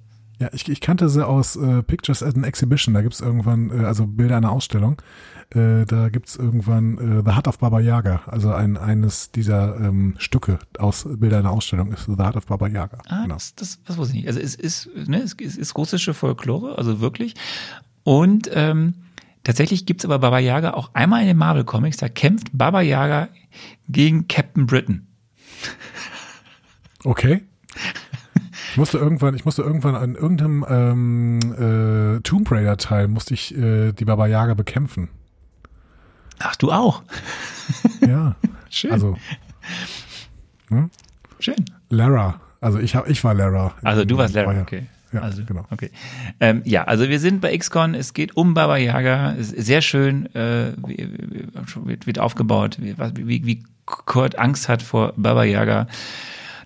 Ja, ich, ich kannte sie aus äh, Pictures at an Exhibition. Da gibt's irgendwann, äh, also Bilder einer Ausstellung. Äh, da gibt's irgendwann äh, The Heart of Baba Yaga. Also ein eines dieser ähm, Stücke aus Bilder einer Ausstellung ist The Heart of Baba Yaga. Ah, genau. das, das, das wusste ich nicht. Also es ist, ne, es ist russische Folklore, also wirklich. Und ähm, tatsächlich gibt's aber Baba Yaga auch einmal in den Marvel Comics, da kämpft Baba Yaga gegen Captain Britain. Okay. Ich musste irgendwann, ich musste irgendwann an irgendeinem ähm, äh, Tomb Raider Teil musste ich äh, die Baba Yaga bekämpfen. Ach, du auch. Ja. [laughs] Schön. Also Schön. Lara. Also ich hab, ich war Lara. Also du warst ja- okay. Ja, also, genau. Okay. Ähm, ja, also wir sind bei XCon, es geht um Baba Yaga, ist sehr schön, äh, wird, wird aufgebaut, wie, wie, wie Kurt Angst hat vor Baba Yaga.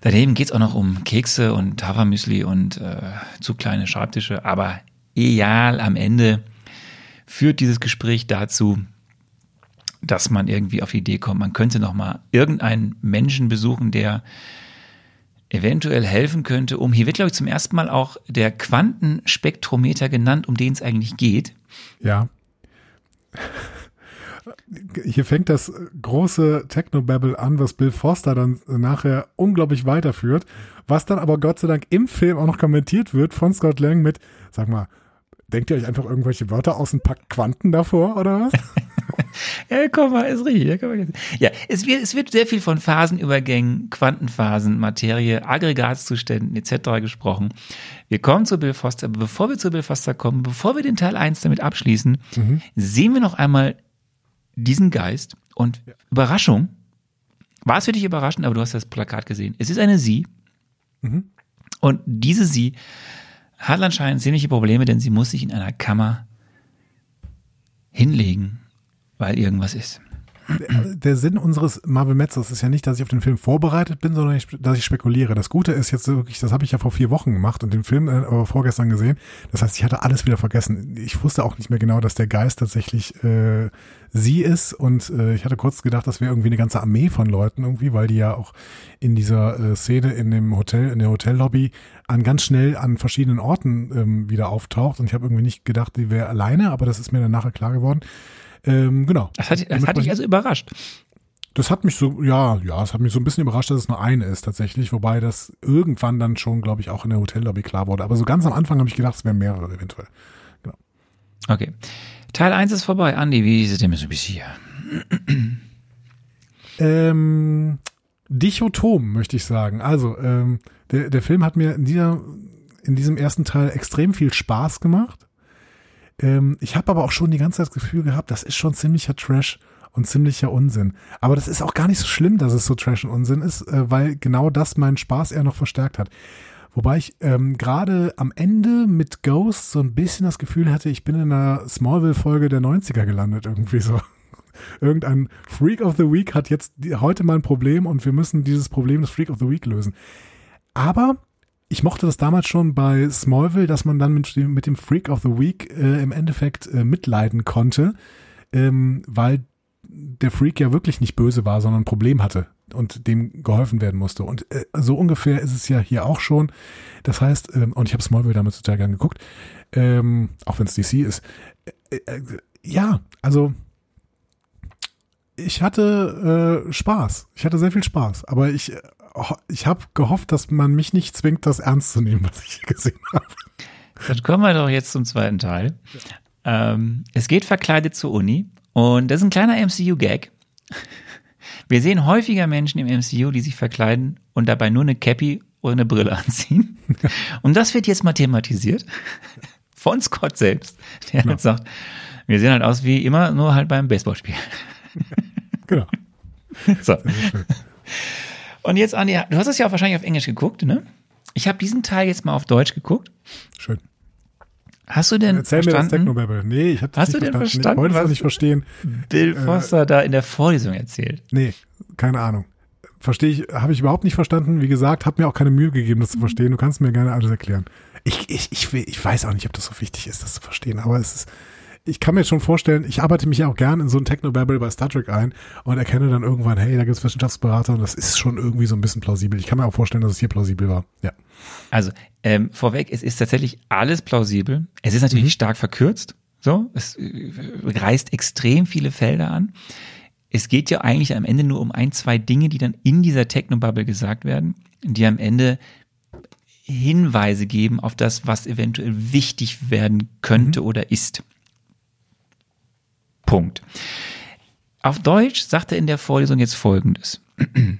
Daneben geht's auch noch um Kekse und Hafermüsli und äh, zu kleine Schreibtische, aber egal, am Ende führt dieses Gespräch dazu, dass man irgendwie auf die Idee kommt, man könnte noch mal irgendeinen Menschen besuchen, der eventuell helfen könnte, um, hier wird, glaube ich, zum ersten Mal auch der Quantenspektrometer genannt, um den es eigentlich geht. Ja. Hier fängt das große Technobabble an, was Bill Foster dann nachher unglaublich weiterführt, was dann aber Gott sei Dank im Film auch noch kommentiert wird von Scott Lang mit, sag mal, denkt ihr euch einfach irgendwelche Wörter aus und packt Quanten davor oder was? [laughs] Ja, komm mal, ist richtig. Ja, ja es, wird, es wird sehr viel von Phasenübergängen, Quantenphasen, Materie, Aggregatzuständen etc. gesprochen. Wir kommen zu Bill Foster, aber bevor wir zu Bill Foster kommen, bevor wir den Teil 1 damit abschließen, sehen wir noch einmal diesen Geist und Überraschung. War es für dich überraschend, aber du hast das Plakat gesehen. Es ist eine Sie. Und diese Sie hat anscheinend ziemliche Probleme, denn sie muss sich in einer Kammer hinlegen, weil irgendwas ist. Der Sinn unseres Marvel Metzers ist ja nicht, dass ich auf den Film vorbereitet bin, sondern ich, dass ich spekuliere. Das Gute ist jetzt wirklich, das habe ich ja vor vier Wochen gemacht und den Film äh, vorgestern gesehen. Das heißt, ich hatte alles wieder vergessen. Ich wusste auch nicht mehr genau, dass der Geist tatsächlich äh, sie ist und äh, ich hatte kurz gedacht, das wäre irgendwie eine ganze Armee von Leuten irgendwie, weil die ja auch in dieser äh, Szene in dem Hotel, in der Hotellobby an ganz schnell an verschiedenen Orten ähm, wieder auftaucht und ich habe irgendwie nicht gedacht, die wäre alleine, aber das ist mir dann nachher klar geworden. Ähm, genau. Das hat, das hat dich also überrascht. Das hat mich so, ja, ja, es hat mich so ein bisschen überrascht, dass es nur eine ist tatsächlich, wobei das irgendwann dann schon, glaube ich, auch in der Hotellobby klar wurde. Aber so ganz am Anfang habe ich gedacht, es wären mehrere eventuell. Okay. Teil 1 ist vorbei. Andi, wie ist es denn so bis hier? Ähm, dichotom, möchte ich sagen. Also, ähm, der, der Film hat mir in, dieser, in diesem ersten Teil extrem viel Spaß gemacht. Ähm, ich habe aber auch schon die ganze Zeit das Gefühl gehabt, das ist schon ziemlicher Trash und ziemlicher Unsinn. Aber das ist auch gar nicht so schlimm, dass es so Trash und Unsinn ist, äh, weil genau das meinen Spaß eher noch verstärkt hat. Wobei ich ähm, gerade am Ende mit Ghost so ein bisschen das Gefühl hatte, ich bin in einer Smallville-Folge der 90er gelandet, irgendwie so. [laughs] Irgendein Freak of the Week hat jetzt heute mal ein Problem und wir müssen dieses Problem des Freak of the Week lösen. Aber ich mochte das damals schon bei Smallville, dass man dann mit dem, mit dem Freak of the Week äh, im Endeffekt äh, mitleiden konnte, ähm, weil der Freak ja wirklich nicht böse war, sondern ein Problem hatte und dem geholfen werden musste. Und äh, so ungefähr ist es ja hier auch schon. Das heißt, ähm, und ich habe Smallville damals total gern geguckt, ähm, auch wenn es DC ist. Äh, äh, ja, also ich hatte äh, Spaß. Ich hatte sehr viel Spaß. Aber ich, äh, ich habe gehofft, dass man mich nicht zwingt, das ernst zu nehmen, was ich hier gesehen habe. Dann kommen wir doch jetzt zum zweiten Teil. Ähm, es geht verkleidet zur Uni und das ist ein kleiner MCU-Gag. Wir sehen häufiger Menschen im MCU, die sich verkleiden und dabei nur eine Cappy oder eine Brille anziehen. Und das wird jetzt mal thematisiert von Scott selbst, der Genau. halt sagt, wir sehen halt aus wie immer, nur halt beim Baseballspiel. Genau. So. Und jetzt, Andi, du hast es ja auch wahrscheinlich auf Englisch geguckt, ne? Ich habe diesen Teil jetzt mal auf Deutsch geguckt. Schön. Hast du denn Erzähl mir das verstanden, Technobabble. Nee, ich habe das Hast nicht du denn verstanden. verstanden, Ich wollte es nicht verstehen. Bill Foster da in der Vorlesung erzählt? Nee, keine Ahnung. Verstehe ich, habe ich überhaupt nicht verstanden. Wie gesagt, habe mir auch keine Mühe gegeben, das zu verstehen. Du kannst mir gerne alles erklären. Ich, ich, ich, will, ich weiß auch nicht, ob das so wichtig ist, das zu verstehen, aber es ist, ich kann mir schon vorstellen, ich arbeite mich ja auch gern in so ein Technobabble bei Star Trek ein und erkenne dann irgendwann, hey, da gibt es Wissenschaftsberater und das ist schon irgendwie so ein bisschen plausibel. Ich kann mir auch vorstellen, dass es hier plausibel war. Ja. Also, ähm, vorweg, es ist tatsächlich alles plausibel. Es ist natürlich stark verkürzt. So, es äh, reißt extrem viele Felder an. Es geht ja eigentlich am Ende nur um ein, zwei Dinge, die dann in dieser Technobubble gesagt werden, die am Ende Hinweise geben auf das, was eventuell wichtig werden könnte oder ist. Punkt. Auf Deutsch sagt er in der Vorlesung jetzt Folgendes. [clears throat]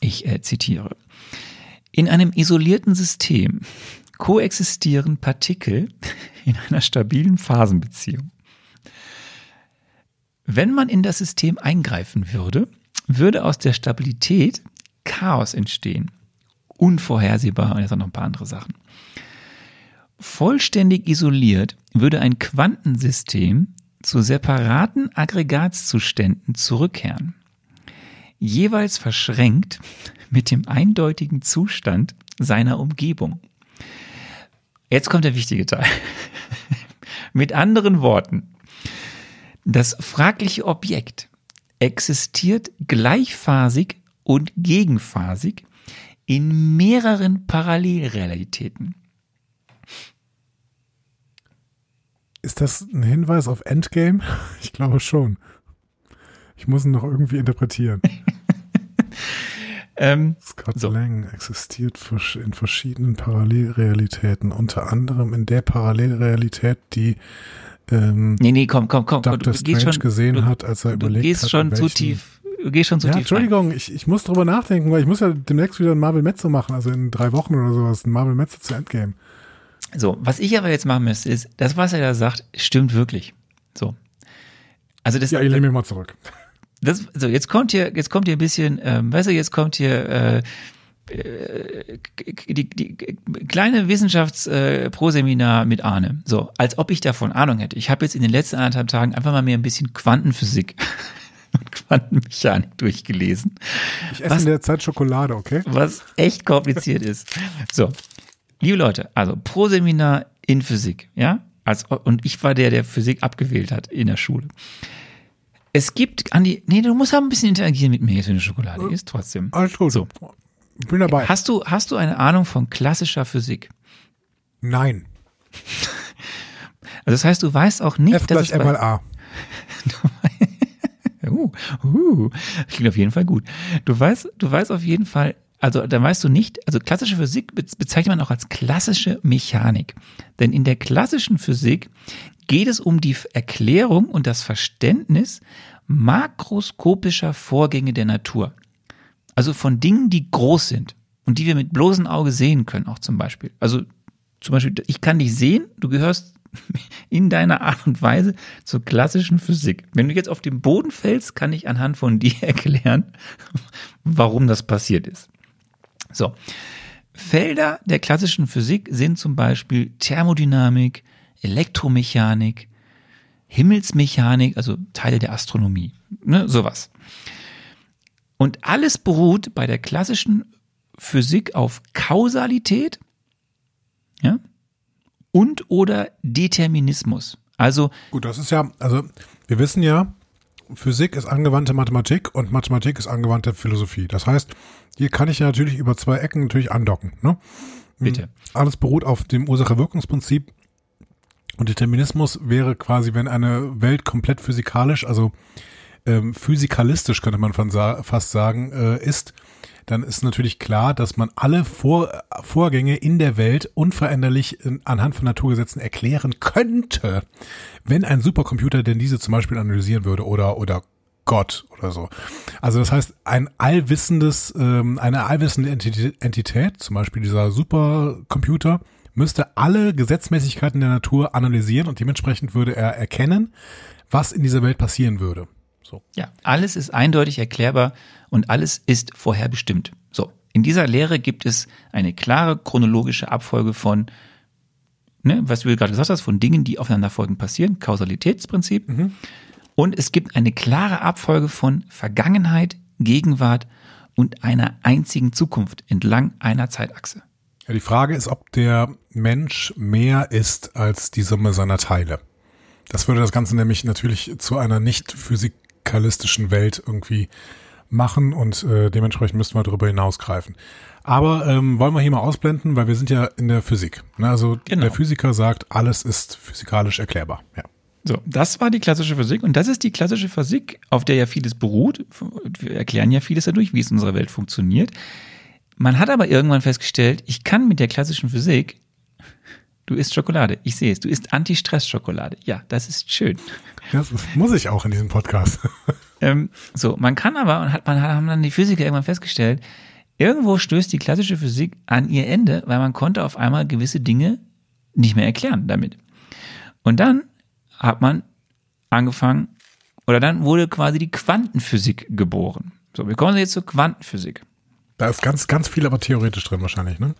Ich äh, zitiere. In einem isolierten System koexistieren Partikel [laughs] in einer stabilen Phasenbeziehung. Wenn man in das System eingreifen würde, würde aus der Stabilität Chaos entstehen. Unvorhersehbar und jetzt auch noch ein paar andere Sachen. Vollständig isoliert würde ein Quantensystem zu separaten Aggregatzuständen zurückkehren jeweils verschränkt mit dem eindeutigen Zustand seiner Umgebung. Jetzt kommt der wichtige Teil. [laughs] mit anderen Worten, das fragliche Objekt existiert gleichphasig und gegenphasig in mehreren Parallelrealitäten. Ist das ein Hinweis auf Endgame? [laughs] Ich glaube schon. Ich muss ihn noch irgendwie interpretieren. [laughs] Ähm, Scott So. Lang existiert in verschiedenen Parallelrealitäten, unter anderem in der Parallelrealität, die ähm, nee, nee, komm, komm, komm. Dr. du gehst Strange schon, gesehen du, hat, als er du überlegt gehst hat, schon zu tief. Du gehst schon zu Ja, tief. Entschuldigung, ich, ich muss drüber nachdenken, weil ich muss ja demnächst wieder ein Marvel Metzo machen, also in drei Wochen oder sowas, ein Marvel Metzo zu Endgame. So, was ich aber jetzt machen müsste, ist, das, was er da sagt, stimmt wirklich. So. Also das, Ja, ich lehne mich mal zurück. das so, jetzt kommt hier, jetzt kommt hier ein bisschen, ähm, weißt du, jetzt kommt hier äh, äh, die, die, kleine Wissenschafts-Pro-Seminar mit Arne. So, als ob ich davon Ahnung hätte. Ich habe jetzt in den letzten anderthalb Tagen einfach mal mir ein bisschen Quantenphysik [laughs] und Quantenmechanik durchgelesen. Ich esse Was? in der Zeit Schokolade, okay? was echt kompliziert ist. So, liebe Leute, also pro Seminar in Physik, ja? Als, und ich war der, der Physik abgewählt hat in der Schule. Es gibt, Andi, nee, du musst aber ein bisschen interagieren mit mir, jetzt, wenn du Schokolade isst, trotzdem. Alles gut. So. Ich bin dabei. Hast du, hast du eine Ahnung von klassischer Physik? Nein. Also das heißt, du weißt auch nicht, F dass es M mal A. [laughs] Uh, uh, klingt auf jeden Fall gut. Du weißt, du weißt auf jeden Fall, also da weißt du nicht, also klassische Physik bezeichnet man auch als klassische Mechanik. Denn in der klassischen Physik geht es um die Erklärung und das Verständnis makroskopischer Vorgänge der Natur. Also von Dingen, die groß sind und die wir mit bloßem Auge sehen können, auch zum Beispiel. Also zum Beispiel, ich kann dich sehen, du gehörst [laughs] in deiner Art und Weise zur klassischen Physik. Wenn du jetzt auf den Boden fällst, kann ich anhand von dir [laughs] erklären, warum das passiert ist. So. Felder der klassischen Physik sind zum Beispiel Thermodynamik, Elektromechanik, Himmelsmechanik, also Teile der Astronomie, ne, sowas. Und alles beruht bei der klassischen Physik auf Kausalität, ja, und oder Determinismus. Also gut, das ist ja, also wir wissen ja, Physik ist angewandte Mathematik und Mathematik ist angewandte Philosophie. Das heißt, hier kann ich ja natürlich über zwei Ecken natürlich andocken. Ne? Bitte. Alles beruht auf dem Ursache-Wirkungsprinzip. Und Determinismus wäre quasi, wenn eine Welt komplett physikalisch, also ähm, physikalistisch könnte man fast sagen, äh, ist, dann ist natürlich klar, dass man alle Vor Vorgänge in der Welt unveränderlich in, anhand von Naturgesetzen erklären könnte, wenn ein Supercomputer denn diese zum Beispiel analysieren würde oder oder Gott oder so. Also das heißt, ein allwissendes, ähm, eine allwissende Entität, zum Beispiel dieser Supercomputer, müsste alle Gesetzmäßigkeiten der Natur analysieren und dementsprechend würde er erkennen, was in dieser Welt passieren würde. So. Ja, alles ist eindeutig erklärbar und alles ist vorherbestimmt. So, in dieser Lehre gibt es eine klare chronologische Abfolge von, ne, was du gerade gesagt hast, von Dingen, die aufeinanderfolgend passieren, Kausalitätsprinzip. Mhm. Und es gibt eine klare Abfolge von Vergangenheit, Gegenwart und einer einzigen Zukunft entlang einer Zeitachse. Ja, die Frage ist, ob der Mensch mehr ist als die Summe seiner Teile. Das würde das Ganze nämlich natürlich zu einer nicht physik physikalistischen Welt irgendwie machen und äh, dementsprechend müssten wir darüber hinausgreifen. Aber ähm, wollen wir hier mal ausblenden, weil wir sind ja in der Physik. Ne? Also genau. der Physiker sagt, alles ist physikalisch erklärbar. Ja. So, das war die klassische Physik und das ist die klassische Physik, auf der ja vieles beruht. Wir erklären ja vieles dadurch, wie es in unserer Welt funktioniert. Man hat aber irgendwann festgestellt, ich kann mit der klassischen Physik Du isst Schokolade. Ich sehe es. Du isst Anti-Stress-Schokolade. Ja, das ist schön. Das muss ich auch in diesem Podcast. [laughs] ähm, so, man kann aber, und hat, man haben dann die Physiker irgendwann festgestellt, irgendwo stößt die klassische Physik an ihr Ende, weil man konnte auf einmal gewisse Dinge nicht mehr erklären damit. Und dann hat man angefangen, oder dann wurde quasi die Quantenphysik geboren. So, wir kommen jetzt zur Quantenphysik. Da ist ganz, ganz viel aber theoretisch drin wahrscheinlich, ne?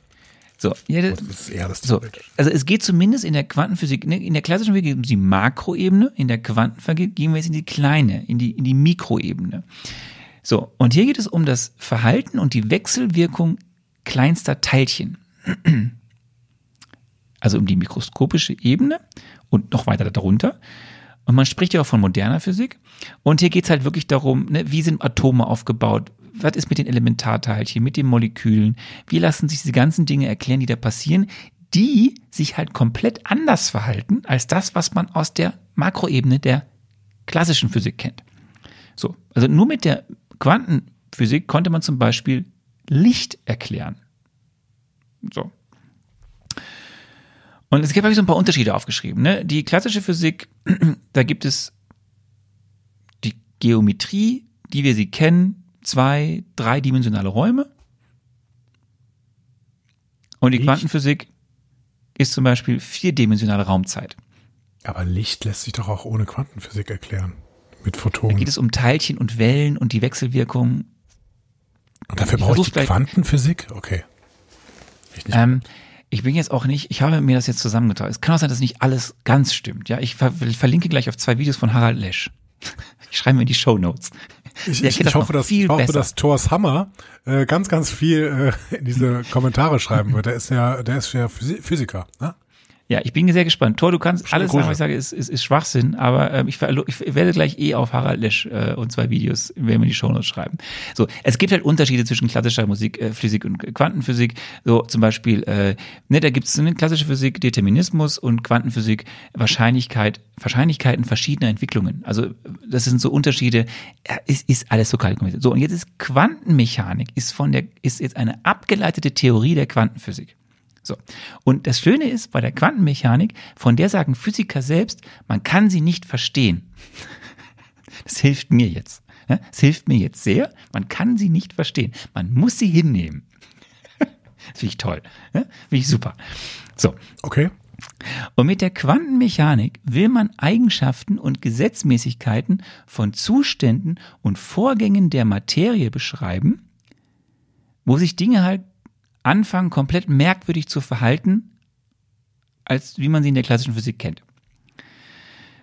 So, ja, das, ist eher das so, Also es geht zumindest in der Quantenphysik, ne, in der klassischen Physik um die Makroebene, in der Quantenphysik gehen wir jetzt in die kleine, in die, in die Mikroebene. So, und hier geht es um das Verhalten und die Wechselwirkung kleinster Teilchen. Also um die mikroskopische Ebene und noch weiter darunter. Und man spricht ja auch von moderner Physik. Und hier geht es halt wirklich darum, ne, wie sind Atome aufgebaut? was ist mit den Elementarteilchen, mit den Molekülen? Wie lassen sich diese ganzen Dinge erklären, die da passieren, die sich halt komplett anders verhalten als das, was man aus der Makroebene der klassischen Physik kennt. So, also nur mit der Quantenphysik konnte man zum Beispiel Licht erklären. So. Und es gibt habe ich so ein paar Unterschiede aufgeschrieben. Ne? Die klassische Physik, [clears throat] da gibt es die Geometrie, die wir sie kennen, zwei, dreidimensionale Räume. Und die Licht. Quantenphysik ist zum Beispiel vierdimensionale Raumzeit. Aber Licht lässt sich doch auch ohne Quantenphysik erklären. Mit Photonen. Da geht es um Teilchen und Wellen und die Wechselwirkung. Und dafür brauche ich die Quantenphysik? Okay. Ähm, ich bin jetzt auch nicht, ich habe mir das jetzt zusammengetragen. Es kann auch sein, dass nicht alles ganz stimmt. Ja, ich verlinke gleich auf zwei Videos von Harald Lesch. [laughs] Ich schreibe mir in die Show Notes. Ich, ich, ich hoffe, dass, ich hoffe dass Thors Hammer äh, ganz, ganz viel äh, in diese Kommentare schreiben wird. Der ist ja, der ist ja Physiker, ne? Ja, ich bin sehr gespannt. Thor, du kannst alles sagen, was ich sage, ist, ist, ist Schwachsinn, aber ähm, ich, ich werde gleich eh auf Harald Lesch äh, und zwei Videos, werden wir die Shownotes schreiben. So, es gibt halt Unterschiede zwischen klassischer Musik, äh, Physik und Quantenphysik. So zum Beispiel, äh, ne, da gibt es eine klassische Physik, Determinismus und Quantenphysik, Wahrscheinlichkeit, Wahrscheinlichkeiten verschiedener Entwicklungen. Also das sind so Unterschiede, ja, ist, ist alles so kalkuliert. So, und jetzt ist Quantenmechanik, ist von der, ist jetzt eine abgeleitete Theorie der Quantenphysik. So. Und das Schöne ist bei der Quantenmechanik, von der sagen Physiker selbst, man kann sie nicht verstehen. [laughs] Das hilft mir jetzt. Es hilft mir jetzt sehr. Man kann sie nicht verstehen. Man muss sie hinnehmen. Das [laughs] finde ich toll. Finde ich super. So. Okay. Und mit der Quantenmechanik will man Eigenschaften und Gesetzmäßigkeiten von Zuständen und Vorgängen der Materie beschreiben, wo sich Dinge halt anfangen, komplett merkwürdig zu verhalten, als wie man sie in der klassischen Physik kennt.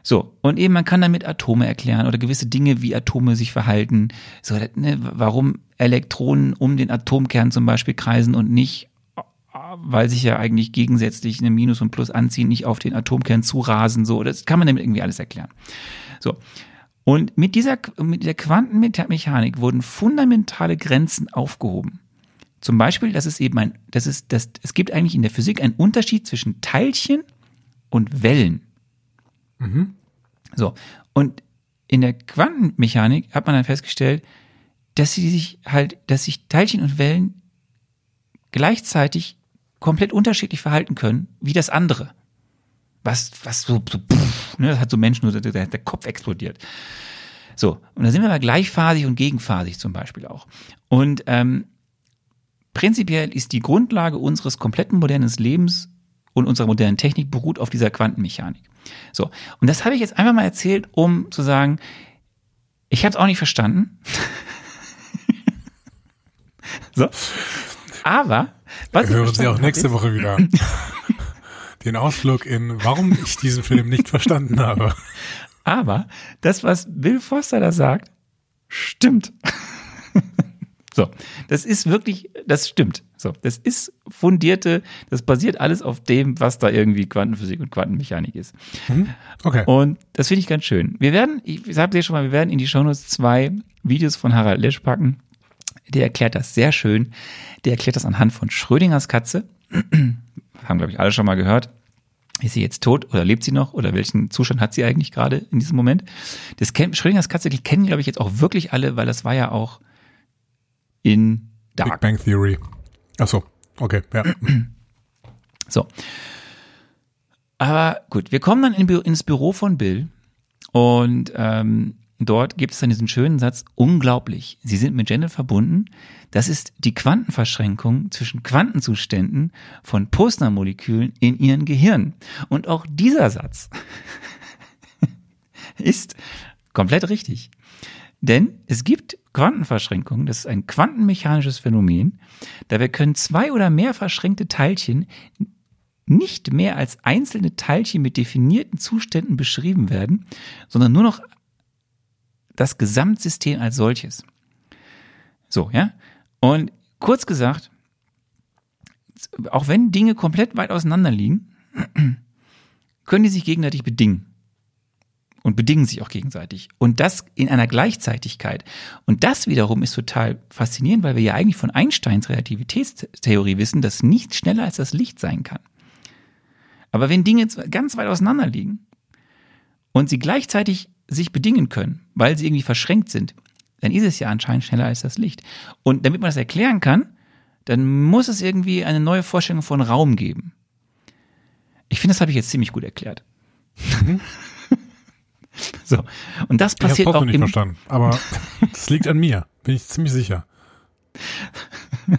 So, und eben man kann damit Atome erklären oder gewisse Dinge, wie Atome sich verhalten. So, ne, warum Elektronen um den Atomkern zum Beispiel kreisen und nicht, weil sich ja eigentlich gegensätzlich eine Minus und Plus anziehen, nicht auf den Atomkern zurasen. So, das kann man damit irgendwie alles erklären. So. Und mit dieser, mit der Quantenmechanik wurden fundamentale Grenzen aufgehoben. Zum Beispiel, dass es eben ein, das ist, das, es gibt eigentlich in der Physik einen Unterschied zwischen Teilchen und Wellen. So. Und in der Quantenmechanik hat man dann festgestellt, dass sie sich halt, dass sich Teilchen und Wellen gleichzeitig komplett unterschiedlich verhalten können, wie das andere. Was, was so, so pff, ne, das hat so Menschen, nur der, der Kopf explodiert. So, und da sind wir mal gleichphasig und gegenphasig zum Beispiel auch. Und ähm, prinzipiell ist die Grundlage unseres kompletten modernen Lebens und unserer modernen Technik beruht auf dieser Quantenmechanik. So, und das habe ich jetzt einfach mal erzählt, um zu sagen, ich habe es auch nicht verstanden. [laughs] so, aber was ich Hören Sie auch nächste habe, Woche wieder [laughs] den Ausflug in, warum ich diesen Film nicht verstanden habe. ist, aber das, was Bill Foster da sagt, stimmt. So, das ist wirklich, das stimmt. So, das ist fundierte, das basiert alles auf dem, was da irgendwie Quantenphysik und Quantenmechanik ist. Okay. Und das finde ich ganz schön. Wir werden, ich sage dir schon mal, wir werden in die Shownotes zwei Videos von Harald Lesch packen. Der erklärt das sehr schön. Der erklärt das anhand von Schrödingers Katze. [clears throat] Haben, glaube ich, alle schon mal gehört. Ist sie jetzt tot oder lebt sie noch oder welchen Zustand hat sie eigentlich gerade in diesem Moment? Das kennt, Schrödingers Katze, die kennen, glaube ich, jetzt auch wirklich alle, weil das war ja auch in Big Dark. Bang Theory. Ach so. Okay. Ja. [clears throat] So. Aber gut, wir kommen dann in, ins Büro von Bill und ähm, dort gibt es dann diesen schönen Satz, unglaublich, Sie sind mit Janet verbunden. Das ist die Quantenverschränkung zwischen Quantenzuständen von Postnermolekülen in Ihren Gehirn. Und auch dieser Satz [laughs] ist komplett richtig. Denn es gibt Quantenverschränkungen, das ist ein quantenmechanisches Phänomen. Dabei können zwei oder mehr verschränkte Teilchen nicht mehr als einzelne Teilchen mit definierten Zuständen beschrieben werden, sondern nur noch das Gesamtsystem als solches. So, ja? Und kurz gesagt, auch wenn Dinge komplett weit auseinander liegen, [clears throat] können die sich gegenseitig bedingen. Und bedingen sich auch gegenseitig. Und das in einer Gleichzeitigkeit. Und das wiederum ist total faszinierend, weil wir ja eigentlich von Einsteins Relativitätstheorie wissen, dass nichts schneller als das Licht sein kann. Aber wenn Dinge ganz weit auseinander liegen und sie gleichzeitig sich bedingen können, weil sie irgendwie verschränkt sind, dann ist es ja anscheinend schneller als das Licht. Und damit man das erklären kann, dann muss es irgendwie eine neue Vorstellung von Raum geben. Ich finde, das habe ich jetzt ziemlich gut erklärt. [laughs] [laughs] so. Und das Ich passiert auch trotzdem nicht im, verstanden. Aber [laughs] das liegt an mir. Bin ich ziemlich sicher. [laughs]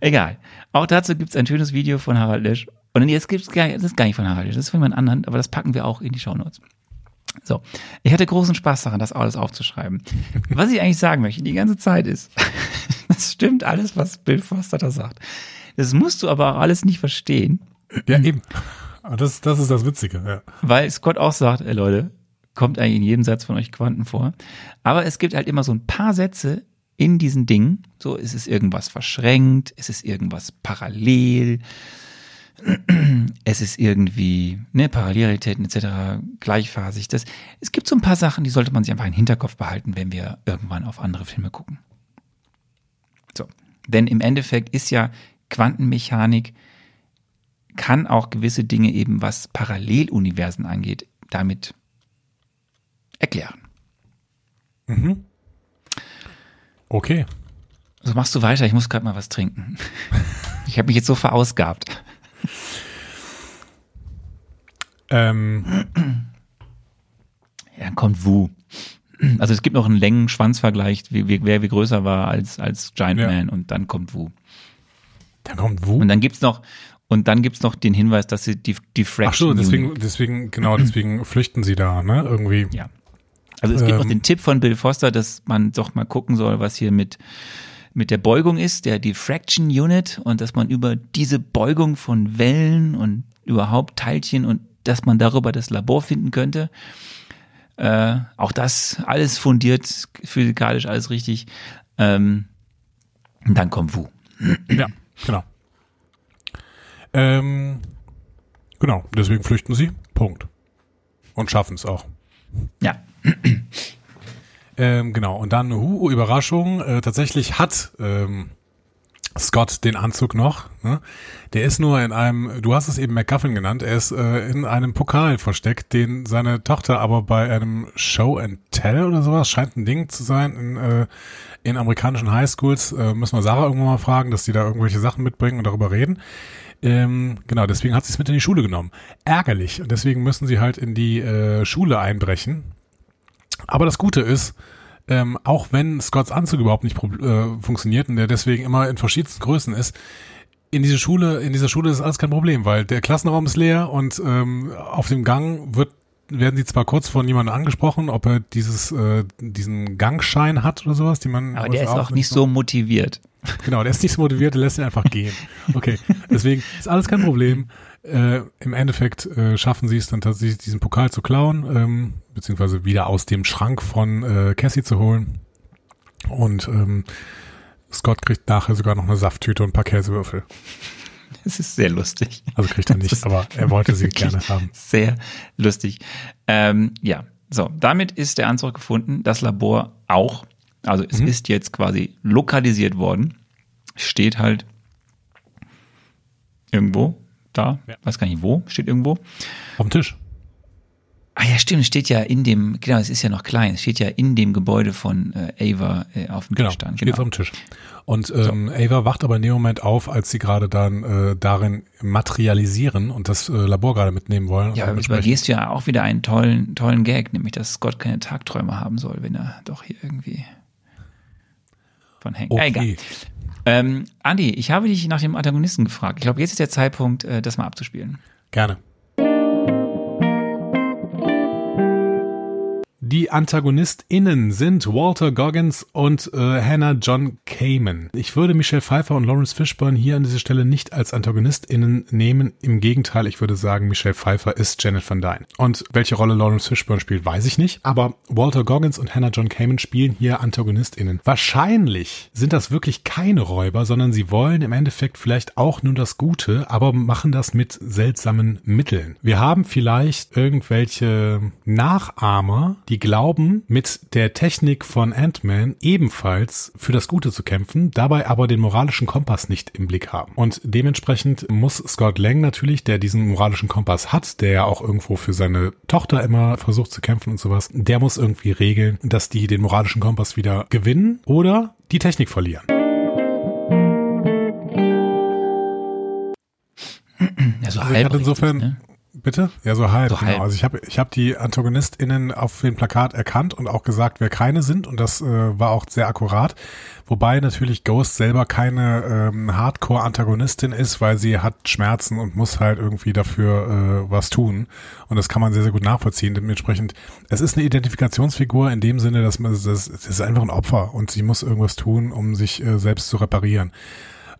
Egal. Auch dazu gibt es ein schönes Video von Harald Lesch. Und jetzt gibt's gar, das ist gar nicht von Harald Lesch, das ist von jemand anderen, aber das packen wir auch in die Shownotes. So, ich hatte großen Spaß daran, das alles aufzuschreiben. Was ich eigentlich sagen möchte, die ganze Zeit ist, das stimmt alles, was Bill Foster da sagt. Das musst du aber auch alles nicht verstehen, Ja, eben. Aber Das, das ist das Witzige. Ja. weil Scott auch sagt, ey Leute, kommt eigentlich in jedem Satz von euch Quanten vor. Aber es gibt halt immer so ein paar Sätze in diesen Dingen. So, ist es irgendwas verschränkt, ist es irgendwas parallel, [clears throat] es ist irgendwie, ne, Parallelrealitäten etc., gleichphasig. Das, es gibt so ein paar Sachen, die sollte man sich einfach im Hinterkopf behalten, wenn wir irgendwann auf andere Filme gucken. So. Denn im Endeffekt ist ja Quantenmechanik kann auch gewisse Dinge eben, was Paralleluniversen angeht, damit erklären. Mhm. Okay. So machst du weiter, ich muss gerade mal was trinken. [laughs] Ich habe mich jetzt so verausgabt. Ähm, [clears throat] Ja, dann kommt Wu. Also es gibt noch einen Längen-Schwanz-Vergleich, wer wie größer war als, als Giant Ja. Man und dann kommt Wu. dann kommt Wu. Und dann gibt's noch, und dann gibt's noch den Hinweis, dass sie die, die Ach Fraction so, deswegen, Unit- deswegen, genau, deswegen [clears throat] flüchten sie da, ne? Irgendwie. Ja. Also es gibt Ähm. noch den Tipp von Bill Foster, dass man doch mal gucken soll, was hier mit, mit der Beugung ist, der Diffraction Unit und dass man über diese Beugung von Wellen und überhaupt Teilchen und dass man darüber das Labor finden könnte. Äh, auch das alles fundiert, physikalisch alles richtig. Ähm, und dann kommt Wu. Ja, genau. Ähm, genau, deswegen flüchten sie. Punkt. Und schaffen es auch. Ja, [clears throat] Ähm, genau, und dann, uh, Überraschung, äh, tatsächlich hat ähm, Scott den Anzug noch. Ne? Der ist nur in einem, du hast es eben McGuffin genannt, er ist äh, in einem Pokal versteckt, den seine Tochter aber bei einem Show and Tell oder sowas, scheint ein Ding zu sein, in, äh, in amerikanischen Highschools, äh, müssen wir Sarah irgendwann mal fragen, dass die da irgendwelche Sachen mitbringen und darüber reden. Ähm, genau, deswegen hat sie es mit in die Schule genommen. Ärgerlich. Und deswegen müssen sie halt in die äh, Schule einbrechen. Aber das Gute ist, ähm, auch wenn Scotts Anzug überhaupt nicht äh, funktioniert und der deswegen immer in verschiedensten Größen ist, in diese Schule, in dieser Schule ist alles kein Problem, weil der Klassenraum ist leer und ähm, auf dem Gang wird werden sie zwar kurz von jemandem angesprochen, ob er dieses äh, diesen Gangschein hat oder sowas, die man aber der ist auch nicht so motiviert. Genau, der ist nicht so motiviert, der lässt ihn einfach gehen. Okay, deswegen ist alles kein Problem. Äh, Im Endeffekt äh, schaffen sie es dann tatsächlich, diesen Pokal zu klauen, ähm, beziehungsweise wieder aus dem Schrank von äh, Cassie zu holen. Und ähm, Scott kriegt nachher sogar noch eine Safttüte und ein paar Käsewürfel. Das ist sehr lustig. Also kriegt er nicht, aber er wollte sie gerne haben. Sehr lustig. Ähm, ja, so, damit ist der Anzug gefunden, das Labor auch. Also es Mhm. ist jetzt quasi lokalisiert worden. Steht halt irgendwo da, Ja. weiß gar nicht wo, steht irgendwo. Auf dem Tisch. Ah ja, stimmt, es steht ja in dem, genau, es ist ja noch klein, es steht ja in dem Gebäude von äh, Ava äh, auf dem Genau, Tisch dann. steht auf dem Tisch. Und ähm, Ava wacht aber in dem Moment auf, als sie gerade dann äh, darin materialisieren und das äh, Labor gerade mitnehmen wollen. Ja, aber du übergehst ja auch wieder einen tollen, tollen Gag, nämlich, dass Scott keine Tagträume haben soll, wenn er doch hier irgendwie von hängt. Ah, Okay. Egal. Ähm, Andi, ich habe dich nach dem Antagonisten gefragt. Ich glaube, jetzt ist der Zeitpunkt, äh, das mal abzuspielen. Gerne. Die AntagonistInnen sind Walter Goggins und äh, Hannah John Kamen. Ich würde Michelle Pfeiffer und Lawrence Fishburne hier an dieser Stelle nicht als AntagonistInnen nehmen. Im Gegenteil, ich würde sagen, Michelle Pfeiffer ist Janet Van Dyne. Und welche Rolle Lawrence Fishburne spielt, weiß ich nicht. Aber Walter Goggins und Hannah John Kamen spielen hier AntagonistInnen. Wahrscheinlich sind das wirklich keine Räuber, sondern sie wollen im Endeffekt vielleicht auch nur das Gute, aber machen das mit seltsamen Mitteln. Wir haben vielleicht irgendwelche Nachahmer, die glauben, mit der Technik von Ant-Man ebenfalls für das Gute zu kämpfen, dabei aber den moralischen Kompass nicht im Blick haben. Und dementsprechend muss Scott Lang natürlich, der diesen moralischen Kompass hat, der ja auch irgendwo für seine Tochter immer versucht zu kämpfen und sowas, der muss irgendwie regeln, dass die den moralischen Kompass wieder gewinnen oder die Technik verlieren. Ja, so Also ich halb hatte insofern- ne? Bitte? Ja, so halb. So genau. halb. Also ich habe ich hab die AntagonistInnen auf dem Plakat erkannt und auch gesagt, wer keine sind und das äh, war auch sehr akkurat. Wobei natürlich Ghost selber keine ähm, Hardcore-Antagonistin ist, weil sie hat Schmerzen und muss halt irgendwie dafür äh, was tun. Und das kann man sehr, sehr gut nachvollziehen. Dementsprechend, es ist eine Identifikationsfigur in dem Sinne, dass man das, das ist einfach ein Opfer und sie muss irgendwas tun, um sich äh, selbst zu reparieren.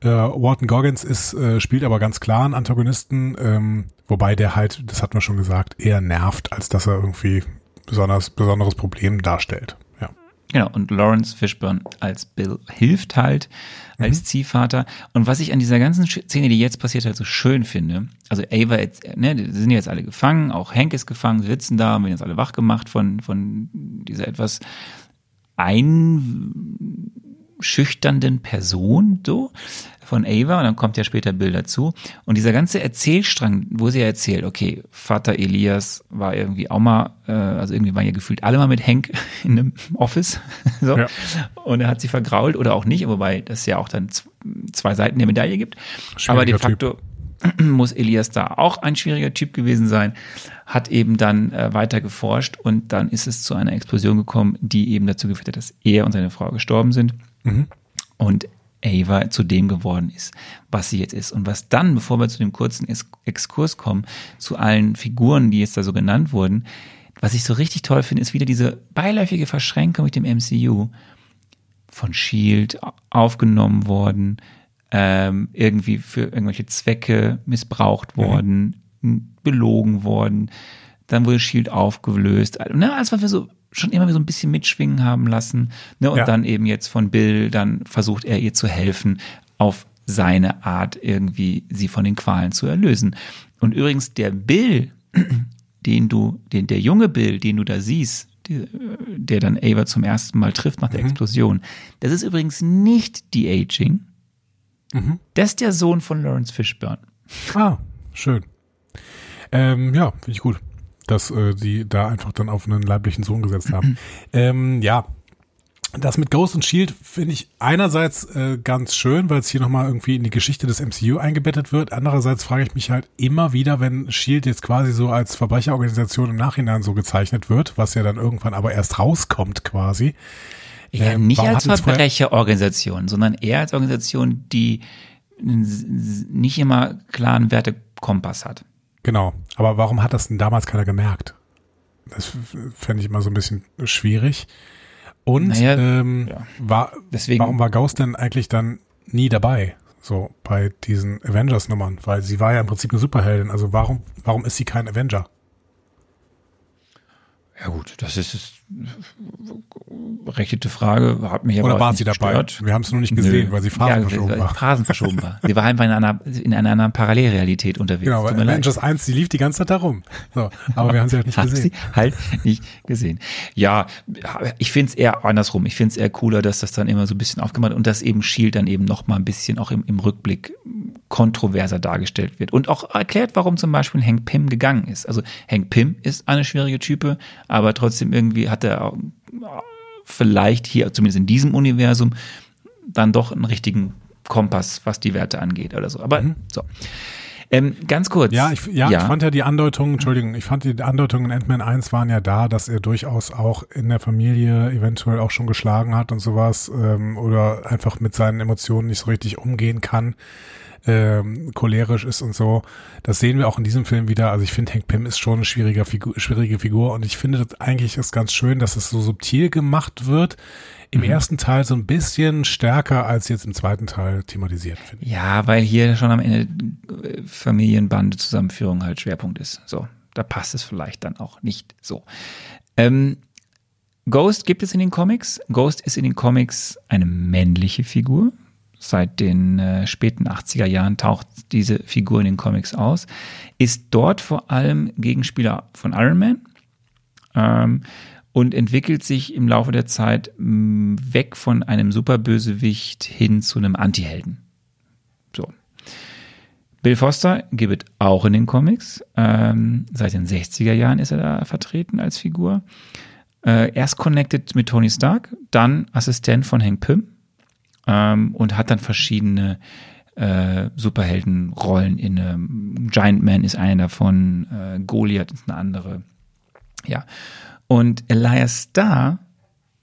Äh, Walton Goggins ist, äh, spielt aber ganz klar einen Antagonisten, ähm, wobei der halt, das hat man schon gesagt, eher nervt, als dass er irgendwie besonders besonderes Problem darstellt. Ja. Genau, und Lawrence Fishburne als Bill hilft halt als Mhm. Ziehvater. Und was ich an dieser ganzen Szene, die jetzt passiert, halt so schön finde, also Ava, jetzt, ne, die sind jetzt alle gefangen, auch Hank ist gefangen, sie sitzen da, werden jetzt alle wach gemacht von, von dieser etwas einschüchternden Person, so, von Ava, und dann kommt ja später Bill dazu. Und dieser ganze Erzählstrang, wo sie ja erzählt, okay, Vater Elias war irgendwie auch mal, äh, also irgendwie waren ja gefühlt alle mal mit Hank [laughs] in einem Office, [laughs] so. Ja. Und er hat sie vergrault oder auch nicht, wobei das ja auch dann zwei Seiten der Medaille gibt. Aber de facto [clears throat] muss Elias da auch ein schwieriger Typ gewesen sein, hat eben dann äh, weiter geforscht und dann ist es zu einer Explosion gekommen, die eben dazu geführt hat, dass er und seine Frau gestorben sind und Ava zu dem geworden ist, was sie jetzt ist. Und was dann, bevor wir zu dem kurzen Ex- Exkurs kommen, zu allen Figuren, die jetzt da so genannt wurden, was ich so richtig toll finde, ist wieder diese beiläufige Verschränkung mit dem MCU von Shield aufgenommen worden, ähm, irgendwie für irgendwelche Zwecke missbraucht worden, m- belogen worden. Dann wurde Shield aufgelöst. Also, Ne, alles, was wir so schon immer so ein bisschen mitschwingen haben lassen. Ne, und Ja. dann eben jetzt von Bill, dann versucht er ihr zu helfen, auf seine Art irgendwie sie von den Qualen zu erlösen. Und übrigens der Bill, [clears throat] den du, den, der junge Bill, den du da siehst, die, der dann Ava zum ersten Mal trifft nach der Explosion, das ist übrigens nicht die Aging. Das ist der Sohn von Lawrence Fishburne. Ah, schön. Ähm, ja, finde ich gut, dass äh, die da einfach dann auf einen leiblichen Sohn gesetzt haben. [clears throat] ähm, ja, das mit Ghost und Shield finde ich einerseits äh, ganz schön, weil es hier nochmal irgendwie in die Geschichte des MCU eingebettet wird. Andererseits frage ich mich halt immer wieder, wenn Shield jetzt quasi so als Verbrecherorganisation im Nachhinein so gezeichnet wird, was ja dann irgendwann aber erst rauskommt quasi. Ja, Ähm, nicht als Verbrecherorganisation, sondern eher als Organisation, die nicht immer klaren Wertekompass hat. Genau. Aber warum hat das denn damals keiner gemerkt? Das fände ich immer so ein bisschen schwierig. Und Naja, ähm, ja. war, Deswegen- warum war Ghost denn eigentlich dann nie dabei? So bei diesen Avengers-Nummern? Weil sie war ja im Prinzip eine Superheldin. Also warum, warum ist sie kein Avenger? Ja gut, das ist es. Rechtete Frage, hat mich aber Oder auch war nicht sie dabei? gestört. Wir haben es nur nicht gesehen, Nö. weil sie Phasen ja, verschoben war. Phasen verschoben war. Sie war einfach in einer, in einer anderen Parallelrealität unterwegs. Genau, weil. Avengers 1, die lief die ganze Zeit da rum. So, aber wir haben sie halt nicht [laughs] gesehen. sie halt nicht gesehen. Ja, ich finde es eher andersrum. Ich finde es eher cooler, dass das dann immer so ein bisschen aufgemacht und dass eben Shield dann eben noch mal ein bisschen auch im, im Rückblick kontroverser dargestellt wird und auch erklärt, warum zum Beispiel Hank Pym gegangen ist. Also Hank Pym ist eine schwierige Type, aber trotzdem irgendwie hat er auch, vielleicht hier, zumindest in diesem Universum, dann doch einen richtigen Kompass, was die Werte angeht oder so. Aber so. Ähm, ganz kurz. Mhm. Ja, ich, ja, ich fand ja die Andeutungen, Entschuldigung, ich fand die Andeutungen in Ant-Man 1 waren ja da, dass er durchaus auch in der Familie eventuell auch schon geschlagen hat und sowas ähm, oder einfach mit seinen Emotionen nicht so richtig umgehen kann, ähm, cholerisch ist und so. Das sehen wir auch in diesem Film wieder. Also ich finde, Hank Pym ist schon eine schwierige Figur, schwierige Figur und ich finde das eigentlich ist ganz schön, dass es so subtil gemacht wird. Im ersten Teil so ein bisschen stärker als jetzt im zweiten Teil thematisiert, finde ich. Ja, weil hier schon am Ende äh, Familienbande Zusammenführung halt Schwerpunkt ist. So, da passt es vielleicht dann auch nicht so. Ähm, Ghost gibt es in den Comics. Ghost ist in den Comics eine männliche Figur. Seit den äh, späten 80er Jahren taucht diese Figur in den Comics aus. Ist dort vor allem Gegenspieler von Iron Man. Ähm, und entwickelt sich im Laufe der Zeit mh, weg von einem Superbösewicht hin zu einem Antihelden. So. Bill Foster gibt es auch in den Comics. Ähm, seit den 60er Jahren ist er da vertreten als Figur. Äh, erst connected mit Tony Stark, dann Assistent von Hank Pym ähm, und hat dann verschiedene äh, Superheldenrollen inne. Giant Man ist eine davon, äh, Goliath ist eine andere. Ja. Und Elias Starr,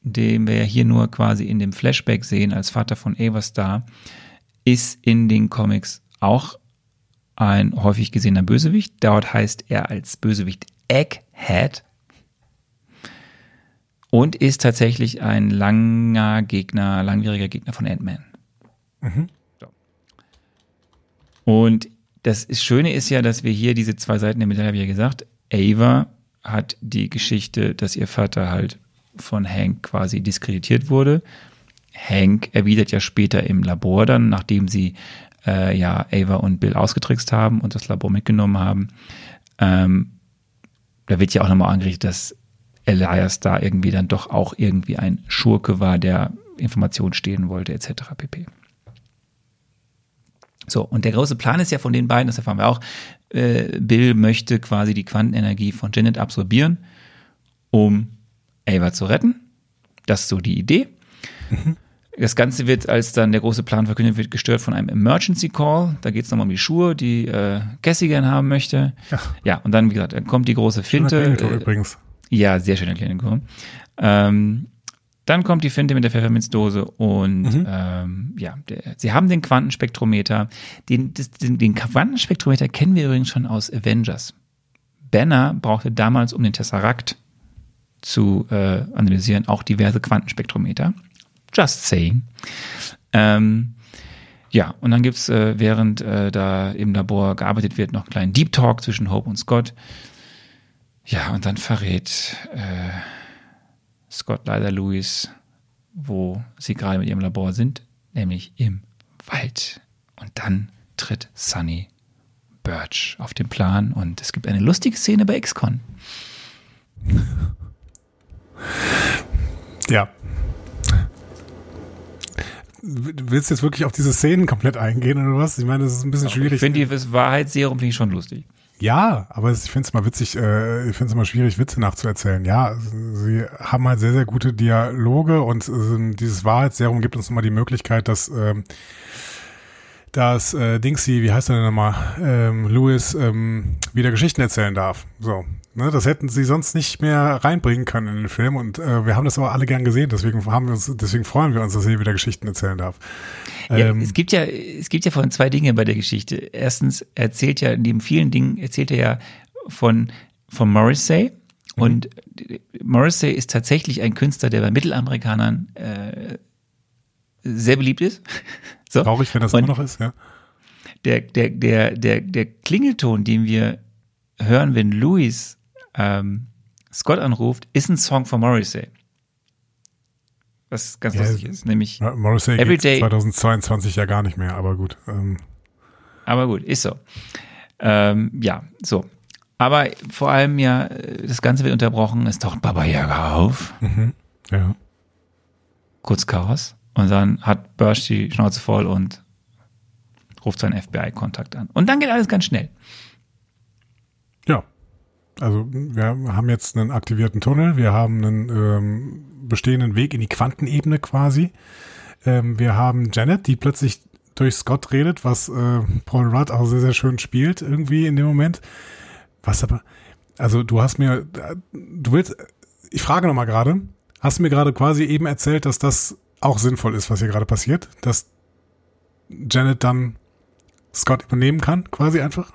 den wir ja hier nur quasi in dem Flashback sehen als Vater von Ava Starr, ist in den Comics auch ein häufig gesehener Bösewicht. Dort heißt er als Bösewicht Egghead und ist tatsächlich ein langer Gegner, langwieriger Gegner von Ant-Man. So. Und das Schöne ist ja, dass wir hier diese zwei Seiten der Medaille, wie ja gesagt, Ava hat die Geschichte, dass ihr Vater halt von Hank quasi diskreditiert wurde. Hank erwidert ja später im Labor dann, nachdem sie äh, ja Ava und Bill ausgetrickst haben und das Labor mitgenommen haben. Ähm, da wird ja auch nochmal angerichtet, dass Elias da irgendwie dann doch auch irgendwie ein Schurke war, der Informationen stehlen wollte, etc. pp. So, und der große Plan ist ja von den beiden, das erfahren wir auch, äh, Bill möchte quasi die Quantenenergie von Janet absorbieren, um Ava zu retten. Das ist so die Idee. Mhm. Das Ganze wird, als dann der große Plan verkündet wird, gestört von einem Emergency Call. Da geht es nochmal um die Schuhe, die äh, Cassie gern haben möchte. Ja. ja, und dann, wie gesagt, dann kommt die große Finte. Äh, übrigens. Ja, sehr schöne Klinikum. Ähm, dann kommt die Finte mit der Pfefferminzdose und mhm. ähm, ja, der, sie haben den Quantenspektrometer. Den, das, den, den Quantenspektrometer kennen wir übrigens schon aus Avengers. Banner brauchte damals, um den Tesseract zu äh, analysieren, auch diverse Quantenspektrometer. Just saying. Ähm, ja, und dann gibt's äh, während äh, da im Labor gearbeitet wird, noch einen kleinen Deep Talk zwischen Hope und Scott. Ja, und dann verrät äh, Scott leider Louis, wo sie gerade mit ihrem Labor sind, nämlich im Wald. Und dann tritt Sunny Birch auf den Plan und es gibt eine lustige Szene bei XCon. [laughs] Ja, willst du jetzt wirklich auf diese Szenen komplett eingehen oder was? Ich meine, das ist ein bisschen Doch, schwierig. Ich finde die Wahrheitsserum finde ich schon lustig. Ja, aber ich finde es mal witzig, äh, ich finde es immer schwierig, Witze nachzuerzählen. Ja, sie haben halt sehr, sehr gute Dialoge und äh, dieses Wahrheitsserum gibt uns immer die Möglichkeit, dass ähm, dass äh, Dingsy, wie heißt er denn nochmal, ähm, Louis ähm, wieder Geschichten erzählen darf. So, ne, das hätten sie sonst nicht mehr reinbringen können in den Film und äh, wir haben das aber alle gern gesehen, deswegen haben wir uns, deswegen freuen wir uns, dass er wieder Geschichten erzählen darf. Ja, ähm, es gibt ja, es gibt ja von zwei Dinge bei der Geschichte. Erstens erzählt ja neben vielen Dingen erzählt er ja von von Morrissey mhm. und Morrissey ist tatsächlich ein Künstler, der bei Mittelamerikanern äh, sehr beliebt ist. [laughs] So. Traurig, wenn das und immer noch ist, ja. Der, der, der, der, der Klingelton, den wir hören, wenn Louis ähm, Scott anruft, ist ein Song von Morrissey. Was ganz ja, lustig ist, nämlich Morrissey Everyday 2022 ja gar nicht mehr, aber gut. Ähm. Aber gut, ist so. Ähm, ja, so. Aber vor allem ja, das Ganze wird unterbrochen, es taucht Baba Yaga auf. Mhm, ja. Kurz Chaos. Und dann hat Bursch die Schnauze voll und ruft seinen FBI-Kontakt an. Und dann geht alles ganz schnell. Ja. Also wir haben jetzt einen aktivierten Tunnel, wir haben einen ähm, bestehenden Weg in die Quantenebene quasi. Ähm, wir haben Janet, die plötzlich durch Scott redet, was äh, Paul Rudd auch sehr, sehr schön spielt irgendwie in dem Moment. Was aber, also du hast mir, du willst, ich frage nochmal gerade, hast du mir gerade quasi eben erzählt, dass das auch sinnvoll ist, was hier gerade passiert, dass Janet dann Scott übernehmen kann, quasi einfach?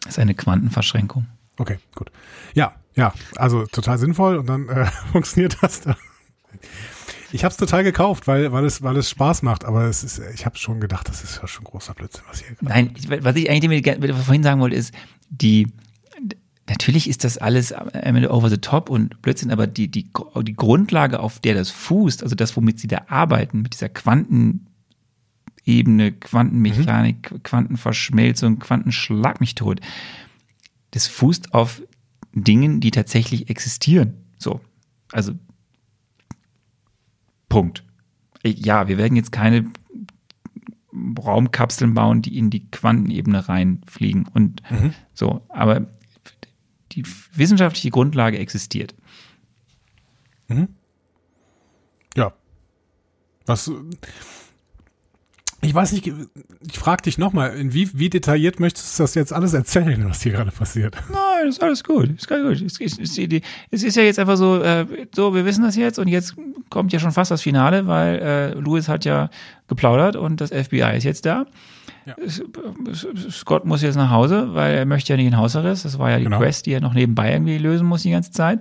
Das ist eine Quantenverschränkung. Okay, gut. Ja, ja, also total sinnvoll und dann äh, [laughs] funktioniert das da. Ich habe es total gekauft, weil, weil, es, weil es Spaß macht, aber es ist, ich habe schon gedacht, das ist ja schon großer Blödsinn, was hier Nein, was ich eigentlich vorhin sagen wollte, ist, die, natürlich ist das alles am Ende over the top und Blödsinn, aber die, die, die Grundlage, auf der das fußt, also das, womit sie da arbeiten, mit dieser Quantenebene, Quantenmechanik, mhm. Quantenverschmelzung, Quantenschlag mich tot, das fußt auf Dingen, die tatsächlich existieren. So. Also, Punkt. Ja, wir werden jetzt keine Raumkapseln bauen, die in die Quantenebene reinfliegen und mhm. so. Aber die wissenschaftliche Grundlage existiert. Mhm. Ja. Was, ich weiß nicht, ich frage dich nochmal, wie, wie detailliert möchtest du das jetzt alles erzählen, was hier gerade passiert? Nein, ist alles gut, ist ganz gut. Es ist, ist, es ist ja jetzt einfach so, äh, so, wir wissen das jetzt und jetzt kommt ja schon fast das Finale, weil äh, Louis hat ja geplaudert und das FBI ist jetzt da. Ja. Scott muss jetzt nach Hause, weil er möchte ja nicht in Hausarrest. Das war ja die genau. Quest, die er noch nebenbei irgendwie lösen muss die ganze Zeit.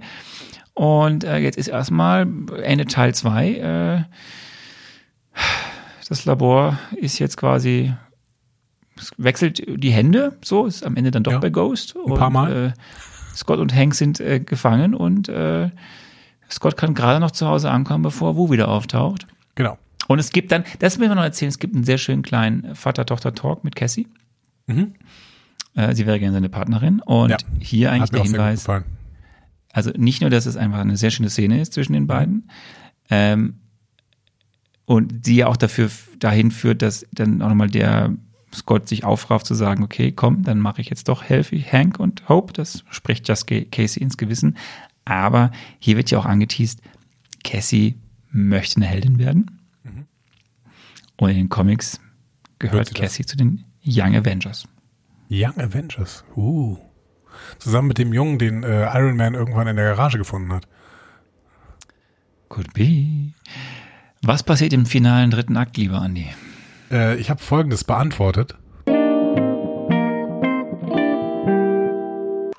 Und äh, jetzt ist erstmal Ende Teil 2. Äh, das Labor ist jetzt quasi, es wechselt die Hände, so ist am Ende dann doch ja, bei Ghost. Ein paar Mal. äh, Scott und Hank sind äh, gefangen und äh, Scott kann gerade noch zu Hause ankommen, bevor Wu wieder auftaucht. Genau. Und es gibt dann, das will ich noch erzählen, es gibt einen sehr schönen kleinen Vater-Tochter-Talk mit Cassie. Mhm. Äh, sie wäre gerne seine Partnerin. Und Ja. hier eigentlich der Hinweis, also nicht nur, dass es einfach eine sehr schöne Szene ist zwischen den beiden, ähm, und die ja auch dafür dahin führt, dass dann auch nochmal der Scott sich aufrafft zu sagen, okay, komm, dann mache ich jetzt doch helfe ich Hank und Hope, das spricht Just Ca- Casey ins Gewissen. Aber hier wird ja auch angeteased, Cassie möchte eine Heldin werden. Und in den Comics Hört gehört sie das? Cassie zu den Young Avengers. Young Avengers. Uh. Zusammen mit dem Jungen, den äh, Iron Man irgendwann in der Garage gefunden hat. Could be. Was passiert im finalen dritten Akt, lieber Andi? Äh, ich habe Folgendes beantwortet.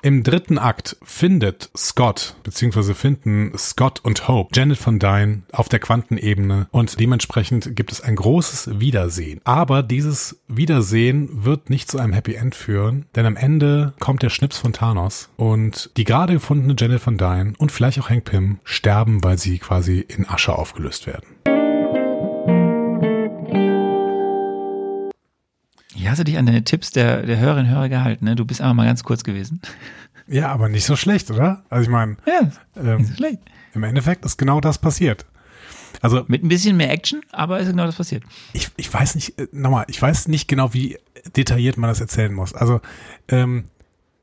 Im dritten Akt findet Scott, beziehungsweise finden Scott und Hope Janet von Dyne auf der Quantenebene und dementsprechend gibt es ein großes Wiedersehen. Aber dieses Wiedersehen wird nicht zu einem Happy End führen, denn am Ende kommt der Schnips von Thanos und die gerade gefundene Janet von Dyne und vielleicht auch Hank Pym sterben, weil sie quasi in Asche aufgelöst werden. Hier hast du dich an deine Tipps der, der Hörerinnen und Hörer gehalten, ne? Du bist einfach mal ganz kurz gewesen. Ja, aber nicht so schlecht, oder? Also ich meine, Ja, ähm, nicht so schlecht. Im Endeffekt ist genau das passiert. Also Mit ein bisschen mehr Action, aber ist genau das passiert. ich, ich weiß nicht, äh, nochmal, ich weiß nicht genau, wie detailliert man das erzählen muss. Also ähm,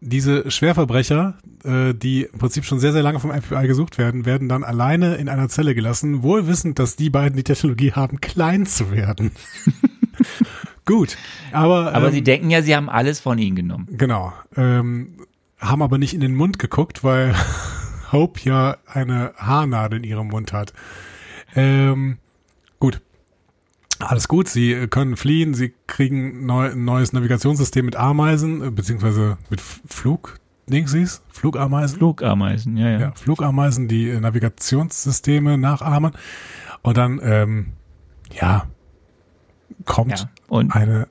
diese Schwerverbrecher, äh, die im Prinzip schon sehr, sehr lange vom FBI gesucht werden, werden dann alleine in einer Zelle gelassen, wohl wissend, dass die beiden die Technologie haben, klein zu werden. [laughs] Gut, aber, Aber ähm, sie denken ja, sie haben alles von ihnen genommen. Genau. Ähm, haben aber nicht in den Mund geguckt, weil [laughs] Hope ja eine Haarnadel in ihrem Mund hat. Ähm, gut. Alles gut, sie können fliehen, sie kriegen neu, ein neues Navigationssystem mit Ameisen, äh, beziehungsweise mit Flug, Dingsies, Flugameisen. Flugameisen, ja, ja. Ja, Flugameisen, die äh, Navigationssysteme nachahmen. Und dann, ähm, ja, kommt Ja, und- eine,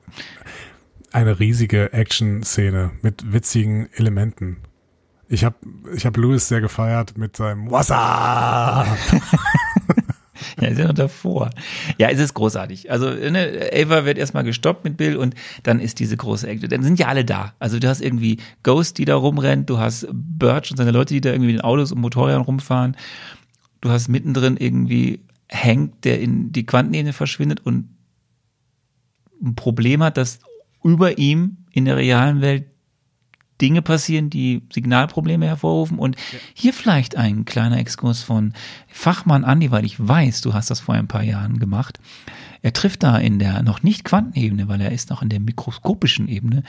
eine riesige Action-Szene mit witzigen Elementen. Ich habe ich hab Louis sehr gefeiert mit seinem up? [laughs] Ja, ist ja noch davor. Ja, es ist großartig. Also, ne, Ava wird erstmal gestoppt mit Bill und dann ist diese große Action. Dann sind ja alle da. Also, du hast irgendwie Ghost, die da rumrennt, du hast Birch und seine Leute, die da irgendwie in Autos und Motorrädern rumfahren. Du hast mittendrin irgendwie Hank, der in die Quantenebene verschwindet und ein Problem hat, dass über ihm in der realen Welt Dinge passieren, die Signalprobleme hervorrufen. Und hier vielleicht ein kleiner Exkurs von Fachmann Andi, weil ich weiß, du hast das vor ein paar Jahren gemacht. Er trifft da in der noch nicht Quantenebene, weil er ist noch in der mikroskopischen Ebene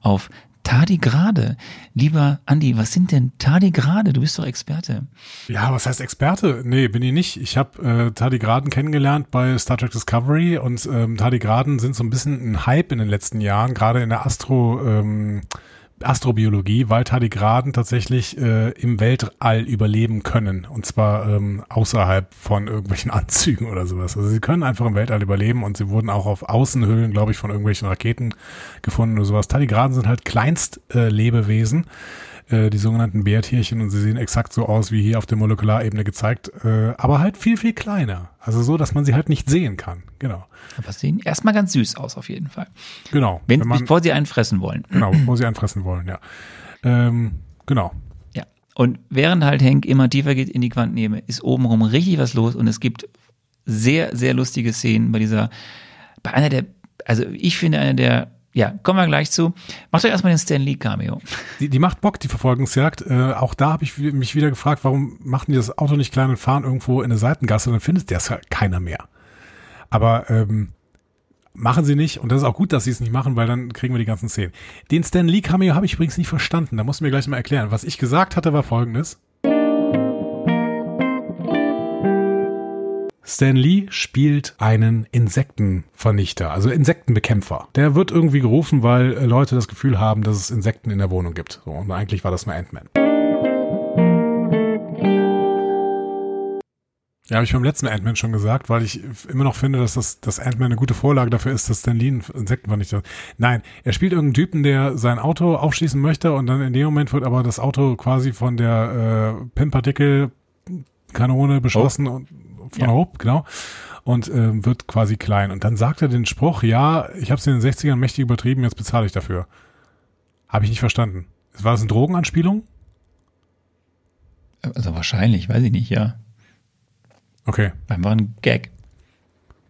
auf Tardigrade. Lieber Andi, was sind denn Tardigrade? Du bist doch Experte. Ja, was heißt Experte? Nee, bin ich nicht. Ich habe äh, Tardigraden kennengelernt bei Star Trek Discovery und ähm, Tardigraden sind so ein bisschen ein Hype in den letzten Jahren, gerade in der Astro, ähm, Astrobiologie, weil Tardigraden tatsächlich äh, im Weltall überleben können und zwar ähm, außerhalb von irgendwelchen [laughs] Anzügen oder sowas. Also sie können einfach im Weltall überleben und sie wurden auch auf Außenhüllen, glaube ich, von irgendwelchen Raketen gefunden oder sowas. Tardigraden sind halt Kleinstlebewesen. Äh, äh, die sogenannten Bärtierchen und sie sehen exakt so aus wie hier auf der Molekularebene gezeigt, äh, aber halt viel, viel kleiner. Also so, dass man sie halt nicht sehen kann. Genau. Aber sehen erstmal ganz süß aus, auf jeden Fall. Genau. Wenn, Wenn man, bevor sie einen fressen wollen. genau, bevor sie anfressen wollen, ja. Ähm, genau. Ja. Und während halt Hank immer tiefer geht in die Quantenebene, ist obenrum richtig was los und es gibt sehr, sehr lustige Szenen bei dieser, bei einer der, also ich finde einer der, ja, kommen wir gleich zu. Macht euch erstmal den Stan Lee Cameo. Die, die macht Bock, die Verfolgungsjagd. Äh, auch da habe ich mich wieder gefragt, warum machen die das Auto nicht klein und fahren irgendwo in eine Seitengasse dann findet das halt keiner mehr. Aber ähm, machen sie nicht und das ist auch gut, dass sie es nicht machen, weil dann kriegen wir die ganzen Szenen. Den Stan Lee Cameo habe ich übrigens nicht verstanden. Da musst du mir gleich mal erklären. Was ich gesagt hatte, war folgendes. Stan Lee spielt einen Insektenvernichter, also Insektenbekämpfer. Der wird irgendwie gerufen, weil Leute das Gefühl haben, dass es Insekten in der Wohnung gibt. So, und eigentlich war das nur Ant-Man. Ja, habe ich beim letzten Ant-Man schon gesagt, weil ich immer noch finde, dass das dass Ant-Man eine gute Vorlage dafür ist, dass Stan Lee ein Insektenvernichter Nein, er spielt irgendeinen Typen, der sein Auto aufschließen möchte und dann in dem Moment wird aber das Auto quasi von der äh, PIN-Partikel Kanone beschossen und von Ja. Hope, genau. Und ähm, wird quasi klein. Und dann sagt er den Spruch, ja, ich habe es in den 60ern mächtig übertrieben, jetzt bezahle ich dafür. Habe ich nicht verstanden. War das eine Drogenanspielung? Also wahrscheinlich, weiß ich nicht, ja. Okay. Einfach ein Gag.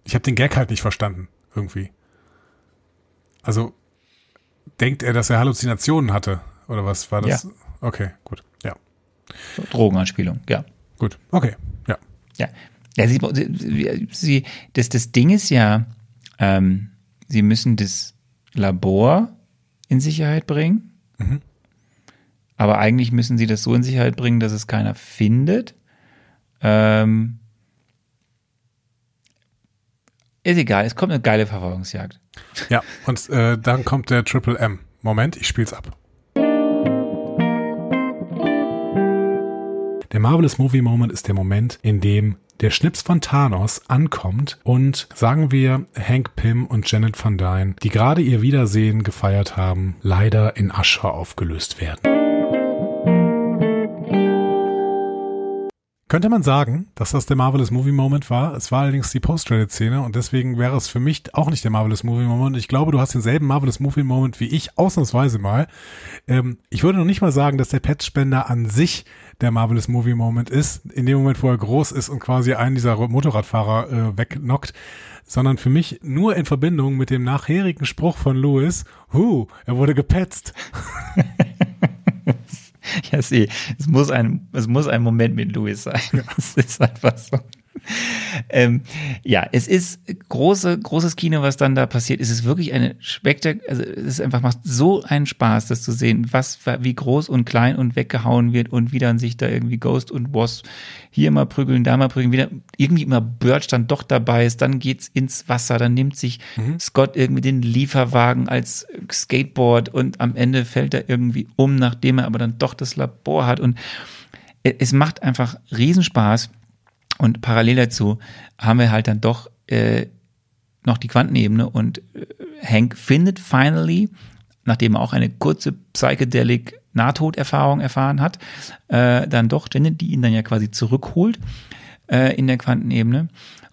Ich habe den Gag halt nicht verstanden, irgendwie. Also, denkt er, dass er Halluzinationen hatte? Oder was war das? Ja. Okay, gut. Ja, Drogenanspielung, ja. gut. Okay, ja. Ja, ja sie, sie, das, das Ding ist ja, ähm, sie müssen das Labor in Sicherheit bringen. Aber eigentlich müssen sie das so in Sicherheit bringen, dass es keiner findet. Ähm, ist egal, es kommt eine geile Verfolgungsjagd. Ja, und äh, dann kommt der Triple M. Moment, ich spiel's ab. Der Marvelous Movie Moment ist der Moment, in dem der Schnips von Thanos ankommt und sagen wir Hank Pym und Janet Van Dyne, die gerade ihr Wiedersehen gefeiert haben, leider in Asche aufgelöst werden. Könnte man sagen, dass das der Marvelous Movie Moment war. Es war allerdings die Post-Credit-Szene und deswegen wäre es für mich auch nicht der Marvelous Movie Moment. Ich glaube, du hast denselben Marvelous Movie Moment wie ich, ausnahmsweise mal. Ähm, ich würde noch nicht mal sagen, dass der Patchspender an sich der Marvelous Movie Moment ist, in dem Moment, wo er groß ist und quasi einen dieser Motorradfahrer äh, wegknockt, sondern für mich nur in Verbindung mit dem nachherigen Spruch von Louis, hu, er wurde gepetzt. [laughs] Ja, sehe. Es muss ein, es muss ein Moment mit Louis sein. Es ist einfach so. [laughs] Ähm, ja, es ist große, großes Kino, was dann da passiert. Es ist wirklich eine Spektak, also es ist einfach macht so einen Spaß, das zu sehen, was, wie groß und klein und weggehauen wird und wie dann sich da irgendwie Ghost und Wasp hier mal prügeln, da mal prügeln, wieder irgendwie immer Birch dann doch dabei ist, dann geht's ins Wasser, dann nimmt sich Scott irgendwie den Lieferwagen als Skateboard und am Ende fällt er irgendwie um, nachdem er aber dann doch das Labor hat und es macht einfach Riesenspaß. Und parallel dazu haben wir halt dann doch äh, noch die Quantenebene und äh, Hank findet finally, nachdem er auch eine kurze Psychedelic Nahtoderfahrung erfahren hat, äh, dann doch Janet, die ihn dann ja quasi zurückholt äh, in der Quantenebene.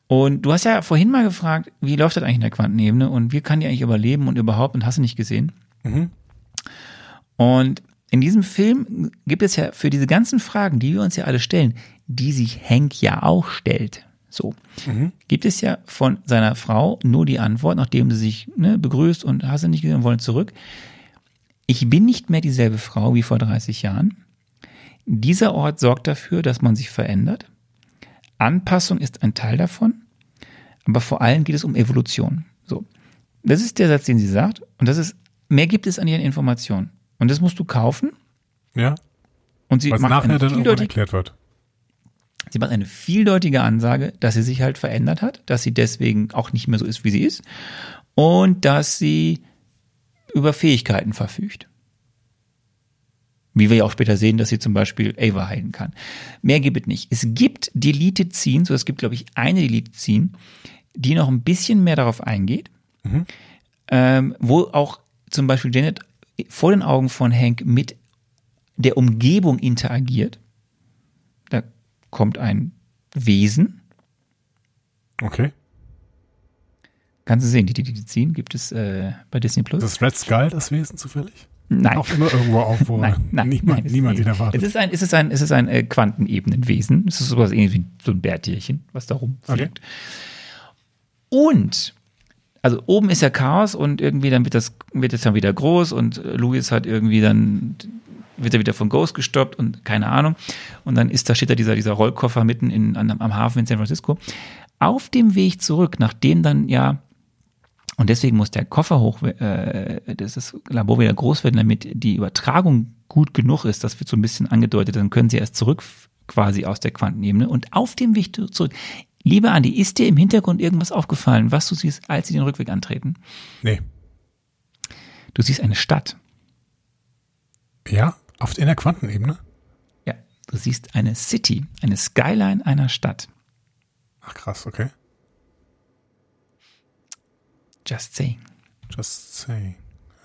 Und du hast ja vorhin mal gefragt, wie läuft das eigentlich in der Quantenebene und wie kann die eigentlich überleben und überhaupt und hast du nicht gesehen? Und in diesem Film gibt es ja für diese ganzen Fragen, die wir uns ja alle stellen, die sich Hank ja auch stellt. So. Gibt es ja von seiner Frau nur die Antwort, nachdem sie sich ne, begrüßt und hast du nicht gesehen und wollen zurück. Ich bin nicht mehr dieselbe Frau wie vor 30 Jahren. Dieser Ort sorgt dafür, dass man sich verändert. Anpassung ist ein Teil davon. Aber vor allem geht es um Evolution. So. Das ist der Satz, den sie sagt. Und das ist, mehr gibt es an ihren Informationen. Und das musst du kaufen. Ja, Und sie was macht, nachher eine dann erklärt wird. sie macht eine vieldeutige Ansage, dass sie sich halt verändert hat, dass sie deswegen auch nicht mehr so ist, wie sie ist. Und dass sie über Fähigkeiten verfügt. Wie wir ja auch später sehen, dass sie zum Beispiel Ava heilen kann. Mehr gibt es nicht. Es gibt Deleted Scenes, so es gibt, glaube ich, eine Deleted Scene, die noch ein bisschen mehr darauf eingeht, ähm, wo auch zum Beispiel Janet vor den Augen von Hank mit der Umgebung interagiert. Da kommt ein Wesen. Okay. Kannst du sehen, die Deleted Scene gibt es äh, bei Disney Plus. Ist das Red Skull das Wesen zufällig? Nein. Auch immer irgendwo [laughs] auf, wo Nein, nein, niemand, nein, niemand ihn erwartet. Es ist ein, es ist ein, es ist ein äh, Quantenebenenwesen. Es ist sowas ähnlich wie so ein Bärtierchen, was da rumfliegt. Und also oben ist ja Chaos und irgendwie dann wird das wird es dann wieder groß und äh, Louis hat irgendwie dann wird er wieder von Ghost gestoppt und keine Ahnung und dann ist da steht da dieser dieser Rollkoffer mitten in an, am Hafen in San Francisco. Auf dem Weg zurück, nachdem dann ja und deswegen muss der Koffer hoch, äh, dass das Labor wieder groß werden, damit die Übertragung gut genug ist. Das wird so ein bisschen angedeutet. Dann können sie erst zurück quasi aus der Quantenebene. Und auf dem Weg zurück, lieber Andi, ist dir im Hintergrund irgendwas aufgefallen, was du siehst, als sie den Rückweg antreten? Nee. Du siehst eine Stadt. Ja, oft in der Quantenebene. Ja, du siehst eine City, eine Skyline einer Stadt. Ach krass, okay. Just saying. Just saying.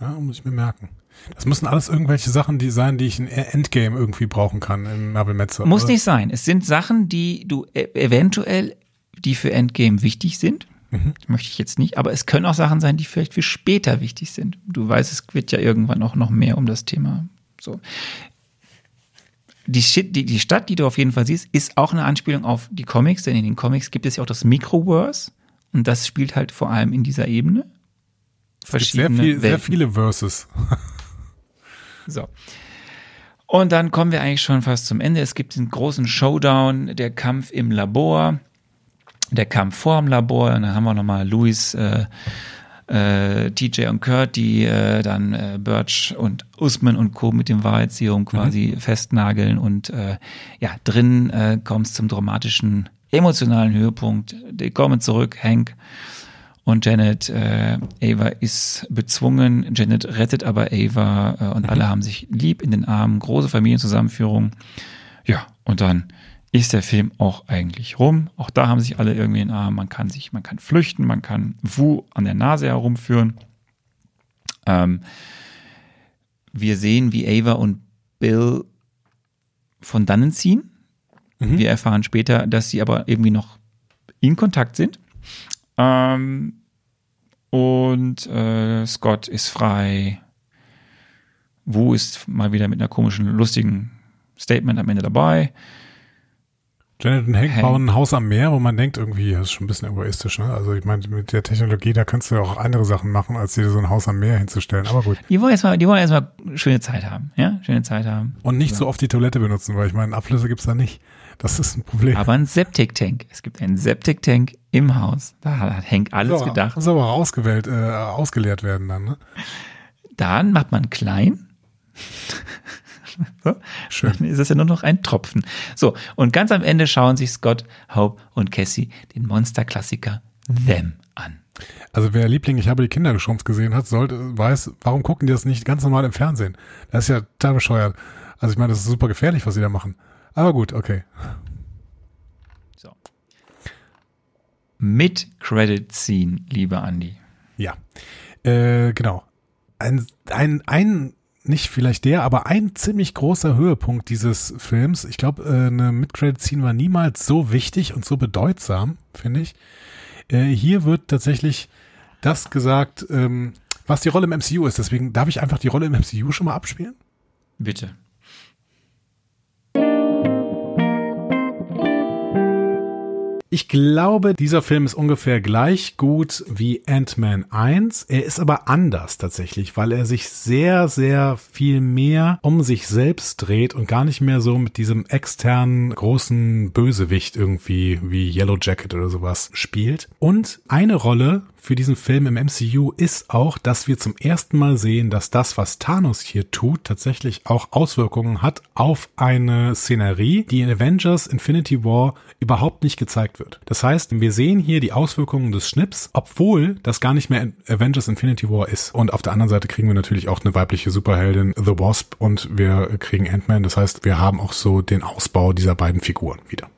Ja, muss ich mir merken. Das müssen alles irgendwelche Sachen die sein, die ich in Endgame irgendwie brauchen kann in Marvel Metzer. Muss nicht sein. Es sind Sachen, die du e eventuell, die für Endgame wichtig sind. Mhm. Möchte ich jetzt nicht, aber es können auch Sachen sein, die vielleicht für später wichtig sind. Du weißt, es wird ja irgendwann auch noch mehr um das Thema. So. Die, die, die Stadt, die du auf jeden Fall siehst, ist auch eine Anspielung auf die Comics, denn in den Comics gibt es ja auch das Microverse und das spielt halt vor allem in dieser Ebene. Verschiedene sehr, viel, sehr viele Verses. [laughs] so. Und dann kommen wir eigentlich schon fast zum Ende. Es gibt den großen Showdown, der Kampf im Labor, der Kampf vor dem Labor. Und dann haben wir nochmal Louis, äh, äh, TJ und Kurt, die äh, dann äh, Birch und Usman und Co. mit dem Wahrheitsserum quasi mhm. festnageln. Und äh, ja, drin äh, kommt es zum dramatischen, emotionalen Höhepunkt. Die kommen zurück, Hank und Janet, äh, Ava ist bezwungen, Janet rettet aber Ava äh, und mhm. alle haben sich lieb in den Armen, große Familienzusammenführung. Ja, und dann ist der Film auch eigentlich rum. Auch da haben sich alle irgendwie in den Armen. Man kann sich, man kann flüchten, man kann Wu an der Nase herumführen. Ähm, wir sehen, wie Ava und Bill von dannen ziehen. Mhm. Wir erfahren später, dass sie aber irgendwie noch in Kontakt sind. Ähm, und äh, Scott ist frei. Wu ist mal wieder mit einer komischen, lustigen Statement am Ende dabei. Janet und Hank, Hank bauen ein Haus am Meer, wo man denkt, irgendwie, das ist schon ein bisschen egoistisch, ne? Also ich meine, mit der Technologie, da kannst du ja auch andere Sachen machen, als dir so ein Haus am Meer hinzustellen. Aber gut. Die wollen erstmal, die wollen erstmal schöne Zeit haben, ja? Schöne Zeit haben. Und nicht ja. so oft die Toilette benutzen, weil ich meine, Abflüsse gibt's da nicht. Das ist ein Problem. Aber ein Septic-Tank. Es gibt einen Septic-Tank im Haus. Da hat Hank alles so, gedacht. Muss aber ausgewählt, äh, ausgeleert werden dann, ne? Dann macht man klein. So. Schön. Dann ist es ja nur noch ein Tropfen. So, und ganz am Ende schauen sich Scott, Hope und Cassie den Monster-Klassiker Them an. Also wer Liebling, ich habe die Kinder geschrumpft gesehen hat, sollte, weiß, warum gucken die das nicht ganz normal im Fernsehen? Das ist ja total bescheuert. Also ich meine, das ist super gefährlich, was sie da machen. Aber gut, okay. So. Mit Credit Scene, lieber Andy. Ja, äh, genau. Ein, ein, ein, nicht vielleicht der, aber ein ziemlich großer Höhepunkt dieses Films. Ich glaube, äh, eine Mid-Credit-Scene war niemals so wichtig und so bedeutsam, finde ich. Äh, hier wird tatsächlich das gesagt, ähm, was die Rolle im MCU ist. Deswegen darf ich einfach die Rolle im MCU schon mal abspielen? Bitte. Ich glaube, dieser Film ist ungefähr gleich gut wie Ant-Man 1. Er ist aber anders tatsächlich, weil er sich sehr, sehr viel mehr um sich selbst dreht und gar nicht mehr so mit diesem externen großen Bösewicht irgendwie wie Yellow Jacket oder sowas spielt. Und eine Rolle für diesen Film im MCU ist auch, dass wir zum ersten Mal sehen, dass das, was Thanos hier tut, tatsächlich auch Auswirkungen hat auf eine Szenerie, die in Avengers Infinity War überhaupt nicht gezeigt wird. Das heißt, wir sehen hier die Auswirkungen des Schnips, obwohl das gar nicht mehr Avengers Infinity War ist. Und auf der anderen Seite kriegen wir natürlich auch eine weibliche Superheldin, The Wasp, und wir kriegen Ant-Man. Das heißt, wir haben auch so den Ausbau dieser beiden Figuren wieder.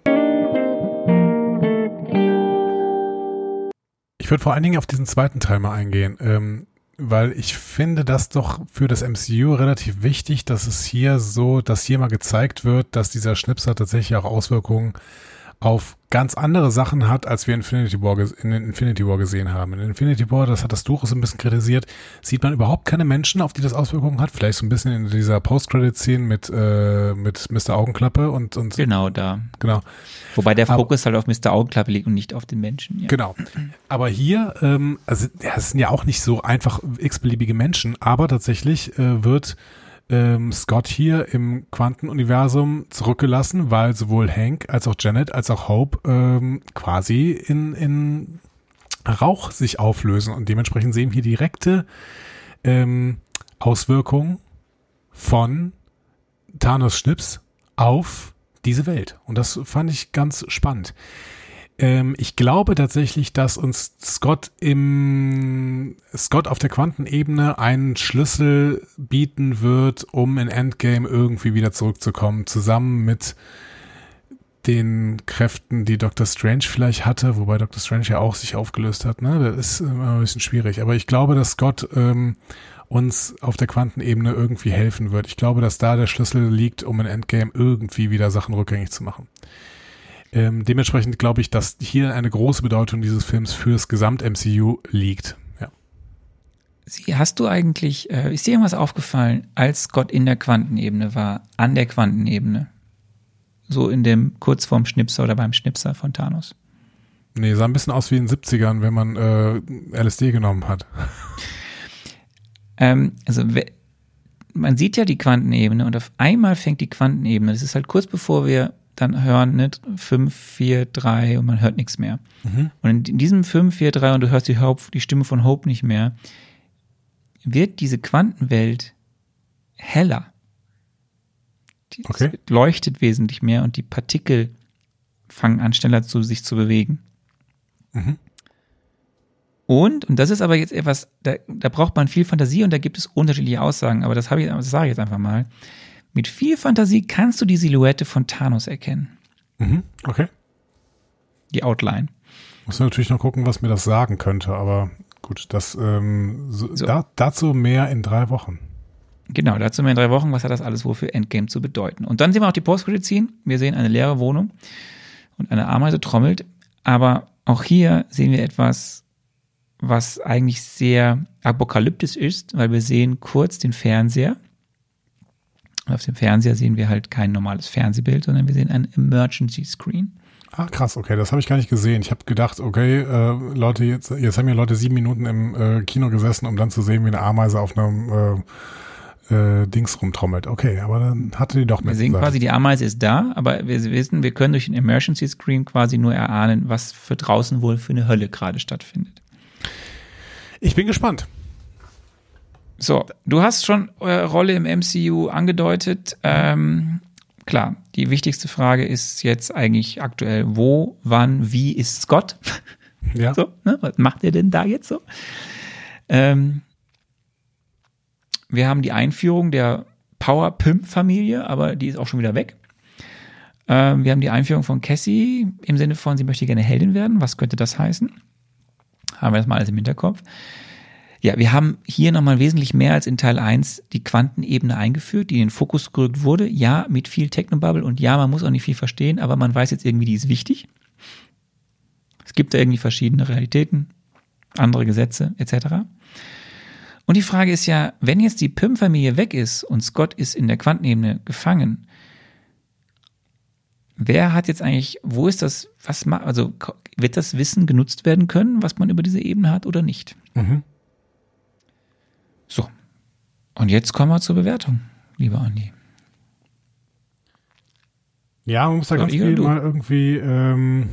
Ich würde vor allen Dingen auf diesen zweiten Teil mal eingehen, ähm, weil ich finde das doch für das MCU relativ wichtig, dass es hier so, dass hier mal gezeigt wird, dass dieser Schnipser tatsächlich auch Auswirkungen auf ganz andere Sachen hat, als wir Infinity War in Infinity War gesehen haben. In Infinity War, das hat das Durchaus ein bisschen kritisiert, sieht man überhaupt keine Menschen, auf die das Auswirkungen hat. Vielleicht so ein bisschen in dieser Post-Credit-Szene mit, äh, mit Mr. Augenklappe und, und Genau, da. Genau. Wobei der Fokus Aber, halt auf Mr. Augenklappe liegt und nicht auf den Menschen. Ja. Genau. Aber hier, ähm, also ja, es sind ja auch nicht so einfach x-beliebige Menschen, aber tatsächlich äh, wird ähm, Scott hier im Quantenuniversum zurückgelassen, weil sowohl Hank als auch Janet als auch Hope ähm, quasi in, in Rauch sich auflösen und dementsprechend sehen wir direkte ähm, Auswirkungen von Thanos Schnips auf diese Welt. Und das fand ich ganz spannend. Ähm, ich glaube tatsächlich, dass uns Scott im Scott auf der Quantenebene einen Schlüssel bieten wird, um in Endgame irgendwie wieder zurückzukommen, zusammen mit den Kräften, die Doctor Strange vielleicht hatte, wobei Doctor Strange ja auch sich aufgelöst hat. Ne? Das ist immer ein bisschen schwierig. Aber ich glaube, dass Scott ähm, uns auf der Quantenebene irgendwie helfen wird. Ich glaube, dass da der Schlüssel liegt, um in Endgame irgendwie wieder Sachen rückgängig zu machen. Ähm, dementsprechend glaube ich, dass hier eine große Bedeutung dieses Films fürs Gesamt-MCU liegt. Ja. Sie, hast du eigentlich, äh, ist dir irgendwas aufgefallen, als Gott in der Quantenebene war, an der Quantenebene? So in dem kurz vorm Schnipser oder beim Schnipser von Thanos? Nee, sah ein bisschen aus wie in den 70ern, wenn man äh, LSD genommen hat. Ähm, also man sieht ja die Quantenebene und auf einmal fängt die Quantenebene, das ist halt kurz bevor wir dann hören, ne, 5, 4, 3 und man hört nichts mehr. Mhm. Und in diesem 5, 4, 3 und du hörst die, Hope, die Stimme von Hope nicht mehr, wird diese Quantenwelt heller. Die, okay. leuchtet wesentlich mehr und die Partikel fangen an, schneller zu sich zu bewegen. Mhm. Und, und das ist aber jetzt etwas, da, da braucht man viel Fantasie und da gibt es unterschiedliche Aussagen, aber das, habe ich, das sage ich jetzt einfach mal. Mit viel Fantasie kannst du die Silhouette von Thanos erkennen. Mhm, okay. Die Outline. Muss natürlich noch gucken, was mir das sagen könnte, aber gut, das ähm, so, so. Da, dazu mehr in drei Wochen. Genau, dazu mehr in drei Wochen. Was hat das alles wohl für Endgame zu bedeuten? Und dann sehen wir auch die Postcredit ziehen. Wir sehen eine leere Wohnung und eine Ameise trommelt. Aber auch hier sehen wir etwas, was eigentlich sehr apokalyptisch ist, weil wir sehen kurz den Fernseher. Und auf dem Fernseher sehen wir halt kein normales Fernsehbild, sondern wir sehen ein Emergency Screen. Ah, krass, okay, das habe ich gar nicht gesehen. Ich habe gedacht, okay, äh, Leute, jetzt, jetzt haben ja Leute sieben Minuten im äh, Kino gesessen, um dann zu sehen, wie eine Ameise auf einem äh, äh, Dings rumtrommelt. Okay, aber dann hatte die doch mehr. Wir sehen quasi, die Ameise ist da, aber wir wissen, wir können durch den Emergency Screen quasi nur erahnen, was für draußen wohl für eine Hölle gerade stattfindet. Ich bin gespannt. So, du hast schon eure Rolle im MCU angedeutet. Ähm, klar, die wichtigste Frage ist jetzt eigentlich aktuell, wo, wann, wie ist Scott? [laughs] Ja. So, ne? Was macht er denn da jetzt so? Ähm, wir haben die Einführung der Power Pimp Familie, aber die ist auch schon wieder weg. Ähm, wir haben die Einführung von Cassie im Sinne von, sie möchte gerne Heldin werden. Was könnte das heißen? Haben wir das mal alles im Hinterkopf. Ja, wir haben hier nochmal wesentlich mehr als in Teil 1 die Quantenebene eingeführt, die in den Fokus gerückt wurde. Ja, mit viel Technobubble und ja, man muss auch nicht viel verstehen, aber man weiß jetzt irgendwie, die ist wichtig. Es gibt da irgendwie verschiedene Realitäten, andere Gesetze etc. Und die Frage ist ja, wenn jetzt die Pym-Familie weg ist und Scott ist in der Quantenebene gefangen, wer hat jetzt eigentlich, wo ist das, was also wird das Wissen genutzt werden können, was man über diese Ebene hat oder nicht? Mhm. So. Und jetzt kommen wir zur Bewertung, lieber Andi. Ja, man muss da ganz viel mal irgendwie, ähm,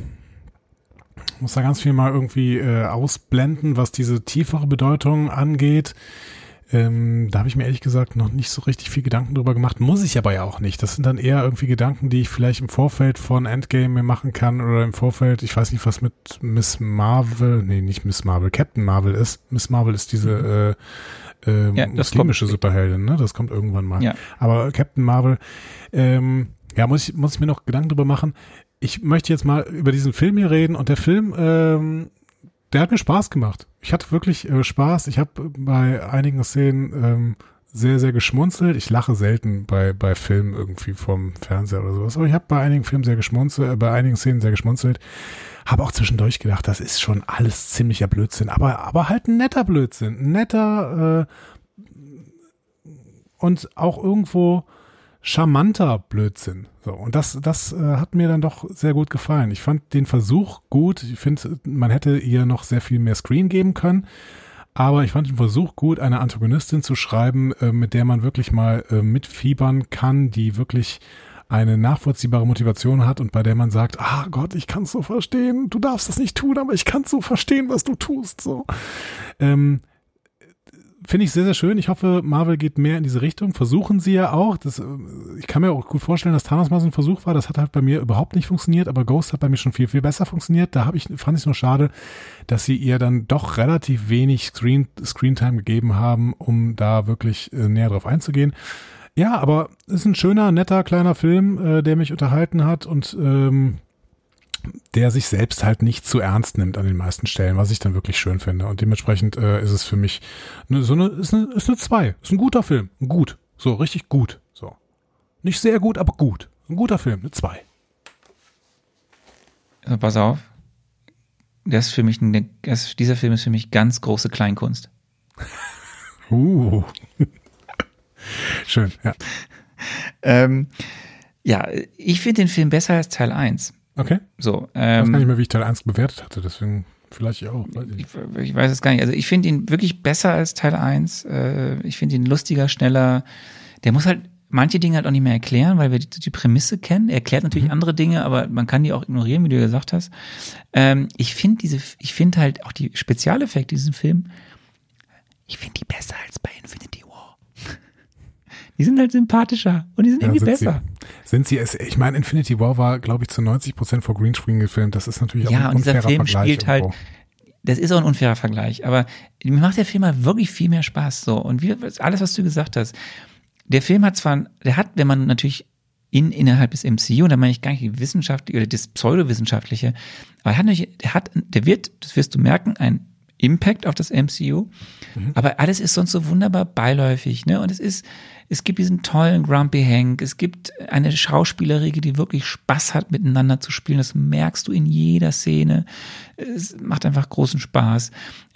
muss da ganz viel mal irgendwie äh, ausblenden, was diese tiefere Bedeutung angeht. Ähm, da habe ich mir ehrlich gesagt noch nicht so richtig viel Gedanken drüber gemacht. Muss ich aber ja auch nicht. Das sind dann eher irgendwie Gedanken, die ich vielleicht im Vorfeld von Endgame mir machen kann oder im Vorfeld, ich weiß nicht, was mit Miss Marvel, nee, nicht Miss Marvel, Captain Marvel ist. Miss Marvel ist diese mhm. äh, äh, ja, muslimische Superheldin, ne? Das kommt irgendwann mal. Ja. Aber Captain Marvel, ähm, ja, muss ich, muss ich mir noch Gedanken drüber machen. Ich möchte jetzt mal über diesen Film hier reden und der Film, ähm, der hat mir Spaß gemacht. Ich hatte wirklich äh, Spaß. Ich habe bei einigen Szenen ähm, sehr, sehr geschmunzelt. Ich lache selten bei, bei Filmen irgendwie vom Fernseher oder sowas. Aber ich habe bei einigen Filmen sehr geschmunzelt, äh, bei einigen Szenen sehr geschmunzelt. Habe auch zwischendurch gedacht, das ist schon alles ziemlicher Blödsinn. Aber, aber halt ein netter Blödsinn. Netter äh, und auch irgendwo charmanter Blödsinn. So, und das, das äh, hat mir dann doch sehr gut gefallen. Ich fand den Versuch gut. Ich finde, man hätte ihr noch sehr viel mehr Screen geben können. Aber ich fand den Versuch gut, eine Antagonistin zu schreiben, äh, mit der man wirklich mal äh, mitfiebern kann, die wirklich eine nachvollziehbare Motivation hat und bei der man sagt, ah Gott, ich kann es so verstehen, du darfst das nicht tun, aber ich kann so verstehen, was du tust. So. Ähm, finde ich sehr, sehr schön. Ich hoffe, Marvel geht mehr in diese Richtung. Versuchen sie ja auch. Das, äh, ich kann mir auch gut vorstellen, dass Thanos mal so ein Versuch war. Das hat halt bei mir überhaupt nicht funktioniert, aber Ghost hat bei mir schon viel, viel besser funktioniert. Da ich, fand ich es nur schade, dass sie ihr dann doch relativ wenig Screen, Screentime gegeben haben, um da wirklich äh, näher drauf einzugehen. Ja, aber es ist ein schöner, netter, kleiner Film, äh, der mich unterhalten hat und ähm, der sich selbst halt nicht zu ernst nimmt an den meisten Stellen, was ich dann wirklich schön finde. Und dementsprechend äh, ist es für mich eine, so eine, ist eine, ist eine zwei. Ist ein guter Film. Gut. So, richtig gut. So. Nicht sehr gut, aber gut. Ein guter Film. Eine zwei. Also pass auf. Das ist für mich eine, das, dieser Film ist für mich ganz große Kleinkunst. Uh. Schön, ja. Ähm, ja, ich finde den Film besser als Teil 1. Okay. So, Ich weiß gar nicht ähm, mehr, wie ich Teil 1 bewertet hatte, deswegen vielleicht auch. Weiß ich. ich, ich weiß es gar nicht. Also ich finde ihn wirklich besser als Teil 1. Äh, ich finde ihn lustiger, schneller. Der muss halt manche Dinge halt auch nicht mehr erklären, weil wir die, die Prämisse kennen. Er erklärt natürlich andere Dinge, aber man kann die auch ignorieren, wie du gesagt hast. Ähm, ich finde diese, ich finde halt auch die Spezialeffekte in diesem Film, ich finde die besser als bei Infinity. Die sind halt sympathischer und die sind Ja, irgendwie sind sie. besser. Sind sie es? Ich meine, Infinity War war, glaube ich, zu 90 Prozent vor Greenscreen gefilmt. Das ist natürlich auch Ja, ein und dieser unfairer Film Vergleich spielt halt, irgendwo. das ist auch ein unfairer Vergleich, aber mir macht der Film halt wirklich viel mehr Spaß. So und wie, alles, was du gesagt hast, der Film hat zwar, der hat, wenn man natürlich in, innerhalb des MCU, und da meine ich gar nicht die wissenschaftliche oder das pseudowissenschaftliche, aber er hat natürlich, der hat, der wird, das wirst du merken, ein Impact auf das MCU, aber alles ist sonst so wunderbar beiläufig, ne? Und es ist, es gibt diesen tollen Grumpy Hank, es gibt eine Schauspielerriege, die wirklich Spaß hat, miteinander zu spielen. Das merkst du in jeder Szene. Es macht einfach großen Spaß.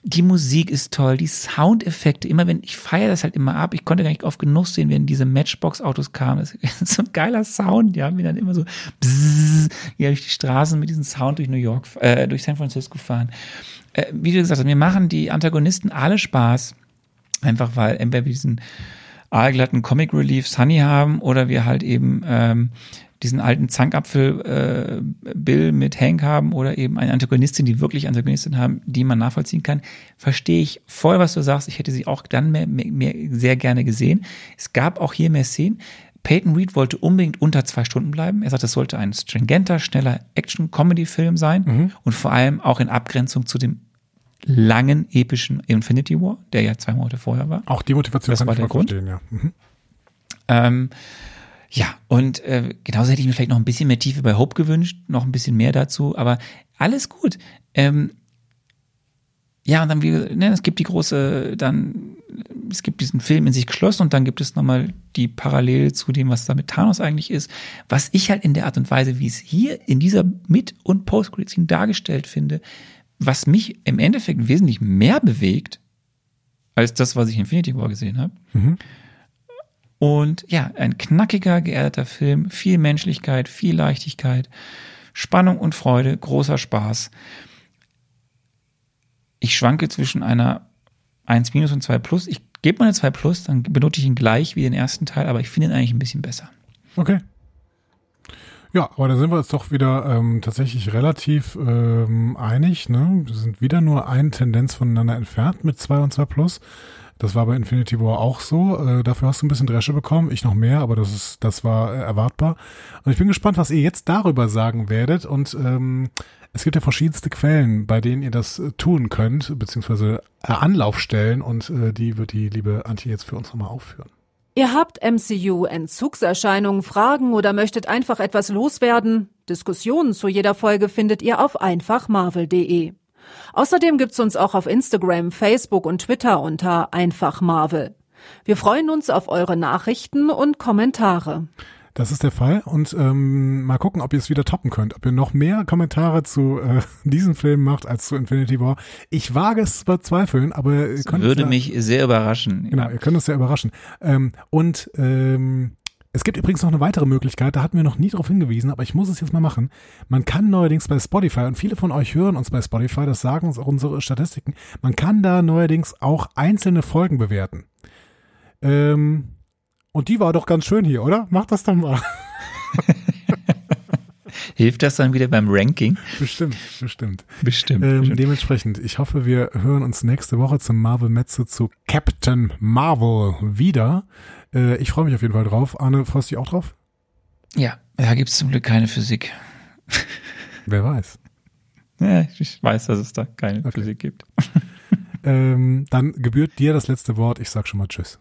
Die Musik ist toll, die Soundeffekte, immer wenn, ich feiere das halt immer ab. Ich konnte gar nicht oft genug sehen, wenn diese Matchbox-Autos kamen. Das ist so ein geiler Sound, die haben mir dann immer so bzzz, ja, durch die Straßen mit diesem Sound durch New York, äh, durch San Francisco fahren. Äh, wie du gesagt hast, mir machen die Antagonisten alle Spaß. Einfach weil entweder wir diesen aalglatten Comic Relief Sunny haben oder wir halt eben ähm, diesen alten Zankapfel äh, Bill mit Hank haben oder eben eine Antagonistin, die wirklich Antagonistin haben, die man nachvollziehen kann, verstehe ich voll, was du sagst. Ich hätte sie auch dann mehr, mehr, mehr sehr gerne gesehen. Es gab auch hier mehr Szenen. Peyton Reed wollte unbedingt unter zwei Stunden bleiben. Er sagt, es sollte ein stringenter, schneller Action-Comedy-Film sein und vor allem auch in Abgrenzung zu dem langen, epischen Infinity War, der ja zwei Monate vorher war. Auch die Motivation Das war der mal Grund? ja. Mhm. Ähm, ja, und äh, genauso hätte ich mir vielleicht noch ein bisschen mehr Tiefe bei Hope gewünscht, noch ein bisschen mehr dazu, aber alles gut. Ähm, ja, und dann wie, ne, es gibt die große, dann, es gibt diesen Film in sich geschlossen und dann gibt es nochmal die Parallele zu dem, was da mit Thanos eigentlich ist. Was ich halt in der Art und Weise, wie es hier in dieser Mit- und post scene dargestellt finde, was mich im Endeffekt wesentlich mehr bewegt, als das, was ich in Infinity War gesehen habe. Und ja, ein knackiger, geerdeter Film, viel Menschlichkeit, viel Leichtigkeit, Spannung und Freude, großer Spaß. Ich schwanke zwischen einer 1 minus und 2 plus. Ich gebe mal eine 2 plus, dann benutze ich ihn gleich wie den ersten Teil, aber ich finde ihn eigentlich ein bisschen besser. Okay. Ja, aber da sind wir jetzt doch wieder ähm, tatsächlich relativ ähm, einig. Ne? Wir sind wieder nur eine Tendenz voneinander entfernt mit 2 und 2 Plus. Das war bei Infinity War auch so. Äh, dafür hast du ein bisschen Dresche bekommen, ich noch mehr, aber das ist, das war äh, erwartbar. Und ich bin gespannt, was ihr jetzt darüber sagen werdet. Und ähm, es gibt ja verschiedenste Quellen, bei denen ihr das äh, tun könnt, beziehungsweise äh, Anlaufstellen. Und äh, die wird die liebe Antje jetzt für uns nochmal aufführen. Ihr habt MCU-Entzugserscheinungen, Fragen oder möchtet einfach etwas loswerden? Diskussionen zu jeder Folge findet ihr auf einfachmarvel.de. Außerdem gibt's uns auch auf Instagram, Facebook und Twitter unter einfachmarvel. Wir freuen uns auf eure Nachrichten und Kommentare. Das ist der Fall und ähm, mal gucken, ob ihr es wieder toppen könnt, ob ihr noch mehr Kommentare zu äh, [laughs] diesem Film macht als zu Infinity War. Ich wage es zu bezweifeln, aber ihr könnt Würde es ja, mich sehr überraschen. genau, ihr könnt es ja überraschen. Ähm, und ähm, es gibt übrigens noch eine weitere Möglichkeit, da hatten wir noch nie darauf hingewiesen, aber ich muss es jetzt mal machen. Man kann neuerdings bei Spotify, und viele von euch hören uns bei Spotify, das sagen uns auch unsere Statistiken, man kann da neuerdings auch einzelne Folgen bewerten. Ähm, und die war doch ganz schön hier, oder? Macht das doch mal. [laughs] Hilft das dann wieder beim Ranking? Bestimmt, bestimmt. Bestimmt. Ähm, bestimmt. dementsprechend, ich hoffe, wir hören uns nächste Woche zum Marvel Metze zu Captain Marvel wieder. Äh, ich freue mich auf jeden Fall drauf. Arne, freust du dich auch drauf? Ja, da gibt es zum Glück keine Physik. [laughs] Wer weiß. Ja, ich weiß, dass es da keine Okay. Physik gibt. [laughs] Ähm, dann gebührt dir das letzte Wort. Ich sag schon mal Tschüss.